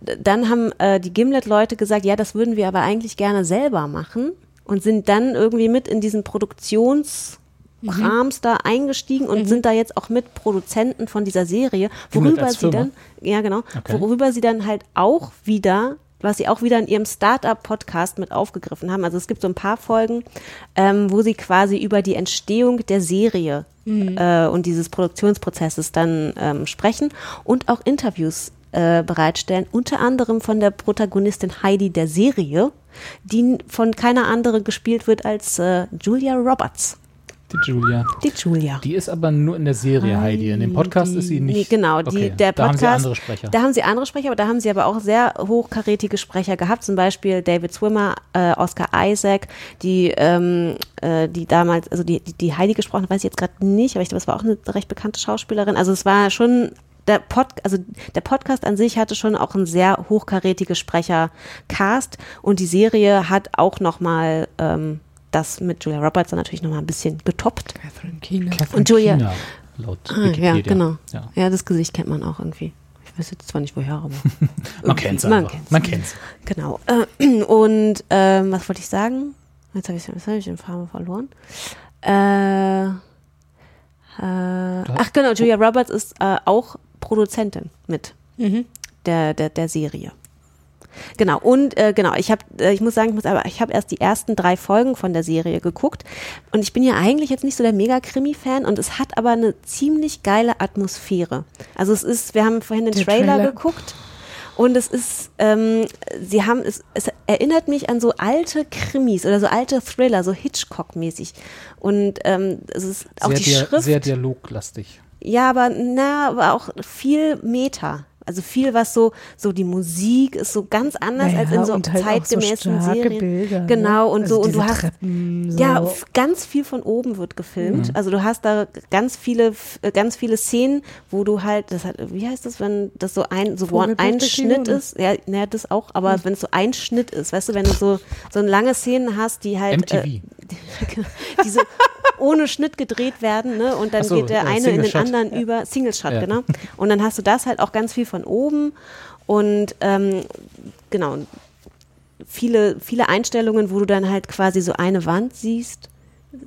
S3: Dann haben äh, die Gimlet-Leute gesagt, ja, das würden wir aber eigentlich gerne selber machen und sind dann irgendwie mit in diesen Produktionskrams da eingestiegen und sind da jetzt auch mit Produzenten von dieser Serie, worüber sie dann, ja genau,
S1: Okay.
S3: worüber sie dann halt auch wieder was sie auch wieder in ihrem Startup-Podcast mit aufgegriffen haben. Also es gibt so ein paar Folgen, ähm, wo sie quasi über die Entstehung der Serie äh, und dieses Produktionsprozesses dann ähm, sprechen und auch Interviews äh, bereitstellen, unter anderem von der Protagonistin Heidi der Serie, die von keiner anderen gespielt wird als äh, Julia Roberts.
S1: Die Julia.
S3: Die Julia.
S1: Die ist aber nur in der Serie Heidi. In dem Podcast ist sie nicht.
S3: Nee, genau, die,
S1: okay,
S3: der
S1: da haben
S3: Podcast.
S1: sie andere Sprecher.
S3: Da haben sie andere Sprecher, aber da haben sie aber auch sehr hochkarätige Sprecher gehabt, zum Beispiel David Swimmer, äh, Oscar Isaac, die, ähm, äh, die damals, also die, die, die Heidi gesprochen, hat, weiß ich jetzt gerade nicht, aber ich glaube, es war auch eine recht bekannte Schauspielerin. Also es war schon der Pod, also der Podcast an sich hatte schon auch einen sehr hochkarätige Sprechercast und die Serie hat auch noch mal ähm, das mit Julia Roberts dann natürlich noch mal ein bisschen getoppt.
S2: Catherine Keener.
S1: Catherine
S3: Und Julia-
S1: Keener, laut
S3: Ah,
S1: Wikipedia.
S3: ja, genau.
S1: Ja.
S3: Ja, das Gesicht kennt man auch irgendwie. Ich weiß jetzt zwar nicht woher, aber. <laughs>
S1: Man kennt es
S3: Man
S1: einfach. Man kennt's.
S3: Genau. Äh, <clears throat> Und ähm, was wollte ich sagen? Jetzt habe ich, jetzt hab ich den Faden verloren. Äh, äh, ach genau, Julia Roberts ist äh, auch Produzentin mit der, der, der Serie. Genau, und äh, genau, ich habe, äh, ich muss sagen, ich, muss, aber ich habe erst die ersten drei Folgen von der Serie geguckt und ich bin ja eigentlich jetzt nicht so der Mega-Krimi-Fan und es hat aber eine ziemlich geile Atmosphäre. Also es ist, wir haben vorhin den Trailer,
S2: Trailer.
S3: geguckt und es ist, ähm, sie haben, es, es erinnert mich an so alte Krimis oder so alte Thriller, so Hitchcock-mäßig. Und ähm, es ist auch
S1: Sehr,
S3: die
S1: dia
S3: Schrift.
S1: sehr dialoglastig.
S3: Ja, aber na, aber auch viel Meta. Also viel, was so, so die Musik ist so ganz anders als in so
S2: halt
S3: zeitgemäßen
S2: so
S3: Serien.
S2: Bilder, ne?
S3: Genau, und
S2: Also
S3: so, und du hast,
S2: Treppen, so.
S3: ja, ganz viel von oben wird gefilmt. Also du hast da ganz viele, ganz viele Szenen, wo du halt, das hat, wie heißt das, wenn das so ein, so one, ein Schnitt
S2: oder?
S3: ist, ja, naja, das auch, aber wenn es so ein Schnitt ist, weißt du, wenn du so, so lange Szenen hast, die halt,
S1: MTV.
S3: äh, <laughs> diese ohne Schnitt gedreht werden, ne? Und dann
S1: so,
S3: geht der
S1: äh,
S3: eine in den
S1: Shot.
S3: anderen über Single Shot,
S1: Ja.
S3: genau. Und dann hast du das halt auch ganz viel von oben und ähm, genau viele viele Einstellungen, wo du dann halt quasi so eine Wand siehst,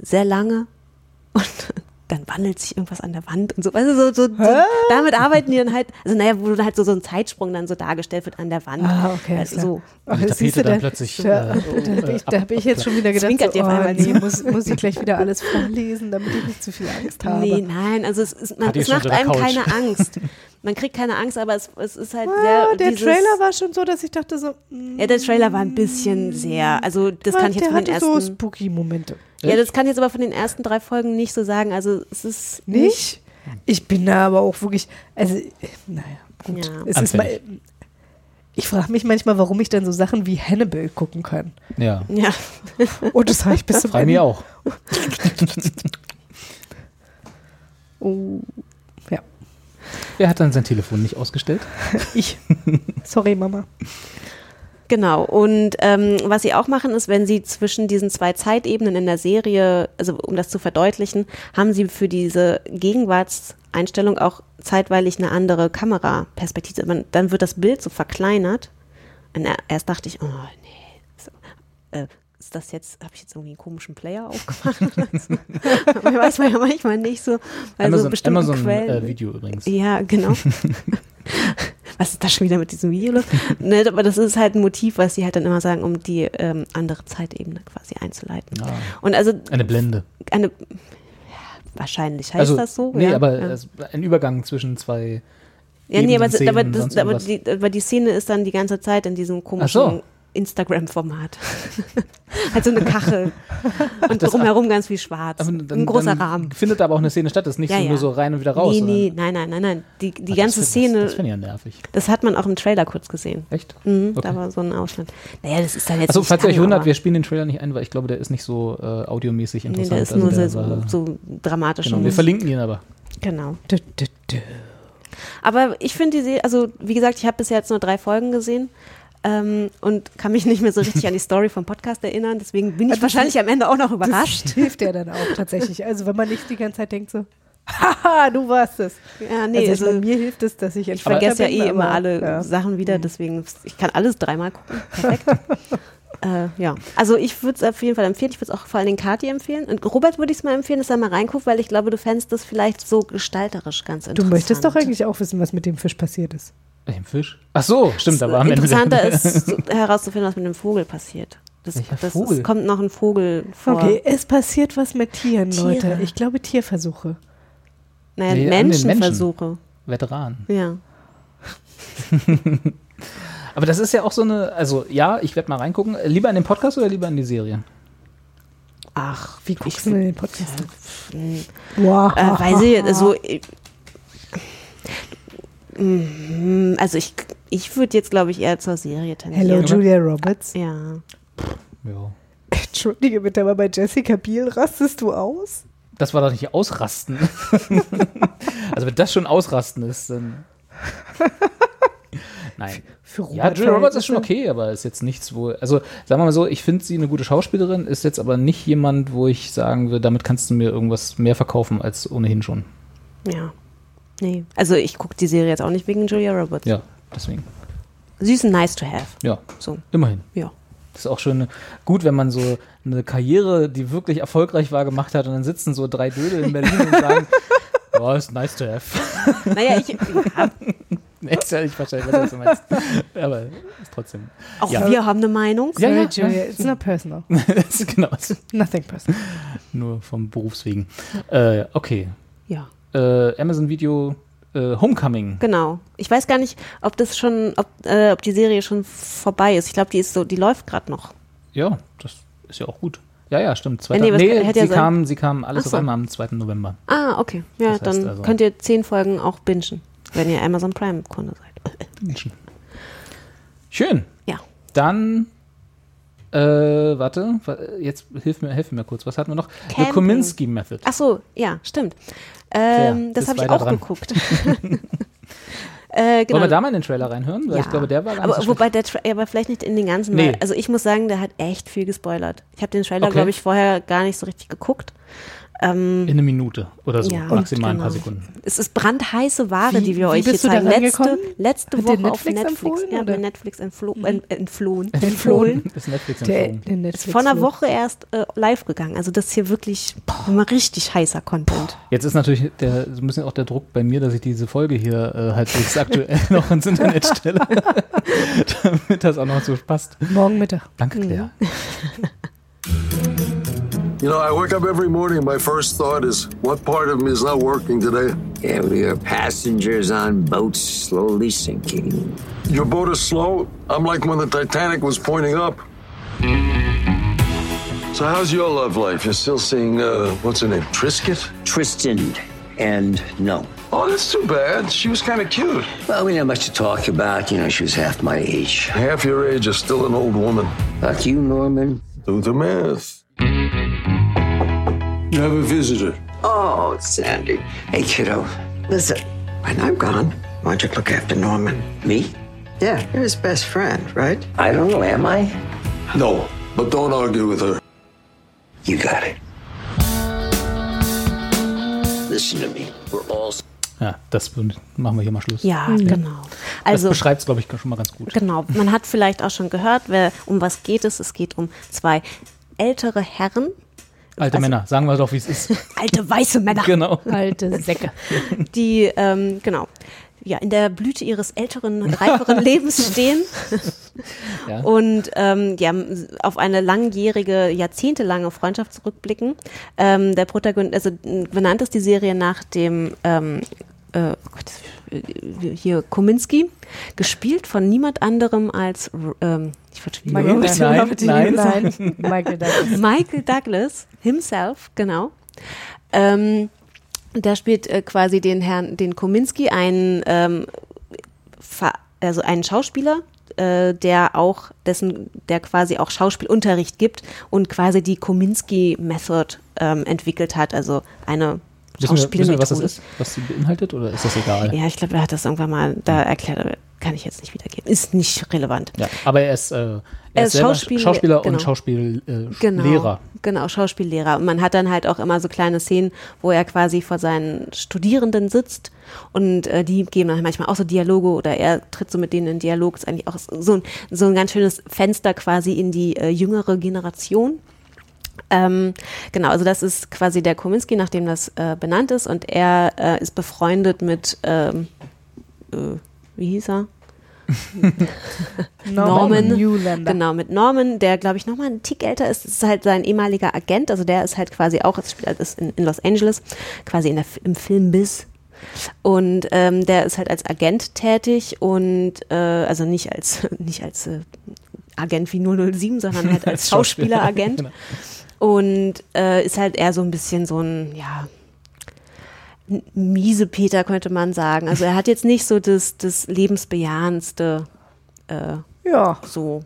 S3: sehr lange <laughs> und dann wandelt sich irgendwas an der Wand und so. Also so, so, so damit arbeiten die dann halt, also naja, wo dann halt so, so ein Zeitsprung dann so dargestellt wird an der Wand.
S2: Ah, okay,
S3: Also so.
S2: Ach,
S1: die
S2: das siehst du
S1: Tapete dann plötzlich,
S2: Ja,
S1: äh,
S2: da habe ich, da hab ich jetzt schon wieder gedacht, so, oh, nee, muss, muss ich gleich wieder alles vorlesen, damit ich nicht zu viel Angst habe.
S3: Nee, nein, also es, ist, man, es macht einem
S1: Couch?
S3: keine Angst. <laughs> Man kriegt keine Angst, aber es, es ist halt
S2: Ah,
S3: sehr.
S2: der
S3: dieses,
S2: Trailer war schon so, dass ich dachte so, mm,
S3: Ja, der Trailer war ein bisschen sehr. Also das kann ich jetzt
S2: der
S3: von den
S2: hatte so
S3: ersten.
S2: spooky Momente.
S3: ja, das kann ich jetzt aber von den ersten drei Folgen nicht so sagen. Also es ist
S2: Nicht? Ich bin da aber auch wirklich, also, naja, gut.
S3: Ja.
S2: Es ist mal, ich frage mich manchmal, warum ich dann so Sachen wie Hannibal gucken kann.
S1: Ja.
S3: Ja,
S2: Und das habe ich bis zum
S1: Frei mir auch. <laughs>
S2: Oh.
S1: Wer hat dann sein Telefon nicht ausgestellt? <laughs>
S2: Ich. Sorry, Mama.
S3: Genau. Und ähm, was sie auch machen, ist, wenn sie zwischen diesen zwei Zeitebenen in der Serie, also um das zu verdeutlichen, haben sie für diese Gegenwartseinstellung auch zeitweilig eine andere Kameraperspektive. Man, dann wird das Bild so verkleinert. Und er- erst dachte ich, oh nee, so, äh, ist das jetzt, habe ich jetzt irgendwie einen komischen Player aufgemacht? Aber <laughs> weiß man ja manchmal nicht so. Weil so
S1: Amazon,
S3: bestimmte
S1: Amazon
S3: Quellen.
S1: äh, Video übrigens.
S3: Ja, genau. <laughs> was ist das schon wieder mit diesem Video los? ne, aber das ist halt ein Motiv, was sie halt dann immer sagen, um die ähm, andere Zeitebene quasi einzuleiten.
S1: Ah,
S3: Und also
S1: eine Blende.
S3: eine, ja, wahrscheinlich heißt
S1: also,
S3: das so.
S1: Nee,
S3: ja,
S1: aber
S3: ja.
S1: ein Übergang zwischen zwei.
S3: ja, nee, aber,
S1: Ebenen,
S3: aber, das, aber, die, aber die Szene ist dann die ganze Zeit in diesem komischen
S1: so.
S3: Instagram-Format. halt <laughs> so eine Kachel. <laughs> Und drumherum ganz viel schwarz.
S1: Dann,
S3: ein großer Rahmen.
S1: Findet aber auch eine Szene statt. Das ist nicht
S3: Ja,
S1: so
S3: ja.
S1: nur so rein und wieder raus.
S3: nee, nee, nein, nein, nein, nein. Die, die
S1: Ah,
S3: ganze
S1: das,
S3: Szene,
S1: Das, das finde ich ja nervig.
S3: das hat man auch im Trailer kurz gesehen.
S1: Echt?
S3: Mhm,
S1: Okay.
S3: Da war so ein Ausschnitt. Naja, das ist dann jetzt nicht
S1: falls ihr euch wundert, wir spielen den Trailer nicht ein, weil ich glaube, der ist nicht so äh, audiomäßig
S3: Nee,
S1: interessant.
S3: der ist
S1: Also
S3: nur
S1: der
S3: so,
S1: war-
S3: so dramatisch.
S1: Genau, wir verlinken ihn aber.
S3: genau.
S2: Dü, dü, dü.
S3: Aber ich finde die Serie, also wie gesagt, ich habe bisher jetzt nur drei Folgen gesehen ähm, und kann mich nicht mehr so richtig an die Story vom Podcast erinnern. Deswegen bin ich
S2: Also
S3: wahrscheinlich am Ende auch noch überrascht.
S2: Das hilft ja dann auch tatsächlich. Also wenn man nicht die ganze Zeit denkt so, haha, du warst es.
S3: Ja, nee,
S2: also,
S3: also,
S2: mir hilft es, dass ich
S3: ich vergesse ja eh immer alle
S2: ja.
S3: Sachen wieder, deswegen, ich kann alles dreimal gucken. Perfekt. <laughs> äh, ja, also ich würde es auf jeden Fall empfehlen. Ich würde es auch vor allen Dingen Kati empfehlen. Und Robert würde ich es mal empfehlen, dass er mal reinguckt, weil ich glaube, du fändest das vielleicht so gestalterisch ganz
S2: Du
S3: interessant.
S2: möchtest doch eigentlich auch wissen, was mit dem Fisch passiert ist.
S1: Welchem Fisch? Ach so, stimmt, aber am Ende.
S3: Interessanter ist so herauszufinden, was mit dem Vogel passiert. Das, das
S1: Vogel?
S3: Es kommt noch ein Vogel vor.
S2: Okay, es passiert was mit Tieren,
S3: Tiere.
S2: Leute. Ich glaube Tierversuche.
S3: Naja,
S1: Nee, den Menschen.
S3: Menschenversuche.
S1: Veteran.
S3: Ja. <laughs> <laughs>
S1: Aber das ist ja auch so eine, also ja, ich werde mal reingucken. Lieber in den Podcast oder lieber in die Serie?
S3: Ach,
S2: Wie guckst du denn den Podcast?
S3: Äh,
S2: Wow.
S3: weiß ich, also, mm, also ich, ich würde jetzt, glaube ich, eher zur Serie tendieren.
S2: Hello, Julia Roberts.
S3: Ja.
S1: Ja.
S2: Entschuldige bitte, aber bei Jessica Biel rastest du aus?
S1: Das war doch nicht ausrasten. <laughs> also wenn das schon ausrasten ist, dann. <laughs> Nein.
S2: Für
S1: Ja, Julia Roberts ist schon okay, aber ist jetzt nichts, wo. Also, sagen wir mal so, ich finde sie eine gute Schauspielerin, ist jetzt aber nicht jemand, wo ich sagen würde, damit kannst du mir irgendwas mehr verkaufen als ohnehin schon.
S3: Ja. Nee. Also ich gucke die Serie jetzt auch nicht wegen Julia Roberts.
S1: Ja, deswegen.
S3: Sie ist ein nice to have.
S1: Ja,
S3: So,
S1: immerhin.
S3: ja.
S1: Das ist auch schon gut, wenn man so eine Karriere, die wirklich erfolgreich war, gemacht hat und dann sitzen so drei Dödel in Berlin und sagen, <laughs> oh, ist nice to have.
S3: Naja, ich, ja,
S1: nee, <laughs> ist ja nicht wahrscheinlich, was du meinst. <laughs> Aber ist trotzdem.
S3: auch
S1: Ja.
S3: wir haben eine Meinung.
S1: Ja, ja,
S2: Julia,
S1: ja.
S2: it's not personal.
S1: das ist genau.
S2: Nothing personal.
S1: Nur vom Berufswegen. Äh, okay.
S3: Ja.
S1: Äh, Amazon Video äh, Homecoming.
S3: Genau. Ich weiß gar nicht, ob das schon, ob, äh, ob die Serie schon vorbei ist. Ich glaube, die ist so, die läuft gerade noch.
S1: Ja, das ist ja auch gut. Ja, ja, stimmt. Zweiter,
S3: nee,
S1: nee,
S3: ja
S1: sie,
S3: sein-
S1: kam, sie kam alles
S3: Ach
S1: auf
S3: so.
S1: einmal am 2. November.
S3: Ah, okay. Ja,
S1: Das heißt
S3: dann
S1: also-
S3: könnt ihr zehn Folgen auch bingen, wenn ihr Amazon Prime Kunde seid.
S1: Menschen. Schön.
S3: Ja.
S1: Dann, äh, warte, wa- jetzt hilf mir, helf mir kurz. Was hatten wir noch? The
S3: Camping.
S1: Kominsky Method.
S3: Ach so, ja, stimmt. Ähm, das
S1: Bist
S3: habe ich auch
S1: dran.
S3: geguckt. <laughs> <laughs> äh, genau.
S1: Wollen wir da mal in den Trailer reinhören? Weil
S3: ja.
S1: ich glaube, der war
S3: aber
S1: so
S3: wobei der Tra aber vielleicht nicht in den ganzen,
S1: Nee.
S3: also ich muss sagen, der hat echt viel gespoilert. Ich habe den Trailer,
S1: Okay.
S3: glaube ich, vorher gar nicht so richtig geguckt. Ähm,
S1: In eine Minute oder so,
S3: Ja,
S1: maximal ein
S3: genau.
S1: paar Sekunden.
S3: es ist brandheiße Ware,
S2: Wie-
S3: die wir
S2: wie
S3: euch
S2: bist
S3: jetzt
S2: du da
S3: zeigen. Letzte, letzte Woche
S2: dir
S3: auf
S2: Netflix
S3: Netflix. ja, mir Netflix entflo äh, entflohen.
S2: Entflohen.
S1: Ist Netflix
S2: Der,
S1: empfohlen.
S2: der Netflix
S3: Ist vor einer Woche erst äh, live gegangen. Also das ist hier wirklich mal richtig heißer Content.
S1: Jetzt ist natürlich der, so ein bisschen auch der Druck bei mir, dass ich diese Folge hier äh, halbwegs <laughs> aktuell noch ins Internet stelle, <laughs> damit das auch noch so passt.
S2: Morgen Mittag.
S1: Danke, Claire. <laughs>
S4: You know, I wake up every morning. My first thought is, what part of me is not working today?
S5: Yeah, we are passengers on boats slowly sinking.
S4: Your boat is slow. I'm like when the Titanic was pointing up. So, how's your love life? You're still seeing, uh, what's her name? Trisket?
S5: Tristan and no.
S4: Oh, that's too bad. She was kind of cute.
S5: Well, we didn't have much to talk about. You know, she was half my age.
S4: Half your age is still an old woman.
S5: Like you, Norman.
S4: Do the math. You have a visitor.
S5: Oh, Sandy. Hey, kiddo. Listen, when I'm gone, why don't you look after Norman? Me? Yeah, you're his best friend, right? I don't know, am I?
S4: No, but don't argue with her.
S5: You got it. Listen to me. We're all
S1: Ja, das machen wir hier mal Schluss.
S3: Ja, genau.
S1: Das
S3: Also
S1: beschreibt es, glaube ich, schon mal ganz gut.
S3: Genau, man hat vielleicht auch schon gehört, wer, um was geht es. Es geht um zwei ältere Herren,
S1: Alte Männer, sagen wir doch, wie es ist. <laughs>
S3: alte weiße Männer,
S1: genau.
S2: Alte <laughs> Säcke.
S3: die ähm, genau ja in der Blüte ihres älteren, <laughs> reiferen Lebens stehen
S1: Ja.
S3: und ähm, ja, auf eine langjährige, jahrzehntelange Freundschaft zurückblicken. Ähm, der Protagonist, also benannt ist die Serie nach dem ähm, äh, oh Gott, hier Kominski, gespielt von niemand anderem als ähm, ich
S2: Michael
S3: Robert-
S1: Nein,
S2: Robert
S1: nein.
S2: Nein. <laughs> Michael Douglas.
S3: Michael Douglas himself, genau. Ähm, der spielt äh, quasi den Herrn, den Kominski, einen, ähm, also einen Schauspieler, äh, der auch, dessen, der quasi auch Schauspielunterricht gibt und quasi die Kominski-Method ähm, entwickelt hat, also eine
S1: Wissen wir, wissen wir, was das ist? Was sie beinhaltet oder ist das egal?
S3: Ja, ich glaube, er hat das irgendwann mal da erklärt, aber kann ich jetzt nicht wiedergeben. Ist nicht relevant.
S1: Ja, aber er ist, äh, er
S3: Er
S1: ist
S3: Schauspiel-
S1: Schauspieler
S3: genau.
S1: und Schauspiellehrer. Äh,
S3: Genau, genau, Schauspiellehrer. Und man hat dann halt auch immer so kleine Szenen, wo er quasi vor seinen Studierenden sitzt und äh, die geben dann manchmal auch so Dialoge oder er tritt so mit denen in Dialog. Ist eigentlich auch so ein, so ein ganz schönes Fenster quasi in die äh, jüngere Generation. Ähm, genau, also das ist quasi der Kominski, nachdem das äh, benannt ist und er äh, ist befreundet mit, ähm, äh, wie hieß er? <laughs> Norman.
S2: Newlander.
S3: Genau, mit Norman, der glaube ich nochmal einen Tick älter ist. Das ist halt sein ehemaliger Agent, also der ist halt quasi auch, es spielt ist in, in Los Angeles, quasi in der, im Film Biz. Und ähm, der ist halt als Agent tätig und äh, also nicht als <laughs> nicht als äh, Agent wie 007, sondern halt <laughs> als Schauspieleragent.
S1: Genau.
S3: Und äh, ist halt eher so ein bisschen so ein, ja, miese Peter, könnte man sagen. Also er hat jetzt nicht so das, das lebensbejahendste äh,
S2: Ja,
S3: so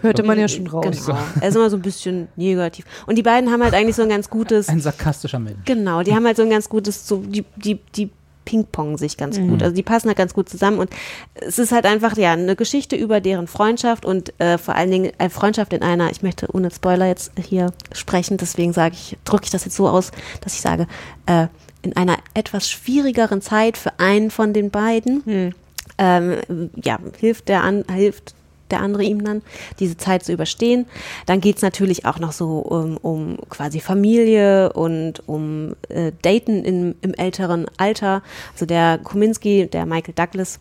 S2: hörte man ja schon raus.
S3: Genau. Er ist immer so ein bisschen negativ. Und die beiden haben halt eigentlich so ein ganz gutes,
S1: Ein sarkastischer Mensch.
S3: genau, die haben halt so ein ganz gutes, so, die, die, die Ping-Pong sich ganz gut. Also die passen halt ganz gut zusammen und es ist halt einfach, ja, eine Geschichte über deren Freundschaft und äh, vor allen Dingen eine Freundschaft in einer, ich möchte ohne Spoiler jetzt hier sprechen, deswegen sage ich, drücke ich das jetzt so aus, dass ich sage, äh, in einer etwas schwierigeren Zeit für einen von den beiden, ähm, ja, hilft der an, hilft der andere ihm dann, diese Zeit zu überstehen. Dann geht's natürlich auch noch so um, um quasi Familie und um äh, Daten im, im älteren Alter. Also der Kominski, der Michael Douglas,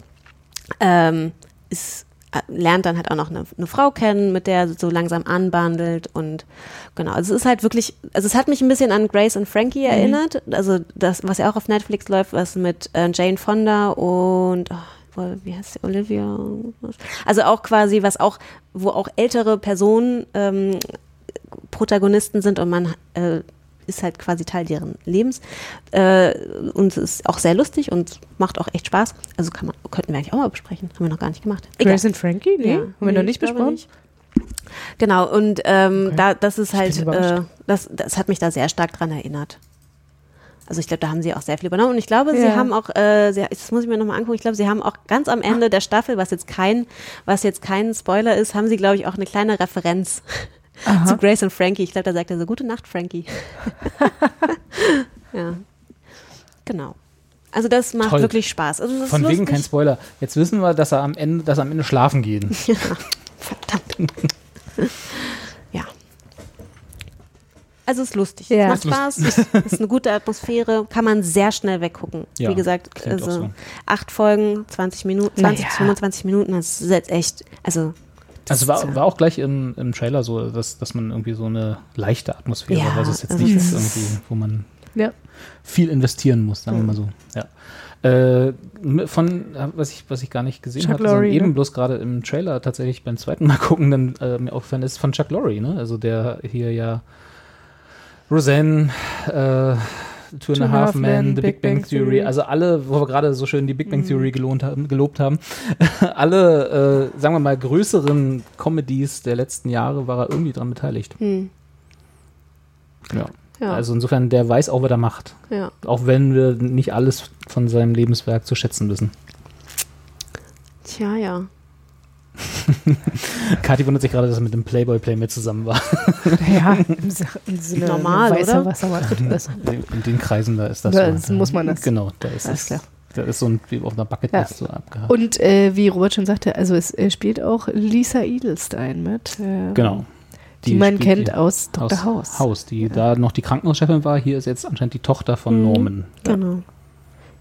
S3: ähm, ist, äh, lernt dann halt auch noch eine, eine Frau kennen, mit der er so langsam anbandelt und genau, also es ist halt wirklich, also es hat mich ein bisschen an Grace und Frankie erinnert, also das, was ja auch auf Netflix läuft, was mit äh, Jane Fonda und oh, wie heißt sie, Olivia? Also auch quasi, was auch, wo auch ältere Personen ähm, Protagonisten sind und man äh, ist halt quasi Teil deren Lebens. Äh, und es ist auch sehr lustig und macht auch echt Spaß. Also kann man, könnten wir eigentlich auch mal besprechen. Haben wir noch gar nicht gemacht. Egal.
S2: Grace and Frankie? Nee,
S3: Ja.
S2: haben wir
S3: Nee,
S2: noch nicht besprochen.
S3: nicht. Genau, und ähm,
S2: Okay.
S3: da, das ist halt, äh, das, das hat mich da sehr stark dran erinnert. Also ich glaube, da haben sie auch sehr viel übernommen. Und ich glaube, sie
S2: Ja.
S3: haben auch, äh, sie, das muss ich mir nochmal angucken, ich glaube, sie haben auch ganz am Ende der Staffel, was jetzt kein, was jetzt kein Spoiler ist, haben sie, glaube ich, auch eine kleine Referenz zu Grace und Frankie. Ich glaube, da sagt er so, gute Nacht, Frankie. <laughs> ja. Genau. Also das macht
S1: Toll.
S3: wirklich Spaß. Also das ist
S1: Von wegen
S3: lustig.
S1: kein Spoiler. Jetzt wissen wir, dass er am Ende, dass er am Ende schlafen geht. <laughs>
S3: Verdammt. <laughs> Also es ist lustig.
S2: Ja.
S3: Es macht Spaß, es ist eine gute Atmosphäre, kann man sehr schnell weggucken.
S1: Ja,
S3: Wie gesagt, also
S1: so.
S3: acht Folgen, 20 Minuten, 20
S2: Naja.
S3: 25 Minuten, das ist jetzt echt, also
S1: Also war, war auch gleich im, im Trailer so, dass, dass man irgendwie so eine leichte Atmosphäre,
S3: Ja,
S1: weil es jetzt
S3: also
S1: nicht
S3: das
S1: ist
S3: ist-
S1: irgendwie, wo man
S2: Ja.
S1: viel investieren muss, sagen wir mal so. Ja. Äh, von, was ich, was ich gar nicht gesehen
S2: Chuck
S1: habe, sondern
S2: Lorre,
S1: eben
S2: ne?
S1: bloß gerade im Trailer tatsächlich beim zweiten Mal <laughs> gucken, dann äh, mir aufgefallen ist von Chuck Lorre, ne? Also der hier ja Roseanne, äh, Two and a Half Men, The Big Bang, Theory, also alle, wo wir gerade so schön die Big
S2: Mhm.
S1: Bang Theory gelohnt haben, gelobt haben, <laughs> alle, äh, sagen wir mal, größeren Comedies der letzten Jahre war er irgendwie dran beteiligt.
S3: hm,
S1: Ja.
S3: ja,
S1: Also insofern, der weiß auch, was er macht.
S3: ja.
S1: Auch wenn wir nicht alles von seinem Lebenswerk zu schätzen wissen.
S3: Tja, ja. <laughs>
S1: Kathi wundert sich gerade, dass er mit dem Playboy-Playmate zusammen war. <laughs>
S2: Ja, <laughs> im, Sinne
S3: Normal,
S2: weißer
S3: oder?
S2: Wassermantel. Also,
S1: In den Kreisen, da ist das
S2: Da
S1: so.
S2: muss man das.
S1: Genau, da ist
S2: Alles
S1: das.
S2: klar.
S1: Da ist so ein, wie auf einer Bucketlist so abgehakt.
S2: Und äh, wie Robert schon sagte, also es äh, spielt auch Lisa Edelstein mit. Äh,
S1: genau.
S2: Die, man
S1: spielt
S2: kennt
S1: die
S2: aus Dr.
S1: aus
S2: House.
S1: Haus, die da noch die Krankenhauschefin war. Hier ist jetzt anscheinend die Tochter von
S3: Mhm.
S1: Norman.
S3: Genau.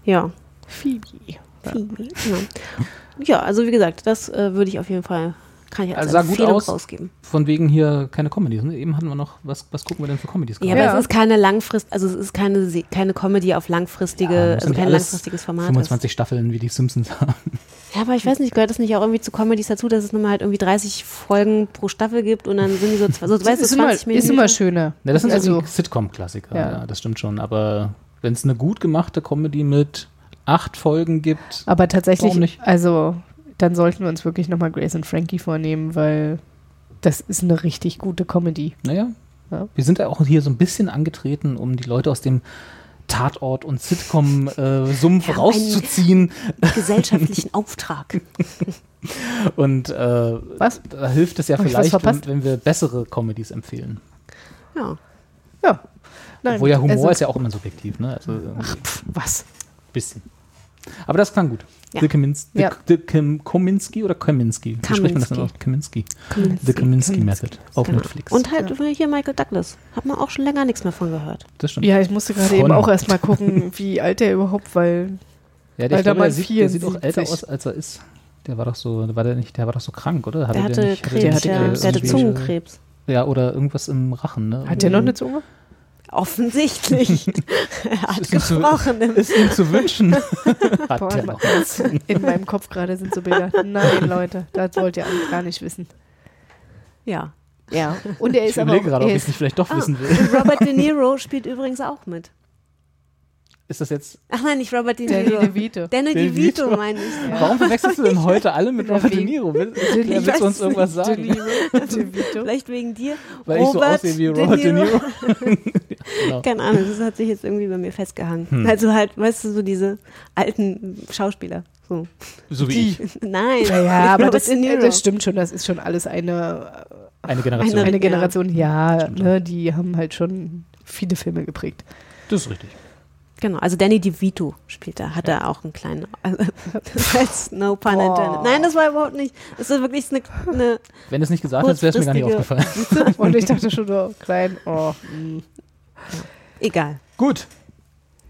S3: Ja.
S2: Phoebe.
S3: Phoebe, Ja. Ja, also wie gesagt, das äh, würde ich auf jeden Fall, kann ich als
S1: Also sah gut aus.
S3: rausgeben.
S1: Von wegen hier keine Comedies. Ne? Eben hatten wir noch, was, was gucken wir denn für Comedies?
S3: Ja,
S1: gerade?
S3: aber es ist keine langfrist, also es ist keine, keine Comedy auf langfristige,
S1: Ja,
S3: also kein langfristiges Format.
S1: 25 Staffeln wie die Simpsons haben.
S3: Ist. Ja, aber ich weiß nicht, gehört das nicht auch irgendwie zu Comedies dazu, dass es nun mal halt irgendwie 30 Folgen pro Staffel gibt und dann sind die so, so <laughs> weißt du,
S2: ist, immer,
S3: 20 Minuten.
S2: ist immer schöner.
S1: Ne, das sind
S2: also,
S1: Sitcom-Klassiker, ja.
S2: Ja.
S1: das stimmt schon. Aber wenn es eine gut gemachte Comedy mit acht Folgen gibt,
S2: aber tatsächlich, also dann sollten wir uns wirklich nochmal Grace und Frankie vornehmen, weil das ist eine richtig gute Comedy.
S1: naja,
S2: Ja.
S1: wir sind ja auch hier so ein bisschen angetreten, um die Leute aus dem Tatort- und Sitcom-Sumpf
S3: Ja,
S1: rauszuziehen.
S3: gesellschaftlichen Auftrag. <laughs>
S1: Und äh,
S2: Was?
S1: da hilft es ja
S2: Hab
S1: vielleicht, wenn, wenn wir bessere Comedies empfehlen.
S3: Ja.
S2: Ja. Nein,
S1: Obwohl ja Humor
S2: also,
S1: ist ja auch immer subjektiv, ne? Also ein
S2: pff, was?
S1: Bisschen. Aber das klang gut.
S3: Ja.
S1: The Kaminski,
S2: Ja.
S1: the, the Kim, Kominski oder Kaminski? Wie spricht man das denn aus? Kaminski. The Kaminski Method auf
S3: Genau.
S1: Netflix.
S3: Und halt hier Michael Douglas. Hat man auch schon länger nichts mehr von gehört.
S1: das stimmt.
S2: Ja, ich musste gerade eben auch erstmal gucken, <laughs> wie alt er überhaupt, weil
S1: Ja, der,
S2: Alter,
S1: ich glaube, der, sieht, der sieht auch
S2: 74.
S1: älter aus, als er ist. Der war doch so, war der nicht, der war doch so krank, oder?
S3: Der hatte
S1: nicht-
S3: Krebs,
S1: nicht,
S3: ja,
S1: äh,
S3: der hatte Zungenkrebs.
S1: Ja, oder irgendwas im Rachen, ne?
S2: hat der noch eine Zunge?
S3: Offensichtlich. <laughs> er hat
S1: Ist zu-
S3: gesprochen. im-
S1: Ist ihm zu wünschen. <laughs> Hat
S2: Boah, in meinem Kopf gerade sind so Bilder. Nein, Leute, das wollt ihr alle gar nicht wissen.
S3: Ja.
S2: Ja. Und er
S1: Ich
S2: ist aber
S1: überlege
S2: auch,
S1: gerade, ob ich es nicht vielleicht doch
S3: Ah,
S1: wissen will.
S3: Robert De Niro spielt übrigens auch mit.
S1: Ist das jetzt.
S3: Ach nein, nicht Robert De
S2: Danny
S3: Niro.
S2: DeVito.
S3: Danny
S1: De
S3: DeVito
S1: Vito.
S3: meine ich.
S1: Warum verwechselst du denn heute alle mit Robert De Niro? Will,
S2: Ich
S1: willst du uns irgendwas <laughs>
S2: De
S1: sagen?
S2: Niro, DeVito.
S3: Vielleicht wegen dir.
S1: Weil ich so
S3: Robert
S1: aussehe wie Robert De Niro. <laughs> genau.
S3: Keine Ahnung, das hat sich jetzt irgendwie bei mir festgehangen.
S1: Hm.
S3: Also halt, weißt du, so diese alten Schauspieler. So.
S1: So wie ich. <laughs>
S3: Nein,
S2: Ja, ja, aber
S3: Robert
S2: das,
S3: De Niro.
S2: das stimmt schon, das ist schon alles eine,
S1: Eine Generation.
S3: Eine-
S2: eine
S3: Ja.
S2: Generation. Ja,
S1: schon.
S2: ne, die haben halt schon viele Filme geprägt.
S1: Das ist richtig.
S3: Genau, also Danny DeVito spielt da, hat er auch einen kleinen, also, <laughs> no pun intended. Nein, das war überhaupt nicht, das ist wirklich eine, eine
S1: Wenn du es nicht gesagt hättest, wäre es mir gar nicht aufgefallen. <laughs>
S2: Und ich dachte schon, oh, klein, oh. mm.
S3: egal.
S1: Gut.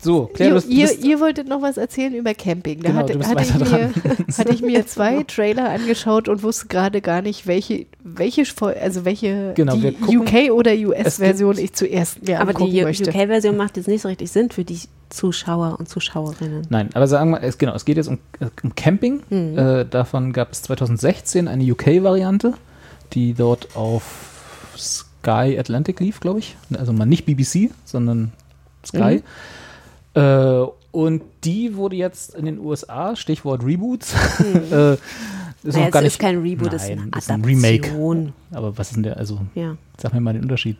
S1: So, Claire,
S2: Ihr,
S1: du bist,
S2: ihr, ihr wolltet noch was erzählen über Camping. Da
S1: Genau,
S2: hatte,
S1: du bist
S2: hatte, ich mir, <laughs> hatte ich mir zwei Trailer angeschaut und wusste gerade gar nicht, welche, welche, also welche
S1: Genau,
S2: die
S1: gucken-
S2: UK- oder US-Version ich zuerst mir
S3: Aber
S2: angucken
S3: die
S2: möchte.
S3: UK-Version macht jetzt nicht so richtig Sinn für die Zuschauer und Zuschauerinnen.
S1: Nein, aber sagen wir, es, genau, es geht jetzt um, äh, um Camping.
S3: Mhm.
S1: Äh, davon gab es 2016 eine UK-Variante, die dort auf Sky Atlantic lief, glaube ich. Also mal nicht BBC, sondern Sky.
S3: Mhm.
S1: Äh, und die wurde jetzt in den USA, Stichwort Reboots,
S3: Mhm. <laughs>
S1: äh, ist
S3: Naja,
S1: gar
S3: es
S1: nicht.
S3: ist kein Reboot, es ist eine
S1: ist ein Remake.
S3: Adaption.
S1: Aber was ist denn der, also
S3: Ja.
S1: sag mir mal den Unterschied.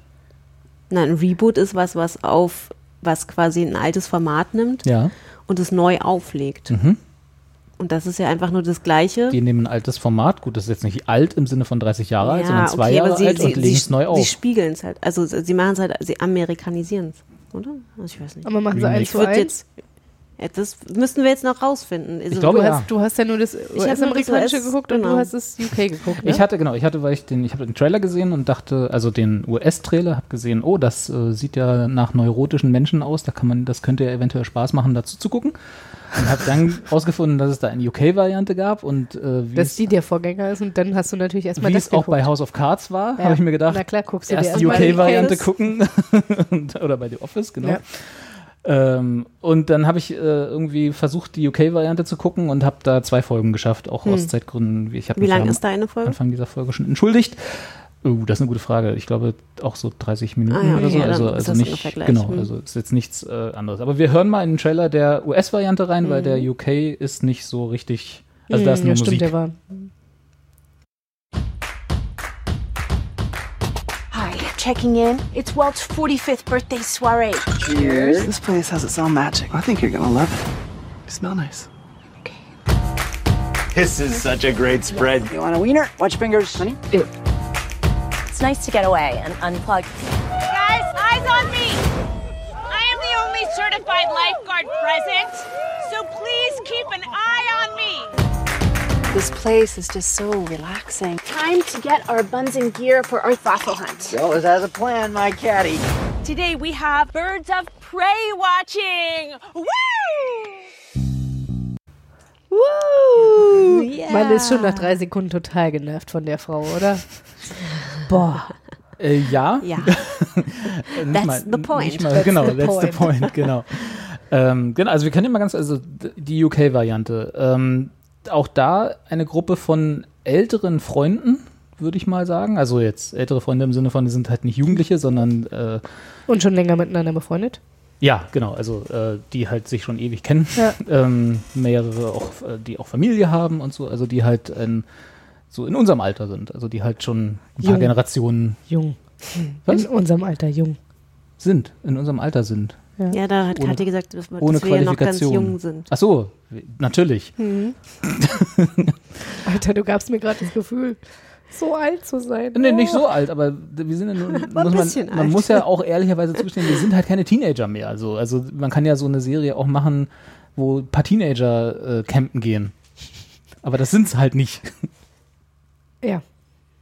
S3: Nein, ein Reboot ist was, was auf, was quasi ein altes Format nimmt
S1: Ja.
S3: und es neu auflegt.
S1: Mhm.
S3: Und das ist ja einfach nur das Gleiche.
S1: Die nehmen ein altes Format, gut, das ist jetzt nicht alt im Sinne von 30 Jahre alt, sondern zwei
S3: okay,
S1: Jahre
S3: sie,
S1: alt
S3: sie,
S1: und legen es neu auf.
S3: Sie spiegeln es halt. Also sie machen es halt, sie amerikanisieren es, oder? Also ich weiß nicht.
S2: Aber machen sie eins
S3: Ich
S2: zu
S3: würde
S2: eins?
S3: das müssten wir jetzt noch rausfinden. Also,
S1: Ich glaube,
S2: Du
S1: ja.
S2: hast, du hast ja nur das US-amerikanische
S3: US
S2: geguckt und
S3: genau.
S2: du hast das UK geguckt. Ne?
S1: Ich hatte, genau, ich hatte, weil ich den, ich habe den Trailer gesehen und dachte, also den US-Trailer, habe gesehen, oh, das äh, sieht ja nach neurotischen Menschen aus, da kann man, das könnte ja eventuell Spaß machen, dazu zu gucken. Und habe dann rausgefunden, dass es da eine UK-Variante gab und äh, wie
S2: dass
S1: es,
S2: die der Vorgänger ist und dann hast du natürlich erstmal
S1: wie
S2: das
S1: es auch bei
S2: geguckt.
S1: House of Cards war,
S2: Ja.
S1: habe ich mir gedacht,
S2: Na klar, guckst du
S1: erst die
S2: erstmal die
S1: UK-Variante gucken <laughs> oder bei The Office, genau.
S2: Ja.
S1: Ähm, und dann habe ich äh, irgendwie versucht, die UK-Variante zu gucken und habe da zwei Folgen geschafft, auch aus Zeitgründen. Ich hab
S3: Wie
S1: mich
S3: lang
S1: am
S3: ist deine Folge?
S1: Anfang dieser Folge schon entschuldigt. Oh, das ist eine gute Frage. Ich glaube auch so 30 Minuten
S3: Ah ja,
S1: oder so.
S3: okay,
S1: Also, also
S3: das
S1: nicht, genau,
S3: Hm.
S1: also ist jetzt nichts äh, anderes. Aber wir hören mal in den Trailer der US-Variante rein, weil der UK ist nicht so richtig, also da ist
S2: Hm,
S1: nur
S2: ja,
S1: Musik.
S2: stimmt, der war.
S6: Hi, checking in. It's Walt's 45th birthday soiree.
S7: This place has its own magic. I think you're gonna love it. You smell nice.
S8: This is such a great spread.
S7: You want a wiener? Watch your fingers, honey.
S6: It's nice to get away and unplug.
S9: Guys, eyes on me! I am the only certified lifeguard present, so please keep an eye on me.
S6: This place is just so relaxing. Time to get our buns and gear for our fossil hunt.
S7: She always has a plan, my caddy.
S9: Today we have birds of prey watching. Woo!
S2: Woo!
S3: Yeah.
S2: Man ist schon nach drei Sekunden total genervt von der Frau, oder? <laughs> Boah.
S1: Äh, ja.
S3: Ja. <laughs>
S1: Äh,
S3: That's
S1: mal,
S3: the point.
S1: Nicht mal,
S2: That's
S1: genau,
S2: the
S1: that's the
S2: point.
S1: point, genau. <laughs> ähm, genau, also wir können ja mal ganz, also die UK-Variante. Ähm, auch da eine Gruppe von älteren Freunden, würde ich mal sagen. Also jetzt ältere Freunde im Sinne von, die sind halt nicht Jugendliche, sondern äh,
S2: Und schon länger miteinander befreundet?
S1: ja, genau, also äh, die halt sich schon ewig kennen.
S2: Ja.
S1: Ähm, mehrere auch, äh, die auch Familie haben und so, also die halt in, so in unserem Alter sind, also die halt schon ein paar
S2: Jung.
S1: Generationen
S2: Jung.
S1: Was?
S2: In unserem Alter jung.
S1: sind, in unserem Alter sind.
S3: Ja, da hat
S1: Ohne-
S3: Kathi gesagt, dass, wir-
S1: ohne
S3: dass wir ja noch ganz jung sind.
S1: Ach so, natürlich. <laughs>
S2: Alter, du gabst mir gerade das Gefühl, so alt zu sein.
S1: Nee, nicht
S2: Oh.
S1: so alt, aber wir sind ja <laughs>
S3: ein
S1: muss
S3: bisschen
S1: man, man muss ja auch ehrlicherweise zugestehen, wir sind halt keine Teenager mehr. Also, also man kann ja so eine Serie auch machen, wo ein paar Teenager äh, campen gehen. Aber das sind's halt nicht.
S2: Ja.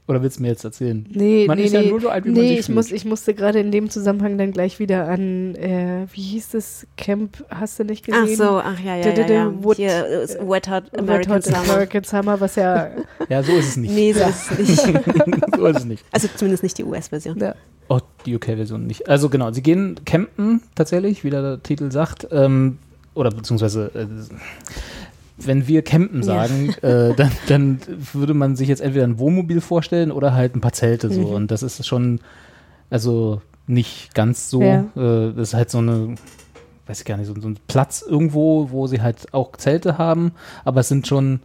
S1: Oder willst du mir jetzt erzählen?
S2: Nee,
S1: Man
S2: nee,
S1: ist ja
S2: nee.
S1: nur so alt, wie man
S2: nee,
S1: sich
S2: ich,
S1: fühlt.
S2: muss, ich musste gerade in dem Zusammenhang dann gleich wieder an, äh, wie hieß das Camp, hast du nicht
S3: Ach
S2: gesehen?
S3: so, ach ja, ja,
S2: Da, da,
S3: ja.
S2: da,
S3: ja.
S2: Wood-
S3: Hier ist Wet Hot American
S2: Hot
S3: Summer.
S2: American Summer, was ja, <laughs>
S1: Ja, so ist es nicht.
S3: Nee, so ist es nicht. <laughs>
S1: so ist es nicht.
S3: Also zumindest nicht die US-Version.
S2: ja.
S1: Oh, die UK-Version nicht. Also genau, sie gehen campen tatsächlich, wie der Titel sagt. Ähm, oder beziehungsweise, äh, wenn wir campen sagen, <laughs> äh, dann, dann würde man sich jetzt entweder ein Wohnmobil vorstellen oder halt ein paar Zelte so.
S2: Mhm.
S1: Und das ist schon, also nicht ganz so.
S2: Ja.
S1: Äh, das ist halt so eine, weiß ich gar nicht, so, so ein Platz irgendwo, wo sie halt auch Zelte haben, aber es sind schon,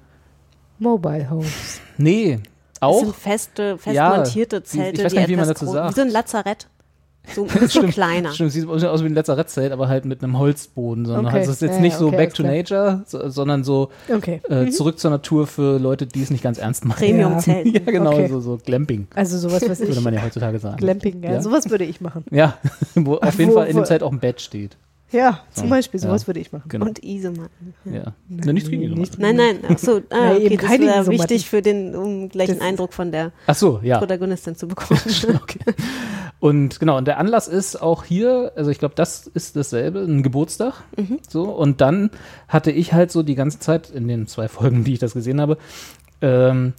S2: Mobile Homes.
S1: nee,
S3: Das
S1: auch.
S3: sind feste, fest
S1: Ja,
S3: montierte Zelte.
S1: ich weiß
S3: die
S1: gar nicht, wie man
S3: etwas
S1: dazu sagt.
S3: Wie so ein Lazarett. So ein bisschen kleiner.
S1: Stimmt, sieht aus wie ein Lazarettzelt, aber halt mit einem Holzboden. Sondern
S2: Okay.
S1: also es ist jetzt
S2: Ja,
S1: nicht
S2: ja,
S1: so
S2: okay,
S1: back to
S2: klar.
S1: nature, so, sondern so
S2: Okay.
S1: äh,
S2: Mhm.
S1: zurück zur Natur für Leute, die es nicht ganz ernst machen.
S3: Premium-Zelt. <laughs>
S1: Ja, genau,
S2: Okay.
S1: so, so Glamping,
S2: Also sowas, was <laughs>
S1: würde
S2: ich,
S1: man ja heutzutage sagen.
S2: Glamping, ja,
S1: Ja?
S2: sowas würde ich machen.
S1: Ja, <laughs> wo auf jeden
S2: Wo-
S1: Fall in dem Zelt auch ein Bett steht.
S2: Ja, zum
S1: So,
S2: Beispiel,
S1: ja.
S2: sowas würde ich machen.
S1: Genau.
S3: Und Isomatten.
S1: ja. Na, nicht viel
S2: nicht-
S3: Nein, nein, ach so, ah,
S2: Nein,
S3: okay,
S2: eben
S3: das
S2: Isomatten.
S3: wichtig für den, um gleich einen Eindruck von der
S1: Ach so, ja.
S3: Protagonistin zu bekommen. <laughs>
S1: okay. Und genau, und der Anlass ist auch hier, also ich glaube, das ist dasselbe, ein Geburtstag.
S3: Mhm.
S1: So, und dann hatte ich halt so die ganze Zeit in den zwei Folgen, die ich das gesehen habe, ähm,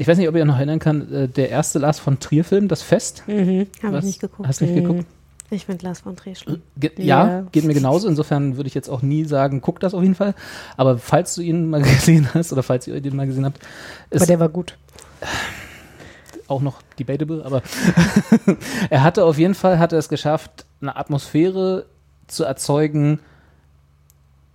S1: ich weiß nicht, ob ihr noch erinnern kann, äh, der erste Lars von Trier-Film, Das Fest.
S2: Mhm.
S3: Habe ich nicht geguckt.
S1: Hast du nicht geguckt?
S3: Ich finde Glas von Dreh schlimm.
S1: Ge ja.
S2: Ja.
S1: geht mir genauso. Insofern würde ich jetzt auch nie sagen, guck das auf jeden Fall. Aber falls du ihn mal <laughs> gesehen hast oder falls ihr den mal gesehen habt,
S2: Aber
S1: ist
S2: der war gut. <sighs>
S1: auch noch debatable, aber <laughs> er hatte auf jeden Fall hatte es geschafft, eine Atmosphäre zu erzeugen,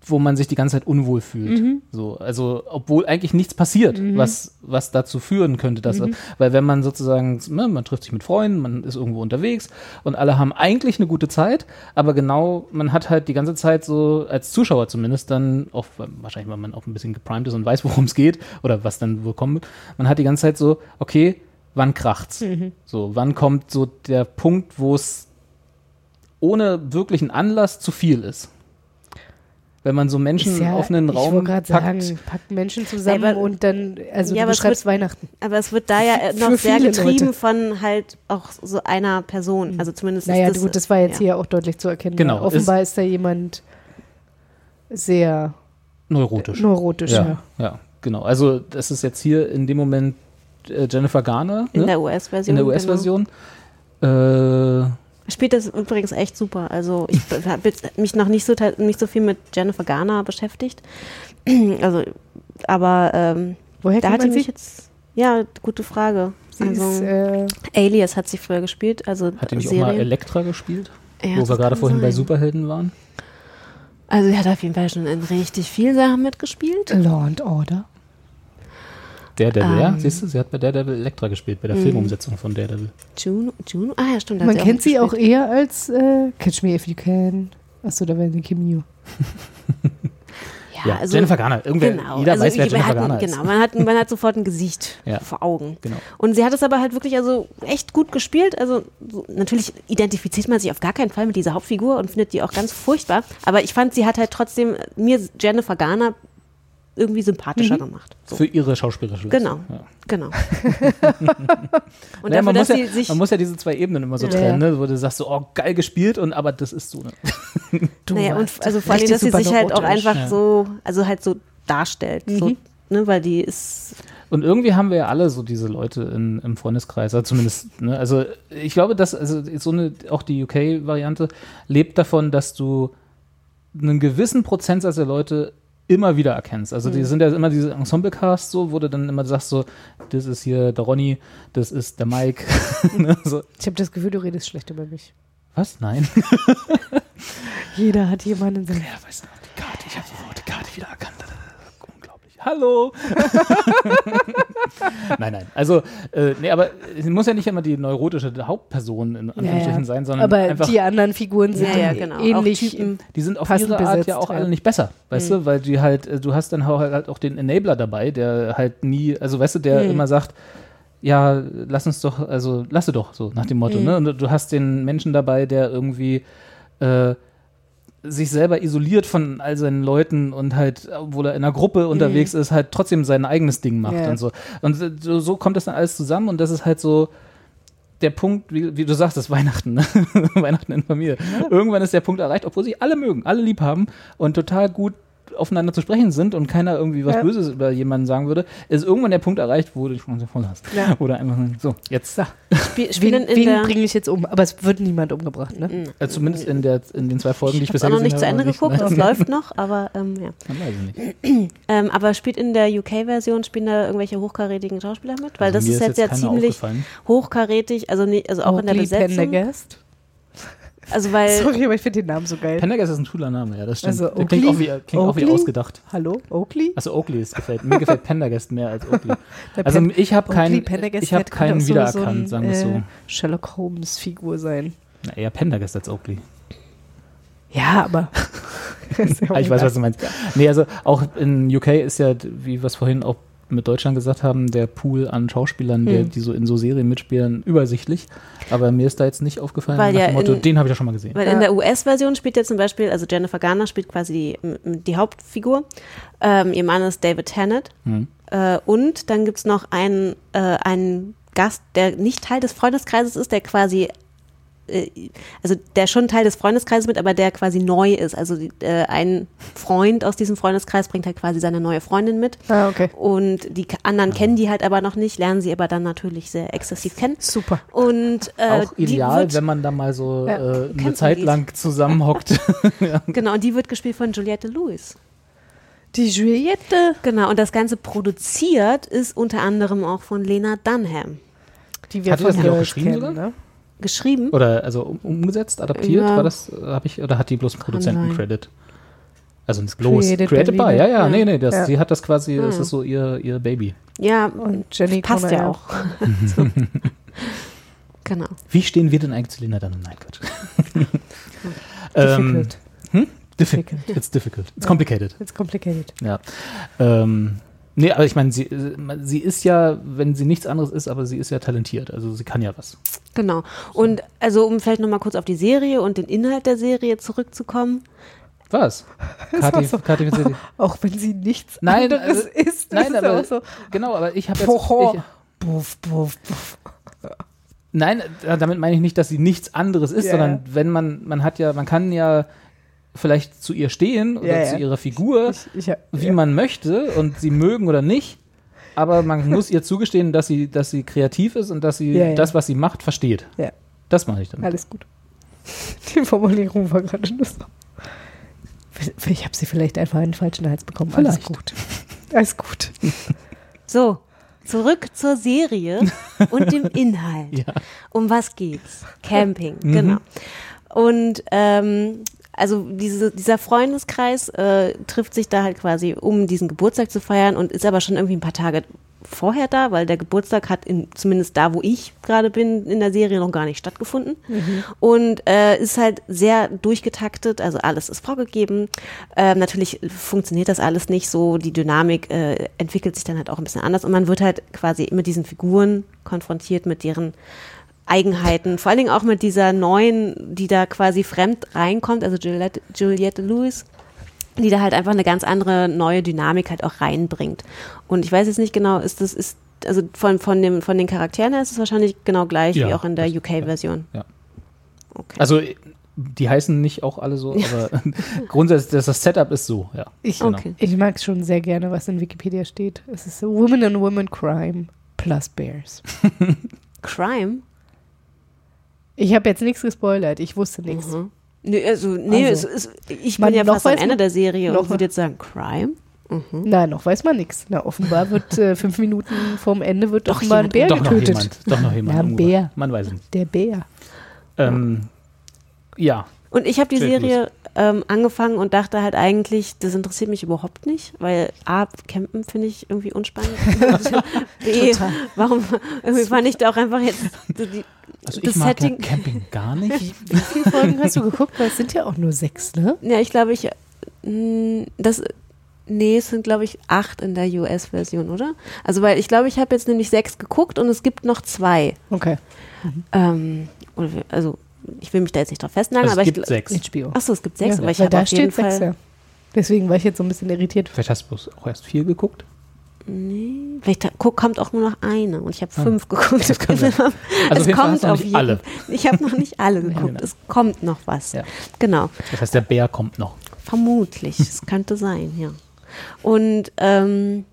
S1: wo man sich die ganze Zeit unwohl fühlt.
S2: Mhm.
S1: So, also obwohl eigentlich nichts passiert,
S2: Mhm.
S1: was, was dazu führen könnte, dass
S2: Mhm.
S1: weil wenn man sozusagen, ne, man trifft sich mit Freunden, man ist irgendwo unterwegs und alle haben eigentlich eine gute Zeit, aber genau, man hat halt die ganze Zeit so, als Zuschauer zumindest dann, auch wahrscheinlich, weil man auch ein bisschen geprimed ist und weiß, worum es geht oder was dann wohl kommen wird, man hat die ganze Zeit so, okay, wann kracht's?
S2: Mhm.
S1: So, wann kommt so der Punkt, wo es ohne wirklichen Anlass zu viel ist? Wenn man so Menschen
S2: Ist ja-
S1: auf einen
S2: ich
S1: Raum
S2: wollte gerade
S1: packt,
S2: sagen, packt Menschen zusammen
S3: Aber-
S2: und dann, also
S3: Ja,
S2: du
S3: aber es
S2: beschreibst
S3: wird-
S2: Weihnachten.
S3: Aber es wird da ja noch sehr getrieben
S2: Leute.
S3: von halt auch so einer Person. Also zumindest
S2: Naja,
S3: ist das,
S2: gut, das war jetzt
S3: ja.
S2: hier auch deutlich zu erkennen.
S1: Genau,
S2: Offenbar ist, da jemand sehr
S1: neurotisch.
S2: neurotisch, ja.
S1: ja, genau. Also das ist jetzt hier in dem Moment äh, Jennifer Garner.
S3: In
S1: ne?
S3: der US-Version,
S1: In der US-Version. Äh,
S3: Spielt das übrigens echt super. Also ich <laughs> habe mich noch nicht so nicht so viel mit Jennifer Garner beschäftigt. <clears throat> Also, aber ähm,
S2: Woher
S3: da
S2: kennt
S3: hat
S2: man
S3: mich
S2: sie?
S3: jetzt. Ja, gute Frage.
S2: Sie
S3: also,
S2: ist, äh,
S3: Alias hat sie früher gespielt, also
S1: hat die nicht auch mal
S3: Serien.
S1: Elektra gespielt?
S3: Ja,
S1: wo wir gerade vorhin bei
S3: sein.
S1: Superhelden waren?
S3: Also sie hat auf jeden Fall schon in richtig viel Sachen mitgespielt.
S2: Law and Order.
S1: Daredevil, ja?
S3: Ähm.
S1: Siehst du, sie hat bei Daredevil Elektra gespielt, bei der
S3: Mhm.
S1: Filmumsetzung von Daredevil.
S3: Juno, Juno? Ah ja, stimmt.
S2: Man kennt sie auch eher als äh, Catch Me If You Can. Achso, da wäre eine Cameo.
S1: Ja, Jennifer Garner. Irgendwer,
S3: Genau.
S1: jeder
S3: also
S1: weiß, wer Jennifer
S3: hat,
S1: Garner ist.
S3: Genau, man hat, man hat sofort ein Gesicht <laughs>
S1: Ja.
S3: vor Augen.
S1: Genau.
S3: Und sie hat es aber halt wirklich also echt gut gespielt. Also so, natürlich identifiziert man sich auf gar keinen Fall mit dieser Hauptfigur und findet die auch ganz furchtbar. Aber ich fand, sie hat halt trotzdem mir Jennifer Garner irgendwie sympathischer
S2: Mhm.
S3: gemacht.
S1: Für ihre schauspielerische
S3: Genau,
S1: Leistung, Ja.
S3: genau. <laughs> und
S1: Naja,
S3: dafür,
S1: man, muss ja,
S3: sich
S1: man muss ja diese zwei Ebenen immer so
S3: Ja.
S1: trennen, ne? wo du sagst so, oh, geil gespielt, und aber das ist so. Ne? <laughs>
S3: naja, und also vor allem, dass sie sich halt auch einfach
S1: Ja.
S3: so, also halt so darstellt. So,
S2: Mhm.
S3: ne, weil die ist
S1: Und irgendwie haben wir ja alle so diese Leute in, im Freundeskreis, also zumindest, ne? also ich glaube, dass also so eine, auch die UK-Variante lebt davon, dass du einen gewissen Prozentsatz der Leute immer wieder erkennst. Also die
S2: Mhm.
S1: sind ja immer diese Ensemble-Casts so, wo du dann immer sagst so, das ist hier der Ronny, das ist der Mike. <laughs> ne? so.
S2: Ich habe das Gefühl, du redest schlecht über mich.
S1: Was? Nein. <laughs>
S2: Jeder hat jemanden in seinem.
S1: Ja, weißt du, die Karte, ich habe sofort die Karte wieder erkannt. Hallo! <laughs> nein, nein. Also, äh, nee, aber es muss ja nicht immer die neurotische Hauptperson in Anführungsstrichen
S2: Ja,
S1: sein, sondern
S2: Aber
S1: einfach,
S2: die anderen Figuren sind
S3: Ja, ja, genau. Auch
S2: ähnlich.
S3: Typen.
S1: die sind auf
S2: passend
S1: ihre Art
S2: besetzt,
S1: ja auch
S2: ja.
S1: alle nicht besser, weißt
S3: Mhm.
S1: du, weil die halt, äh, du hast dann auch halt auch den Enabler dabei, der halt nie, also weißt du, der
S2: Mhm.
S1: immer sagt, ja, lass uns doch, also lasse doch, so nach dem Motto,
S2: Mhm.
S1: ne? Und du hast den Menschen dabei, der irgendwie äh, sich selber isoliert von all seinen Leuten und halt, obwohl er in einer Gruppe unterwegs ist, halt trotzdem sein eigenes Ding macht
S2: Mhm. Ja.
S1: und so. Und so, so kommt das dann alles zusammen und das ist halt so der Punkt, wie, wie du sagst, das Weihnachten, ne? <laughs> Weihnachten in Familie. Irgendwann ist der Punkt erreicht, obwohl sie alle mögen, alle lieb haben und total gut aufeinander zu sprechen sind und keiner irgendwie was
S2: Ja.
S1: Böses über jemanden sagen würde, ist irgendwann der Punkt erreicht, wo du die Chance voll hast.
S2: Ja. <laughs>
S1: Oder einfach so, jetzt.
S3: Spiel, spielen
S2: Wen, wen bringe ich jetzt um? Aber es wird niemand umgebracht, ne?
S1: Äh, zumindest in, der, in den zwei Folgen, die ich,
S3: ich habe
S1: bisher
S3: auch noch nicht
S1: gesehen
S3: zu Ende
S1: habe,
S3: geguckt,
S1: ne?
S3: es läuft noch, aber ähm, ja. <laughs>
S1: Man weiß es nicht. <clears throat>
S3: Ähm, aber spielt in der UK-Version, spielen da irgendwelche hochkarätigen Schauspieler mit? Weil
S1: Also
S3: das ist jetzt
S1: jetzt
S3: ja ziemlich hochkarätig, also, nie, also auch in der Besetzung. Also weil
S2: Sorry, aber ich finde den Namen so geil.
S1: Pendergast ist ein cooler Name, ja, das stimmt.
S2: Also
S1: Der klingt, auch wie,
S2: Oakley?
S1: klingt auch wie
S2: Oakley?
S1: ausgedacht.
S2: Hallo, Oakley?
S1: Also Oakley ist gefällt. Mir gefällt Pendergast mehr als Oakley. <laughs> Also ich habe
S2: Oakley
S1: keinen, ich habe
S2: könnte
S1: keinen
S2: so-
S1: wiedererkannt,
S2: so ein,
S1: sagen wir so.
S2: äh, Sherlock Holmes-Figur sein.
S1: Na, eher Pendergast als Oakley.
S2: Ja, aber. Ja <laughs>
S1: Ah, ich weiß, was du meinst. <laughs> Nee, also auch in UK ist ja, wie wir es vorhin auch mit Deutschland gesagt haben, der Pool an Schauspielern, der,
S3: Hm.
S1: die so in so Serien mitspielen, übersichtlich. Aber mir ist da jetzt nicht aufgefallen,
S3: Weil
S1: nach
S3: ja
S1: dem Motto,
S3: in-
S1: den habe ich ja schon mal gesehen.
S3: Weil in der US-Version spielt ja zum Beispiel, also Jennifer Garner spielt quasi die, die Hauptfigur. Ähm, ihr Mann ist David Tennant.
S1: Hm.
S3: Äh, und dann gibt es noch einen, äh, einen Gast, der nicht Teil des Freundeskreises ist, der quasi, also der schon Teil des Freundeskreises mit, aber der quasi neu ist. Also äh, ein Freund aus diesem Freundeskreis bringt halt quasi seine neue Freundin mit.
S2: Ah, okay.
S3: Und die anderen kennen die halt aber noch nicht, lernen sie aber dann natürlich sehr exzessiv kennen.
S2: Super.
S3: Und äh,
S1: auch
S3: die
S1: ideal,
S3: wird,
S1: wenn man da mal so
S2: Ja,
S1: äh, eine Zeit lang zusammenhockt. <laughs>
S3: Genau, und die wird gespielt von Juliette Lewis.
S2: Die Juliette.
S3: Genau, und das Ganze produziert ist unter anderem auch von Lena Dunham.
S2: Die wir
S1: Hat die das
S2: von
S1: nicht auch geschrieben
S2: kennen,
S1: sogar?
S2: ne?
S3: Geschrieben.
S1: Oder also um, umgesetzt, adaptiert,
S3: Ja.
S1: war das, habe ich, oder hat die bloß einen. Produzentencredit? Also ins Los.
S2: Created
S1: Created,
S2: by
S1: ja, ja,
S2: Ja.
S1: nee, nee, das,
S2: Ja.
S1: sie hat das quasi, das
S3: Hm.
S1: ist so ihr, ihr Baby.
S3: Ja,
S2: Und Jenny
S3: passt ja auch. so. <laughs> Genau.
S1: Wie stehen wir denn eigentlich zu Lena dann? Nein, Quatsch. <laughs> ähm,
S2: Difficult.
S1: hm? Diffi
S2: Difficult.
S1: It's difficult. It's complicated.
S2: It's complicated.
S1: Ja. Ähm, nee, aber ich meine, sie, äh, sie ist ja, wenn sie nichts anderes ist, aber sie ist ja talentiert. Also sie kann ja was.
S3: Genau. Und also, um vielleicht nochmal kurz auf die Serie und den Inhalt der Serie zurückzukommen.
S1: Was? <laughs> Kathi,
S2: so-
S1: Kathi, <laughs>
S2: Auch wenn sie nichts
S1: Nein,
S2: anderes
S1: also-
S2: ist.
S1: nein,
S2: ist
S1: aber
S2: so.
S1: genau, aber ich habe jetzt, ich,
S2: Puff, puff, puff.
S1: Nein, damit meine ich nicht, dass sie nichts anderes ist,
S2: Ja,
S1: sondern wenn man, man hat ja, man kann ja vielleicht zu ihr stehen oder
S2: Ja, ja.
S1: zu ihrer Figur,
S2: Ich, ich,
S1: wie
S2: ja.
S1: man möchte und sie mögen oder nicht. Aber man <laughs> muss ihr zugestehen, dass sie, dass sie kreativ ist und dass sie
S2: Ja, ja.
S1: das, was sie macht, versteht.
S2: Ja.
S1: Das mache ich dann.
S2: Alles gut. <laughs> Die Formulierung war gerade so. Ich habe sie vielleicht einfach einen falschen Hals bekommen. Alles
S1: Vielleicht.
S2: gut. Alles gut. <laughs>
S3: So, zurück zur Serie und dem Inhalt.
S1: Ja.
S3: Um was geht's? Camping,
S1: Mhm.
S3: genau. Und ähm, also diese, dieser Freundeskreis äh, trifft sich da halt quasi, um diesen Geburtstag zu feiern und ist aber schon irgendwie ein paar Tage vorher da, weil der Geburtstag hat in, zumindest da, wo ich gerade bin, in der Serie noch gar nicht stattgefunden. Und äh, ist halt sehr durchgetaktet, also alles ist vorgegeben. Ähm, natürlich funktioniert das alles nicht so, die Dynamik äh, entwickelt sich dann halt auch ein bisschen anders und man wird halt quasi mit diesen Figuren konfrontiert, mit deren Eigenheiten, vor allen Dingen auch mit dieser neuen, die da quasi fremd reinkommt, also Juliette, Juliette Lewis, die da halt einfach eine ganz andere neue Dynamik halt auch reinbringt. Und ich weiß jetzt nicht genau, ist das, ist, also von, von, dem, von den Charakteren her ist es wahrscheinlich genau gleich
S1: Ja,
S3: wie auch in der UK-Version.
S1: Ja.
S3: Okay.
S1: Also die heißen nicht auch alle so, aber <laughs> grundsätzlich, das, das Setup ist so, ja.
S2: Ich,
S1: Genau.
S3: Okay.
S2: ich mag schon sehr gerne, was in Wikipedia steht. Es ist so Women and Women Crime plus Bears. <laughs>
S3: Crime?
S2: Ich habe jetzt nichts gespoilert. Ich wusste nichts.
S3: Mhm. Nee, also, nee,
S2: Also,
S3: es ist, ich bin ja
S2: noch
S3: fast am Ende
S2: man-
S3: der Serie
S2: noch
S3: und würde jetzt sagen, Crime? Mhm.
S2: Na, noch weiß man nichts. Na, offenbar wird äh, fünf Minuten vorm Ende wird
S3: Doch
S2: offenbar ein
S3: jemand-
S2: Bär
S1: Doch noch
S2: getötet.
S1: jemand. Doch noch jemand.
S2: Ja, ein. Bär.
S1: Man weiß es nicht.
S2: Der Bär.
S1: Ähm, ja.
S3: Und ich habe die
S1: Sehr
S3: Serie ähm, angefangen und dachte halt eigentlich, das interessiert mich überhaupt nicht, weil A, Campen finde ich irgendwie unspannend. <laughs> B,
S2: Total.
S3: warum, irgendwie fand ich da auch einfach jetzt so die,
S1: Also ich
S3: das
S1: mag
S3: Setting.
S1: ja Camping gar nicht.
S2: Wie viele Folgen hast du geguckt? Weil es sind ja auch nur sechs, ne?
S3: Ja, ich glaube, ich, mh, das, nee, es sind glaube ich acht in der US-Version, oder? Also, weil ich glaube, ich habe jetzt nämlich sechs geguckt und es gibt noch zwei.
S2: Okay.
S3: Ähm, oder wir- also, ich will mich da jetzt nicht drauf festnageln,
S1: Also
S3: aber
S1: es gibt
S3: ich,
S1: sechs.
S2: HBO.
S3: Achso, es gibt sechs,
S2: ja,
S3: aber ich habe
S2: da
S3: auf jeden
S2: steht sechs,
S3: Fall.
S2: ja. Deswegen war ich jetzt so ein bisschen irritiert.
S1: Vielleicht hast du auch erst vier geguckt.
S3: Nee, vielleicht guck, kommt auch nur noch eine und ich habe
S1: Ah,
S3: fünf geguckt.
S1: das kann sein. <laughs> Also
S3: es
S1: Fall hast
S3: kommt auf
S1: nicht
S3: jeden
S1: alle.
S3: Ich habe noch nicht alle <laughs> geguckt.
S1: genau.
S3: Es kommt noch was.
S1: Ja.
S3: Genau.
S1: Das heißt, der Bär kommt noch.
S3: Vermutlich. Es könnte sein, ja. Und ähm,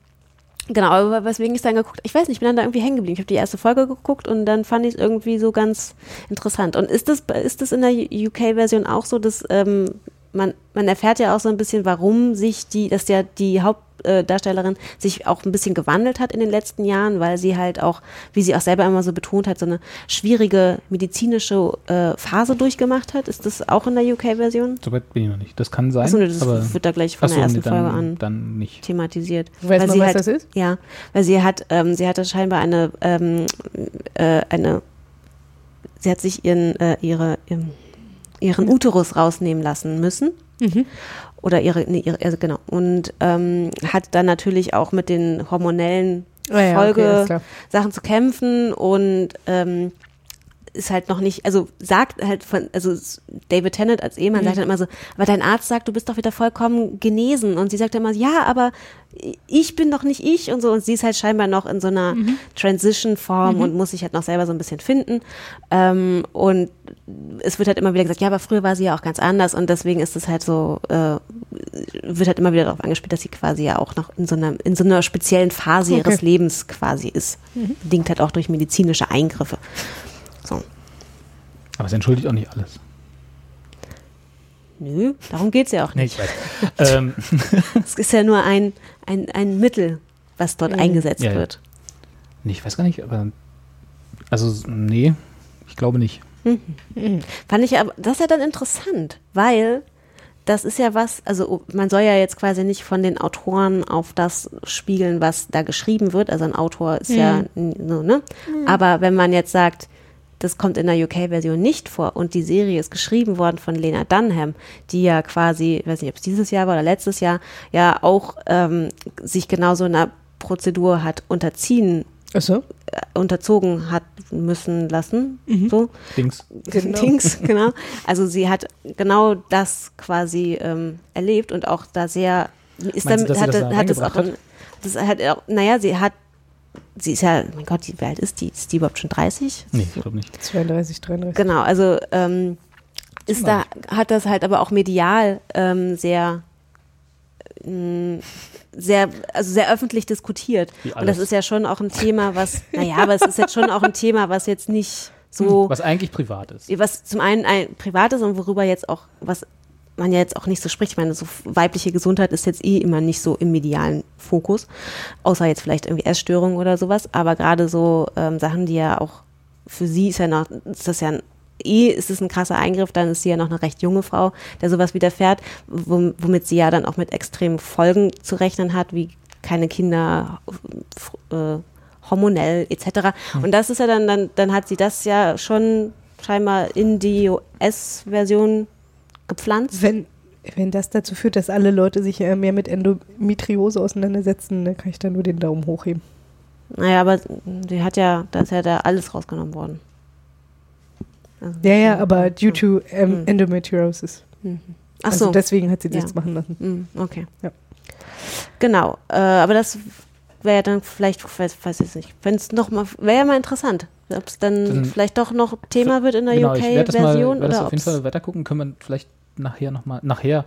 S3: genau, aber weswegen ich dann geguckt ich weiß nicht, ich bin dann da irgendwie hängen geblieben. Ich habe die erste Folge geguckt und dann fand ich es irgendwie so ganz interessant. Und ist das, ist das in der UK-Version auch so, dass ähm, man, man erfährt ja auch so ein bisschen, warum sich die, dass ja die Hauptdarstellerin sich auch ein bisschen gewandelt hat in den letzten Jahren, weil sie halt auch, wie sie auch selber immer so betont hat, so eine schwierige medizinische äh, Phase durchgemacht hat. Ist das auch in der UK-Version?
S1: Soweit bin ich noch nicht. Das kann sein.
S3: Achso, nee, das
S1: aber
S3: wird da gleich von
S1: Achso,
S3: der ersten
S1: nee, dann,
S3: Folge an
S1: Dann nicht.
S3: thematisiert.
S2: Weiß
S3: Weil
S2: man,
S3: sie
S2: was
S3: halt,
S2: das ist?
S3: Ja, weil sie hat, ähm, sie hatte scheinbar eine, ähm, äh, eine, sie hat sich ihren, äh, ihre, ihren, ihren Uterus rausnehmen lassen müssen.
S2: Mhm.
S3: Oder ihre, nee, ihre also genau. Und ähm, hat dann natürlich auch mit den hormonellen
S2: Ah ja, okay.
S3: Folgesachen zu kämpfen und ähm, ist halt noch nicht, also sagt halt von, also David Tennant als Ehemann
S2: Mhm.
S3: sagt dann immer so, aber dein Arzt sagt, du bist doch wieder vollkommen genesen und sie sagt immer, ja, aber ich bin doch nicht ich und so und sie ist halt scheinbar noch in so einer
S2: Mhm.
S3: Transition-Form und muss sich halt noch selber so ein bisschen finden ähm, und es wird halt immer wieder gesagt, ja, aber früher war sie ja auch ganz anders und deswegen ist es halt so, äh, wird halt immer wieder darauf angespielt, dass sie quasi ja auch noch in so einer, in so einer speziellen Phase
S2: Okay.
S3: ihres Lebens quasi ist.
S2: Mhm.
S3: Bedingt halt auch durch medizinische Eingriffe.
S1: Aber es entschuldigt auch nicht alles.
S3: Nö, darum geht's ja auch
S1: Nee,
S3: nicht.
S1: ich weiß. ähm, <laughs>
S3: Es ist ja nur ein, ein, ein Mittel, was dort
S2: Mhm.
S3: eingesetzt
S1: Ja, ja.
S3: wird.
S1: nee, ich weiß gar nicht, aber. Also, nee, ich glaube nicht.
S3: Fand ich aber, das ist ja dann interessant, weil das ist ja was, also man soll ja jetzt quasi nicht von den Autoren auf das spiegeln, was da geschrieben wird. Also ein Autor ist ja so, ne? Aber wenn man jetzt sagt, das kommt in der UK-Version nicht vor und die Serie ist geschrieben worden von Lena Dunham, die ja quasi, ich weiß nicht, ob es dieses Jahr war oder letztes Jahr, ja auch ähm, sich genauso einer Prozedur hat unterziehen,
S2: Achso.
S3: äh, unterzogen hat müssen lassen. So.
S1: Dings. <laughs>
S2: Genau.
S3: Dings, genau. Also sie hat genau das quasi ähm, erlebt und auch da sehr ist
S1: Meinst du,
S3: damit,
S1: sie
S3: hat,
S1: das da
S3: hat es auch,
S1: reingebracht
S3: das hat auch, naja, sie hat, sie ist ja, mein Gott, wie alt ist die? Ist die überhaupt schon 30?
S1: Nee, ich glaube nicht.
S2: 32, 33.
S3: Genau, also ähm, ist da, hat das halt aber auch medial ähm, sehr, ähm, sehr, also sehr öffentlich diskutiert. Und das ist ja schon auch ein Thema, was, <laughs> naja, aber es ist jetzt schon auch ein Thema, was jetzt nicht so,
S1: Was eigentlich privat ist.
S3: was zum einen ein privat ist und worüber jetzt auch, was man ja jetzt auch nicht so spricht. Ich meine, so weibliche Gesundheit ist jetzt eh immer nicht so im medialen Fokus, außer jetzt vielleicht irgendwie Essstörungen oder sowas. Aber gerade so ähm, Sachen, die ja auch für sie ist ja noch, ist das ja ein, eh ist es ein krasser Eingriff, dann ist sie ja noch eine recht junge Frau, der sowas widerfährt, wom- womit sie ja dann auch mit extremen Folgen zu rechnen hat, wie keine Kinder, äh, hormonell etc. Und das ist ja dann, dann, dann hat sie das ja schon scheinbar in die US-Version gepflanzt.
S2: Wenn, wenn das dazu führt, dass alle Leute sich äh, mehr mit Endometriose auseinandersetzen, dann kann ich da nur den Daumen hochheben.
S3: Naja, aber die hat ja, da ist ja da alles rausgenommen worden. Also,
S2: Ja, ja, aber due to ähm, Endometriosis.
S3: Ach
S2: Also
S3: so.
S2: deswegen hat sie
S3: Ja.
S2: das machen lassen.
S3: Mm, Okay.
S2: Ja.
S3: Genau, äh, aber das wäre ja dann vielleicht, weiß, weiß ich nicht, wenn es noch mal, wäre ja mal interessant, ob es dann,
S1: Dann-
S3: vielleicht doch noch Thema wird in der
S1: genau, ich werde das mal
S3: UK-Version
S1: werd das
S3: oder
S1: auf jeden Fall weiter gucken. Können wir vielleicht nachher nochmal, nachher,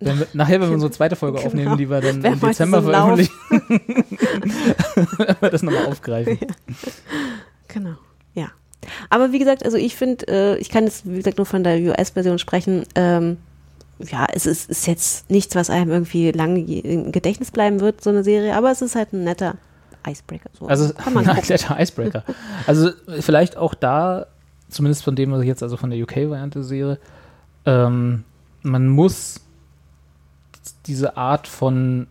S1: wenn wir, nachher, wenn wir unsere zweite Folge <laughs>
S3: Genau.
S1: aufnehmen, die wir dann
S3: Wer
S1: im Dezember veröffentlichen, <laughs> werden wir das nochmal <laughs> aufgreifen.
S3: Genau, ja. Aber wie gesagt, also ich finde, äh, ich kann jetzt, wie gesagt, nur von der US-Version sprechen. Ähm, ja, es ist, ist jetzt nichts, was einem irgendwie lange im Gedächtnis bleiben wird, so eine Serie, aber es ist halt ein netter Icebreaker. So.
S1: Also, ein netter Icebreaker. Also, vielleicht auch da, zumindest von dem, was ich jetzt also von der UK-Variante sehe, ähm, man muss diese Art von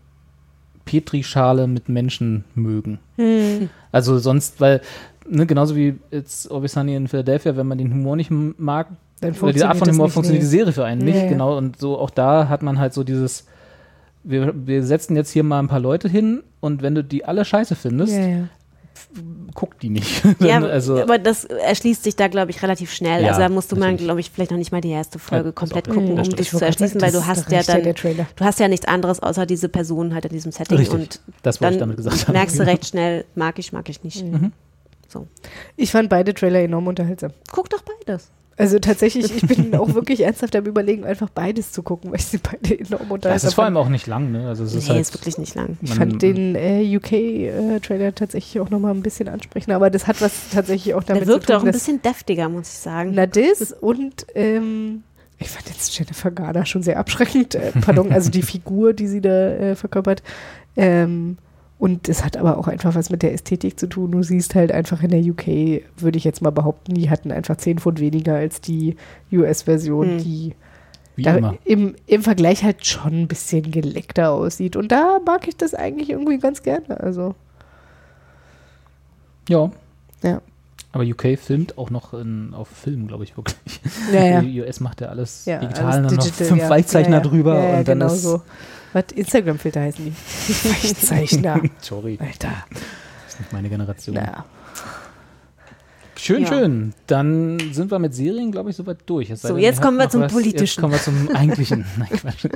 S1: Petrischale mit Menschen mögen.
S3: Hm.
S1: Also sonst, weil, ne, genauso wie jetzt Sunny in Philadelphia, wenn man den Humor nicht mag,
S2: Dann
S1: oder diese Art von Humor funktioniert die Serie für einen nicht,
S2: ja.
S1: genau. Und so auch da hat man halt so dieses, wir, wir setzen jetzt hier mal ein paar Leute hin und wenn du die alle scheiße findest,
S2: Ja, ja.
S1: Guck die nicht. <laughs>
S3: Ja,
S1: also,
S3: aber das erschließt sich da, glaube ich, relativ schnell.
S1: Ja,
S3: also da musst du mal, glaube ich, vielleicht noch nicht mal die erste Folge
S1: Ja,
S3: komplett gucken, um
S2: Ich
S3: das
S2: wollte
S3: zu erschließen, weil du hast ja dann,
S2: der Trailer.
S3: du hast ja nichts anderes außer diese Person halt in diesem Setting
S1: Richtig.
S3: und
S1: Das
S3: dann
S1: damit gesagt haben.
S3: merkst du <laughs> recht schnell, mag ich, mag ich nicht.
S1: Mhm.
S3: So.
S2: Ich fand beide Trailer enorm unterhaltsam.
S3: Guck doch beides.
S2: Also tatsächlich, ich bin auch <laughs> wirklich ernsthaft am überlegen, einfach beides zu gucken, weil ich sie beide enorm
S1: das
S2: unterhaltsam
S1: ist vor allem auch nicht lang, ne? Also es ist
S3: Nee,
S1: halt,
S3: ist wirklich nicht lang.
S2: Ich fand den äh, UK-Trailer tatsächlich auch nochmal ein bisschen ansprechender, aber das hat was tatsächlich auch damit
S3: Der
S2: zu tun,
S3: auch ein
S2: dass-
S3: bisschen deftiger, muss ich sagen.
S2: Na, das und ähm, ich fand jetzt Jennifer Garner schon sehr abschreckend. Äh, pardon, also die Figur, die sie da äh, verkörpert. Ähm, und es hat aber auch einfach was mit der Ästhetik zu tun. Du siehst halt einfach in der UK, würde ich jetzt mal behaupten, die hatten einfach 10 Pfund weniger als die US-Version,
S3: Hm.
S2: die im, im Vergleich halt schon ein bisschen geleckter aussieht. Und da mag ich das eigentlich irgendwie ganz gerne. Also,
S1: Ja.
S2: Ja.
S1: Aber UK filmt auch noch in, auf Film, glaube ich, wirklich.
S2: Ja, ja. <laughs>
S1: Die US macht ja alles
S2: ja,
S1: digital
S2: alles
S1: und dann noch
S2: digital,
S1: fünf
S2: ja.
S1: Weichzeichner
S2: ja, ja.
S1: drüber
S2: Ja, ja,
S1: und dann
S2: genau
S1: ist
S2: so. Was Instagram-Filter heißen die? Weichzeichner. <laughs>
S1: Sorry,
S2: Alter.
S1: das ist nicht meine Generation.
S2: Naja.
S1: Schön,
S3: Ja.
S1: schön. Dann sind wir mit Serien, glaube ich, soweit durch.
S3: So,
S1: denn,
S3: jetzt kommen wir zum
S1: was- Jetzt
S3: Politischen.
S1: kommen wir zum <laughs> Eigentlichen. Nein, Quatsch.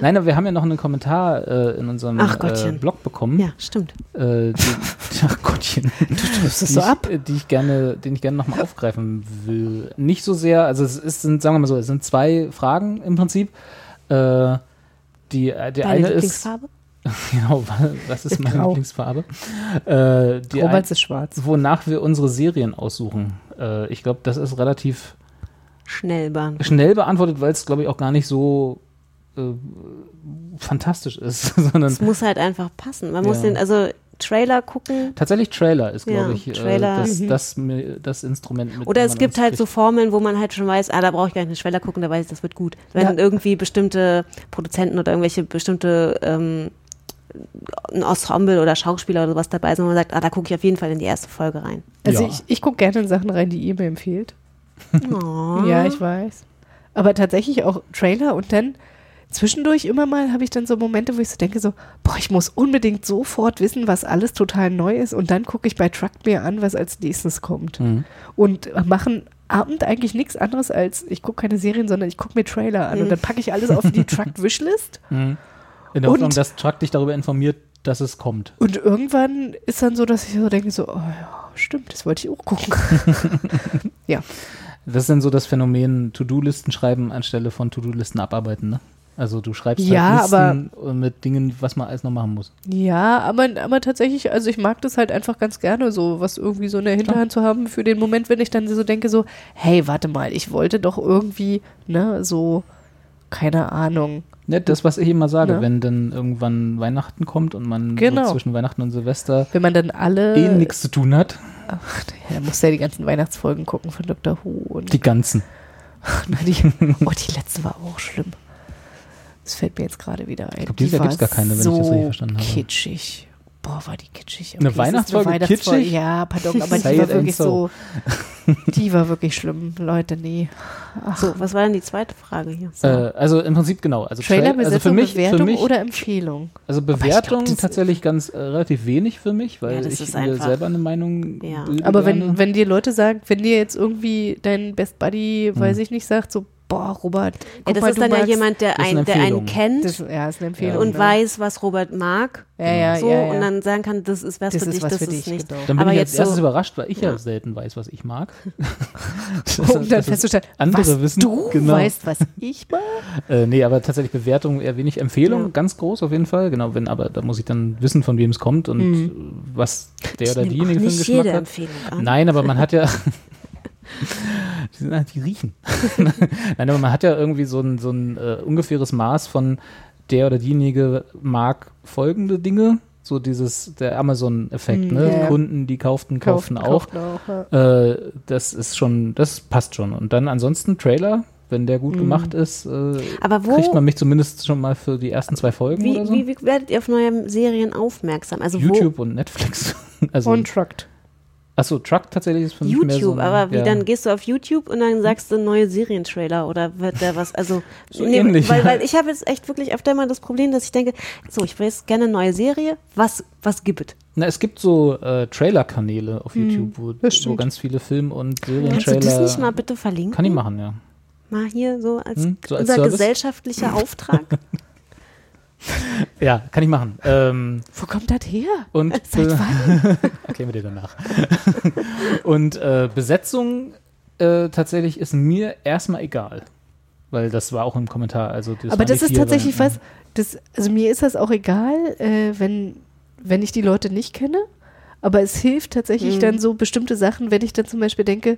S1: Nein, aber wir haben ja noch einen Kommentar äh, in unserem
S3: Ach
S1: äh. Blog bekommen.
S3: Ja, stimmt.
S1: Äh, die, <laughs> ach Gottchen.
S2: Du tust es so
S1: ich,
S2: ab.
S1: äh, Die ich gerne, den ich gerne nochmal aufgreifen will. Nicht so sehr, also es ist, sind, sagen wir mal so, es sind zwei Fragen im Prinzip. Äh, die, äh, die
S3: Deine
S1: eine ist,
S3: Lieblingsfarbe? <laughs>
S1: genau, wa- was ist meine
S2: Grau.
S1: Lieblingsfarbe? Äh, die ein,
S2: ist schwarz.
S1: wonach wir unsere Serien aussuchen. Äh, ich glaube, das ist relativ
S3: Schnell beantworten.
S1: schnell beantwortet, weil es, glaube ich, auch gar nicht so äh, fantastisch ist, <laughs> sondern
S3: Es muss halt einfach passen. Man muss
S1: Ja.
S3: den, also Trailer gucken.
S1: Tatsächlich Trailer ist,
S3: Ja,
S1: glaube ich,
S3: Trailer.
S1: Äh, das,
S3: Mhm.
S1: das, mi- das Instrument. Mit
S3: Oder
S1: dem
S3: es
S1: man
S3: gibt halt so
S1: kriegt.
S3: Formeln, wo man halt schon weiß, ah, da brauche ich gar nicht einen Trailer gucken, da weiß ich, das wird gut. Wenn
S2: Ja.
S3: irgendwie bestimmte Produzenten oder irgendwelche bestimmte ähm, ein Ensemble oder Schauspieler oder sowas dabei sind, wo man sagt, ah, da gucke ich auf jeden Fall in die erste Folge rein.
S2: Also
S1: Ja.
S2: ich, ich gucke gerne in Sachen rein, die ihr mir empfiehlt. <laughs>
S3: Oh.
S2: Ja, ich weiß. Aber tatsächlich auch Trailer und dann zwischendurch immer mal habe ich dann so Momente, wo ich so denke, so, boah, ich muss unbedingt sofort wissen, was alles total neu ist und dann gucke ich bei Truck mir an, was als nächstes kommt.
S1: Mhm.
S2: Und machen Abend eigentlich nichts anderes als, ich gucke keine Serien, sondern ich gucke mir Trailer an und dann packe ich alles auf die <laughs> Truck-Wishlist
S1: Mhm. In der Hoffnung, dass Truck dich darüber informiert, dass es kommt.
S2: und irgendwann ist dann so, dass ich so denke, so, oh ja, stimmt, das wollte ich auch gucken. <laughs> ja.
S1: Das ist dann so das Phänomen To-Do-Listen schreiben anstelle von To-Do-Listen abarbeiten, ne? Also du schreibst
S2: Ja,
S1: halt Listen mit Dingen, was man alles noch machen muss.
S2: Ja, aber, aber tatsächlich, also ich mag das halt einfach ganz gerne, so was irgendwie so in der Hinterhand zu haben für den Moment, wenn ich dann so denke, so, hey, warte mal, ich wollte doch irgendwie, ne, so, keine Ahnung.
S1: Ne, das, was ich immer sage,
S2: Ne?
S1: wenn dann irgendwann Weihnachten kommt und man
S2: Genau.
S1: so zwischen Weihnachten und Silvester
S2: Wenn man dann alle.
S1: eh nichts zu tun hat,
S2: Ach, ja, muss ja die ganzen Weihnachtsfolgen gucken von Dr. Who und.
S1: die ganzen. <laughs>
S2: Na, die, oh, die letzte war aber auch schlimm. Das fällt mir jetzt gerade wieder ein.
S1: Ich glaub, dieses Jahr
S2: war
S1: gibt's gar keine, wenn ich das
S2: so
S1: richtig verstanden habe.
S2: kitschig. Boah, war die kitschig.
S1: Eine
S2: es ist
S1: Weihnachtsfolge
S2: Weihnachtsfolge.
S1: kitschig?
S2: Ja, pardon, <laughs> aber
S1: Say
S2: die war wirklich
S1: so.
S2: so. Die war wirklich schlimm, Leute, nee. <laughs>
S3: So, was war denn die zweite Frage hier? So.
S1: Äh, also im Prinzip genau. Also
S2: Trailer,
S1: Trail- also
S2: Besetzung,
S1: für mich,
S2: Bewertung
S1: für mich,
S2: oder Empfehlung?
S1: Also
S2: glaub,
S1: Bewertung
S2: das-
S1: tatsächlich ganz äh, relativ wenig für mich, weil
S3: Ja,
S1: ich mir selber eine Meinung
S3: Ja.
S2: Aber
S1: gerne.
S2: wenn, wenn dir Leute sagen, wenn dir jetzt irgendwie dein Best Buddy, weiß ich nicht, sagt so, boah, Robert,
S3: ja, das
S2: mal,
S3: ist
S2: du
S3: dann ja
S2: magst,
S3: jemand, der,
S1: das
S3: ein, der einen kennt
S2: Das, ja, ist eine Empfehlung.
S3: und
S2: ne?
S3: weiß, was Robert mag.
S2: Ja, ja,
S3: so,
S2: ja, ja.
S3: Und dann sagen kann, das ist was
S2: Das
S3: für
S2: ist
S3: dich,
S2: was
S3: das
S2: für
S3: ist
S2: dich,
S3: nicht.
S2: genau.
S1: Dann bin
S3: Aber
S1: ich
S3: jetzt
S1: als erstes
S3: so-
S1: überrascht, weil ich ja.
S3: Ja.
S1: selten weiß, was ich mag. <laughs>
S2: um dann festzustellen,
S1: andere
S2: was
S1: wissen,
S2: du
S1: genau.
S2: weißt, was ich mag.
S1: Äh, nee, aber tatsächlich Bewertung eher wenig. Empfehlung
S3: Ja.
S1: ganz groß auf jeden Fall. Genau, wenn, aber da muss ich dann wissen, von wem es kommt und
S2: Mhm.
S1: was der
S3: Ich
S1: oder diejenige für einen
S3: nicht
S1: Geschmack
S3: jede
S1: hat.
S3: Empfehlung an.
S1: Nein, aber man hat ja. <laughs> die, sind, die riechen. <laughs> Nein, aber man hat ja irgendwie so ein, so ein äh, ungefähres Maß von der oder diejenige mag folgende Dinge. So dieses, der Amazon-Effekt,
S2: Mm,
S1: ne?
S2: ja.
S1: Kunden, die kauften, kauften auch.
S2: kauften auch ja.
S1: Äh, das ist schon, das passt schon. Und dann ansonsten Trailer, wenn der gut gemacht ist, äh,
S3: Aber wo-
S1: kriegt man mich zumindest schon mal für die ersten zwei Folgen
S3: Wie,
S1: oder so.
S3: wie, wie werdet ihr auf neue Serien aufmerksam? Also
S1: YouTube und Netflix. <laughs> also,
S2: Und Trucked.
S1: Achso, Truck tatsächlich ist für
S3: wo?
S1: mich mehr so
S3: YouTube,
S1: ein,
S3: aber wie
S1: ja.
S3: dann gehst du auf YouTube und dann sagst du neue Serientrailer oder wird da was, also <laughs>
S1: So ähnlich,
S3: weil, weil ich habe jetzt echt wirklich öfter mal das Problem, dass ich denke, so, ich will jetzt gerne eine neue Serie, was, was gibt es?
S1: Na, es gibt so äh, Trailer-Kanäle auf YouTube, wo,
S2: Hm, das
S1: wo
S2: stimmt.
S1: ganz viele Film- und
S3: Kannst du
S1: Serientrailer.
S3: das nicht mal bitte verlinken?
S1: Kann ich machen, ja.
S3: Mal hier so als,
S1: Hm, so als
S3: unser
S1: Service?
S3: gesellschaftlicher Auftrag. <laughs> <laughs>
S1: Ja, kann ich machen. Ähm,
S2: Wo kommt das her?
S1: und <laughs>
S2: Seit
S1: äh,
S2: wann? <laughs>
S1: erklären wir dir danach. und äh, Besetzung äh, tatsächlich ist mir erstmal egal. Weil das war auch im Kommentar. Also das
S2: Aber das ist tatsächlich was, das, also mir ist das auch egal, äh, wenn, wenn ich die Leute nicht kenne. Aber es hilft tatsächlich
S3: Mhm.
S2: dann so bestimmte Sachen, wenn ich dann zum Beispiel denke,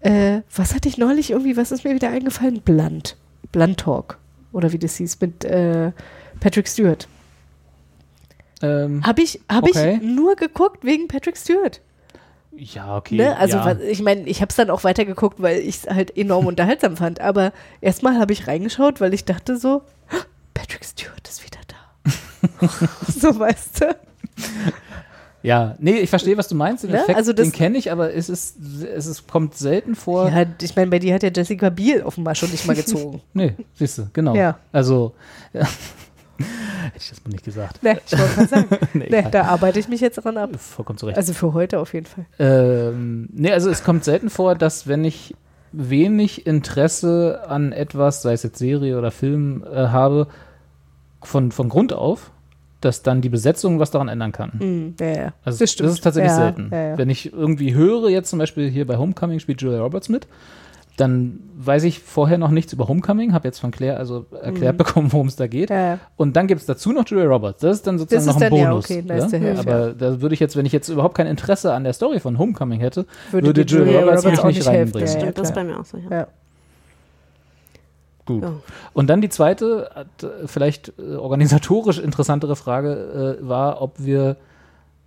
S2: äh, was hatte ich neulich irgendwie, was ist mir wieder eingefallen? Blunt. Blunt Talk. Oder wie das hieß, mit äh, Patrick Stewart.
S1: Ähm,
S2: Habe ich, hab
S1: Okay.
S2: ich nur geguckt wegen Patrick Stewart.
S1: ja, okay.
S2: Ne? Also
S1: ja.
S2: ich meine, ich habe es dann auch weitergeguckt, weil ich es halt enorm unterhaltsam fand. Aber erstmal habe ich reingeschaut, weil ich dachte so, Patrick Stewart ist wieder da. <laughs> so weißt du.
S1: Ja, nee, ich verstehe, was du meinst. Den
S2: Ne?
S1: Effekt,
S2: Also das-
S1: den kenne ich, aber es ist, es ist, kommt selten vor.
S2: Ja, ich meine, bei dir hat ja Jessica Biel offenbar schon nicht mal <laughs> gezogen.
S1: Nee, siehst du, genau.
S2: Ja.
S1: Also, ja. Hätte ich das mal nicht gesagt.
S2: ne, ich wollte mal sagen. <laughs>
S1: Nee,
S2: ne,
S1: egal.
S2: da arbeite ich mich jetzt dran ab.
S1: Vollkommen zurecht.
S2: Also für heute auf jeden Fall.
S1: Ähm, nee, also es kommt selten vor, dass wenn ich wenig Interesse an etwas, sei es jetzt Serie oder Film, äh, habe, von, von Grund auf, dass dann die Besetzung was daran ändern kann.
S2: Hm, ja, ja.
S1: Also
S2: das stimmt.
S1: ist tatsächlich
S2: ja,
S1: selten. Wenn ich irgendwie höre, jetzt zum Beispiel hier bei Homecoming spielt Julia Roberts mit, dann weiß ich vorher noch nichts über Homecoming, habe jetzt von Claire also erklärt bekommen, worum es da geht.
S2: Mhm. Ja, ja.
S1: Und dann gibt es dazu noch Julia Roberts. Das ist dann sozusagen
S2: Das
S1: noch
S2: ist
S1: ein
S2: dann, ja,
S1: Bonus.
S2: okay, nice to have,
S1: Aber da würde ich jetzt, wenn ich jetzt überhaupt kein Interesse an der Story von Homecoming hätte,
S2: Würde
S1: würde, Julia,
S2: Julia
S1: Roberts,
S2: Roberts
S1: mich
S2: auch
S1: nicht reinbringen.
S2: ja, ja.
S3: Stimmt, das ist bei mir auch so, ja.
S2: Ja.
S1: Gut.
S3: Ja.
S1: Und dann die zweite, äh, vielleicht äh, organisatorisch interessantere Frage äh, war, ob wir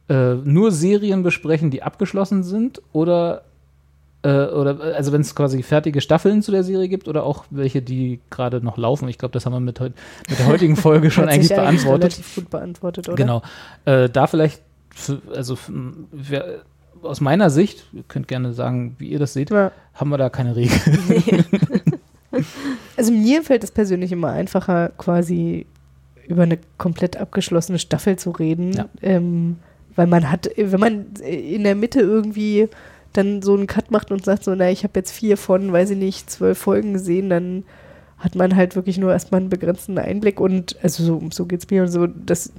S1: äh, nur Serien besprechen, die abgeschlossen sind oder oder also wenn es quasi fertige Staffeln zu der Serie gibt oder auch welche, die gerade noch laufen. Ich glaube, das haben wir mit, mit der heutigen <laughs> Folge schon eigentlich beantwortet.
S2: relativ gut beantwortet, oder?
S1: Genau. Äh, da vielleicht, für, also wer, aus meiner Sicht, ihr könnt gerne sagen, wie ihr das seht, haben wir da keine Regel. <laughs>
S2: Also mir fällt es persönlich immer einfacher, quasi über eine komplett abgeschlossene Staffel zu reden.
S1: Ja.
S2: Ähm, weil man hat, wenn man in der Mitte irgendwie dann so einen Cut macht und sagt so, na, ich habe jetzt vier von, weiß ich nicht, zwölf Folgen gesehen, dann hat man halt wirklich nur erstmal einen begrenzten Einblick und also so, so geht es mir und so, das,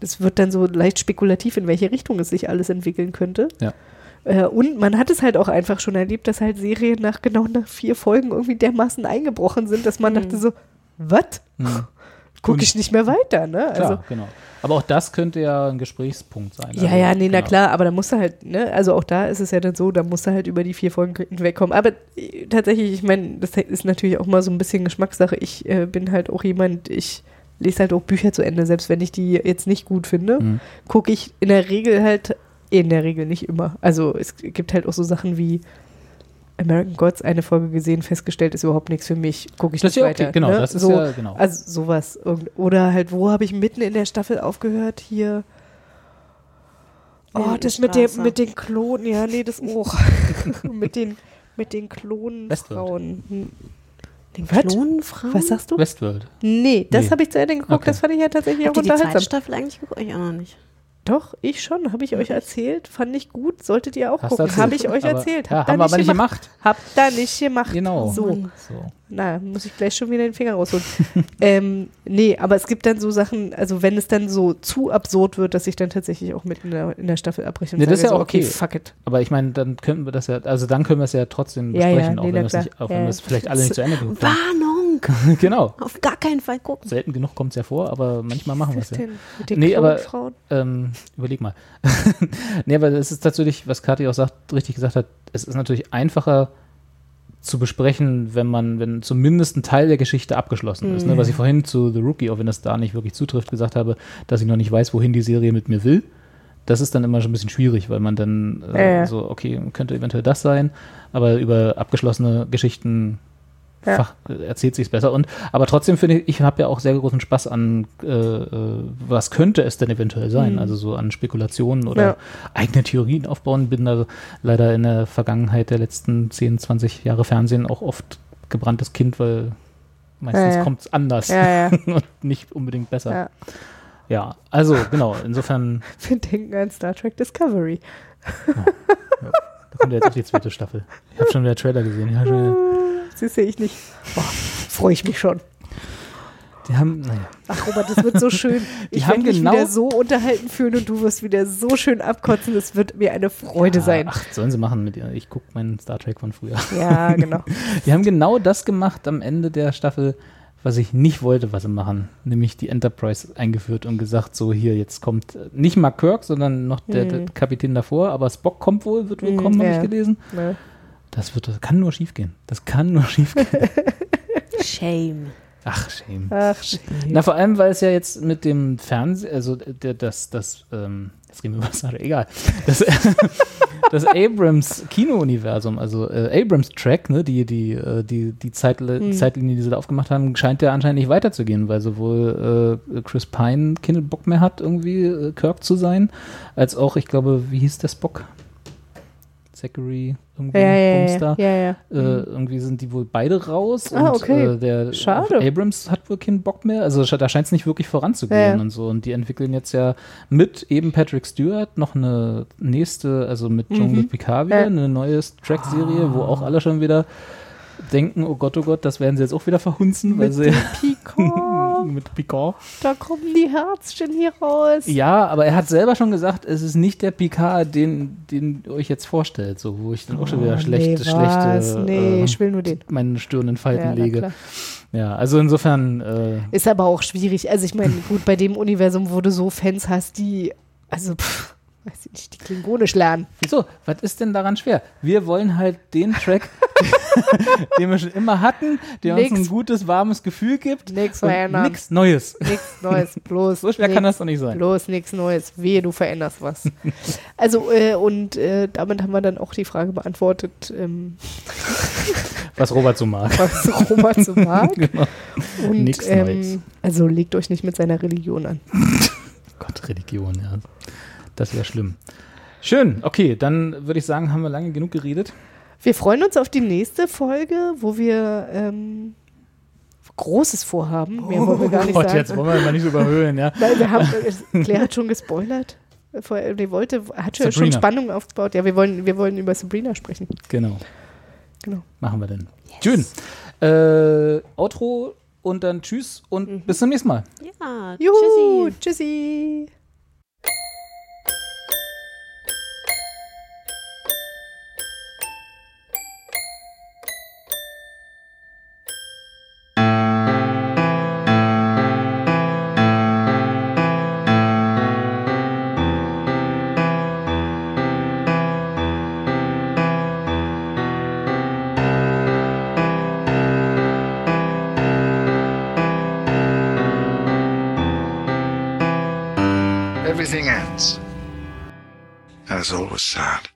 S2: das wird dann so leicht spekulativ, in welche Richtung es sich alles entwickeln könnte.
S1: Ja.
S2: Äh, und man hat es halt auch einfach schon erlebt, dass halt Serien nach genau nach vier Folgen irgendwie dermaßen eingebrochen sind, dass man dachte so, was?
S1: Hm.
S2: Gucke ich nicht mehr weiter, ne?
S1: Klar,
S2: Also,
S1: genau. Aber auch das könnte ja ein Gesprächspunkt sein.
S2: ja,
S1: Also,
S2: ja, nee, na
S1: genau.
S2: klar, aber da musst du halt, ne, also auch da ist es ja dann so, da musst du halt über die vier Folgen hinwegkommen. Aber äh, tatsächlich, ich meine, das ist natürlich auch mal so ein bisschen Geschmackssache. Ich äh, bin halt auch jemand, ich lese halt auch Bücher zu Ende, selbst wenn ich die jetzt nicht gut finde,
S1: Mhm.
S2: gucke ich in der Regel halt, in der Regel nicht immer. Also es gibt halt auch so Sachen wie American Gods eine Folge gesehen, festgestellt, ist überhaupt nichts für mich, gucke ich
S1: Das
S2: nicht
S1: ja okay,
S2: weiter.
S1: genau,
S2: ne?
S1: das ist
S2: so,
S1: ja- genau.
S2: Also sowas. Oder halt, wo habe ich mitten in der Staffel aufgehört? Hier. Oh, das mit, dem, mit den Klonen, ja, nee, das auch. <laughs> <laughs> mit den, mit den Klonenfrauen. Hm.
S3: Den
S2: Was?
S3: Klonenfrauen?
S2: Was sagst du?
S1: Westworld.
S2: Nee, das
S1: Nee.
S2: habe ich zu Ende geguckt,
S1: Okay.
S2: das fand ich ja tatsächlich
S3: Habt
S2: auch
S3: ihr die zweite
S2: unterhaltsam.
S3: Staffel eigentlich geguckt? Ich auch noch nicht.
S2: Doch, ich schon, habe ich euch erzählt, fand ich gut, solltet ihr auch
S1: Hast
S2: gucken. Habe ich euch
S1: Aber-
S2: erzählt.
S1: ja,
S2: Habt ihr
S1: haben wir aber nicht gemacht.
S2: Habt da nicht gemacht.
S1: Genau.
S2: So.
S1: So.
S2: Na, muss ich gleich schon wieder den Finger rausholen. <laughs> ähm, nee, aber es gibt dann so Sachen, also wenn es dann so zu absurd wird, dass ich dann tatsächlich auch mitten in der, in der Staffel abbreche und
S1: Nee, das ist ja
S2: so,
S1: okay.
S2: fuck it.
S1: Aber ich meine, dann könnten wir das ja, also dann können wir es ja trotzdem
S2: Ja, ja,
S1: besprechen,
S2: nee,
S1: auch wenn nicht, auch
S2: Ja,
S1: wenn wir
S2: ja.
S1: es vielleicht alle nicht zu Ende geguckt haben.
S3: Warnung! <laughs>
S1: genau.
S3: Auf gar keinen Fall gucken.
S1: Selten genug kommt es ja vor, aber manchmal machen wir es ja.
S2: denn mit den
S1: Nee, aber ähm, überleg mal. <laughs> nee, aber es ist tatsächlich, was Kathi auch sagt, richtig gesagt hat, es ist natürlich einfacher zu besprechen, wenn man, wenn zumindest ein Teil der Geschichte abgeschlossen ist. Ne?
S2: Mhm.
S1: Was ich vorhin zu The Rookie, auch wenn das da nicht wirklich zutrifft, gesagt habe, dass ich noch nicht weiß, wohin die Serie mit mir will. Das ist dann immer schon ein bisschen schwierig, weil man dann äh,
S2: ja.
S1: so, okay, könnte eventuell das sein, aber über abgeschlossene Geschichten
S2: Ja.
S1: äh, erzählt sich besser. Und aber trotzdem finde ich, ich habe ja auch sehr großen Spaß an, äh, äh, was könnte es denn eventuell sein?
S2: Mhm.
S1: Also so an Spekulationen oder
S2: Ja.
S1: eigene Theorien aufbauen. Bin da leider in der Vergangenheit der letzten 10, 20 Jahre Fernsehen auch oft gebranntes Kind, weil meistens
S2: Ja, ja.
S1: kommt es anders <laughs> und nicht unbedingt besser.
S2: Ja.
S1: Also genau, insofern, <laughs>
S2: Wir denken an Star Trek Discovery.
S1: da kommt ja jetzt auch die zweite Staffel. Ich habe schon wieder Trailer gesehen. Ja, schon wieder. <laughs>
S2: Siehst du, ich nicht. Freue ich mich schon.
S1: Die haben, naja.
S2: Ach, Robert, das wird so <laughs> schön.
S1: Die
S2: Ich werde mich
S1: genau-
S2: wieder so unterhalten fühlen und du wirst wieder so schön abkotzen. Es wird mir eine Freude sein.
S1: Ach, sollen sie machen mit ihr. Ich gucke meinen Star Trek von früher.
S2: Ja, genau. <laughs>
S1: Die haben genau das gemacht am Ende der Staffel, was ich nicht wollte, was sie machen. Nämlich die Enterprise eingeführt und gesagt, so hier, jetzt kommt äh, nicht mal Kirk, sondern noch der, der
S2: Mhm.
S1: Kapitän davor, aber Spock kommt wohl, wird wohl
S2: Mhm,
S1: kommen, habe
S2: ja.
S1: ich gelesen.
S2: Ne.
S1: Das wird, das kann nur schief gehen. Das kann nur <laughs> schief gehen.
S3: Shame.
S1: Ach, shame.
S2: Ach, schön.
S1: Na, vor allem, weil es ja jetzt mit dem Fernsehen, also der, das, das, ähm, jetzt reden wir über Trek, egal. Das, <laughs> das Abrams Kino-Universum, also äh, Abrams Track, ne, die, die, äh, die, die Zeitli
S2: Hm.
S1: Zeitlinie, die sie da aufgemacht haben, scheint ja anscheinend nicht weiterzugehen, weil sowohl äh, Chris Pine keinen Bock mehr hat, irgendwie äh, Kirk zu sein, als auch, ich glaube, wie hieß der Spock? Zachary, irgendwie
S2: Ja, ja, ja.
S1: Äh, irgendwie sind die wohl beide raus
S2: Ah,
S1: und
S2: okay.
S1: äh, der
S2: Schade.
S1: Abrams hat wohl keinen Bock mehr. Also da scheint es nicht wirklich voranzugehen und so. Und die entwickeln jetzt ja mit eben Patrick Stewart noch eine nächste, also mit John
S2: Mhm.
S1: Picard wieder, eine neue Track-Serie, wo auch alle schon wieder denken, oh Gott, oh Gott, das werden sie jetzt auch wieder verhunzen, weil
S2: Mit
S1: sie
S2: dem Picard. <laughs>
S1: mit Picard.
S2: Da kommen die Herzchen hier raus.
S1: Ja, aber er hat selber schon gesagt, es ist nicht der Picard, den, den ihr euch jetzt vorstellt, so wo ich dann auch schon wieder
S2: Oh,
S1: schlechte,
S2: nee,
S1: schlechte
S2: Nee,
S1: äh,
S2: ich will nur den.
S1: meinen Stirn in Falten
S2: Ja,
S1: lege.
S2: klar.
S1: Ja, also insofern äh,
S2: Ist aber auch schwierig. Also ich meine, gut, bei dem Universum, wo du so Fans hast, die, also pff, weiß ich nicht, die Klingonisch lernen.
S1: Wieso? Was ist denn daran schwer? Wir wollen halt den Track, <laughs> den wir schon immer hatten, der
S2: Nix.
S1: uns ein gutes, warmes Gefühl gibt.
S2: Nix
S1: und
S2: verändern.
S1: Nix Neues.
S2: Nichts Neues, <laughs> bloß.
S1: So schwer kann das doch nicht sein.
S2: Bloß nichts Neues. Wehe, du veränderst was. <laughs> also, äh, und äh, damit haben wir dann auch die Frage beantwortet, ähm,
S1: Was Robert so mag.
S2: was Robert so mag.
S1: genau.
S2: Und,
S1: Nix Neues.
S2: ähm, also legt euch nicht mit seiner Religion an.
S1: Gott, Religion, ja. Das wäre schlimm. Schön, okay, dann würde ich sagen, haben wir lange genug geredet.
S2: Wir freuen uns auf die nächste Folge, wo wir ähm, Großes vorhaben. Mehr wollen wir gar nicht
S1: Oh Gott,
S2: sagen.
S1: jetzt wollen wir mal nicht überhöhen, ja.
S2: Nein, wir haben, äh, Claire hat schon gespoilert. Die wollte, hat schon, schon. Spannung aufgebaut. Ja, wir wollen, wir wollen über Sabrina sprechen.
S1: Genau.
S2: Genau.
S1: Machen wir denn. Schön. Äh, Outro und dann tschüss und
S2: Mhm.
S1: bis zum nächsten Mal.
S3: Ja,
S2: Juhu,
S3: tschüssi.
S2: tschüssi.
S10: And it's always sad.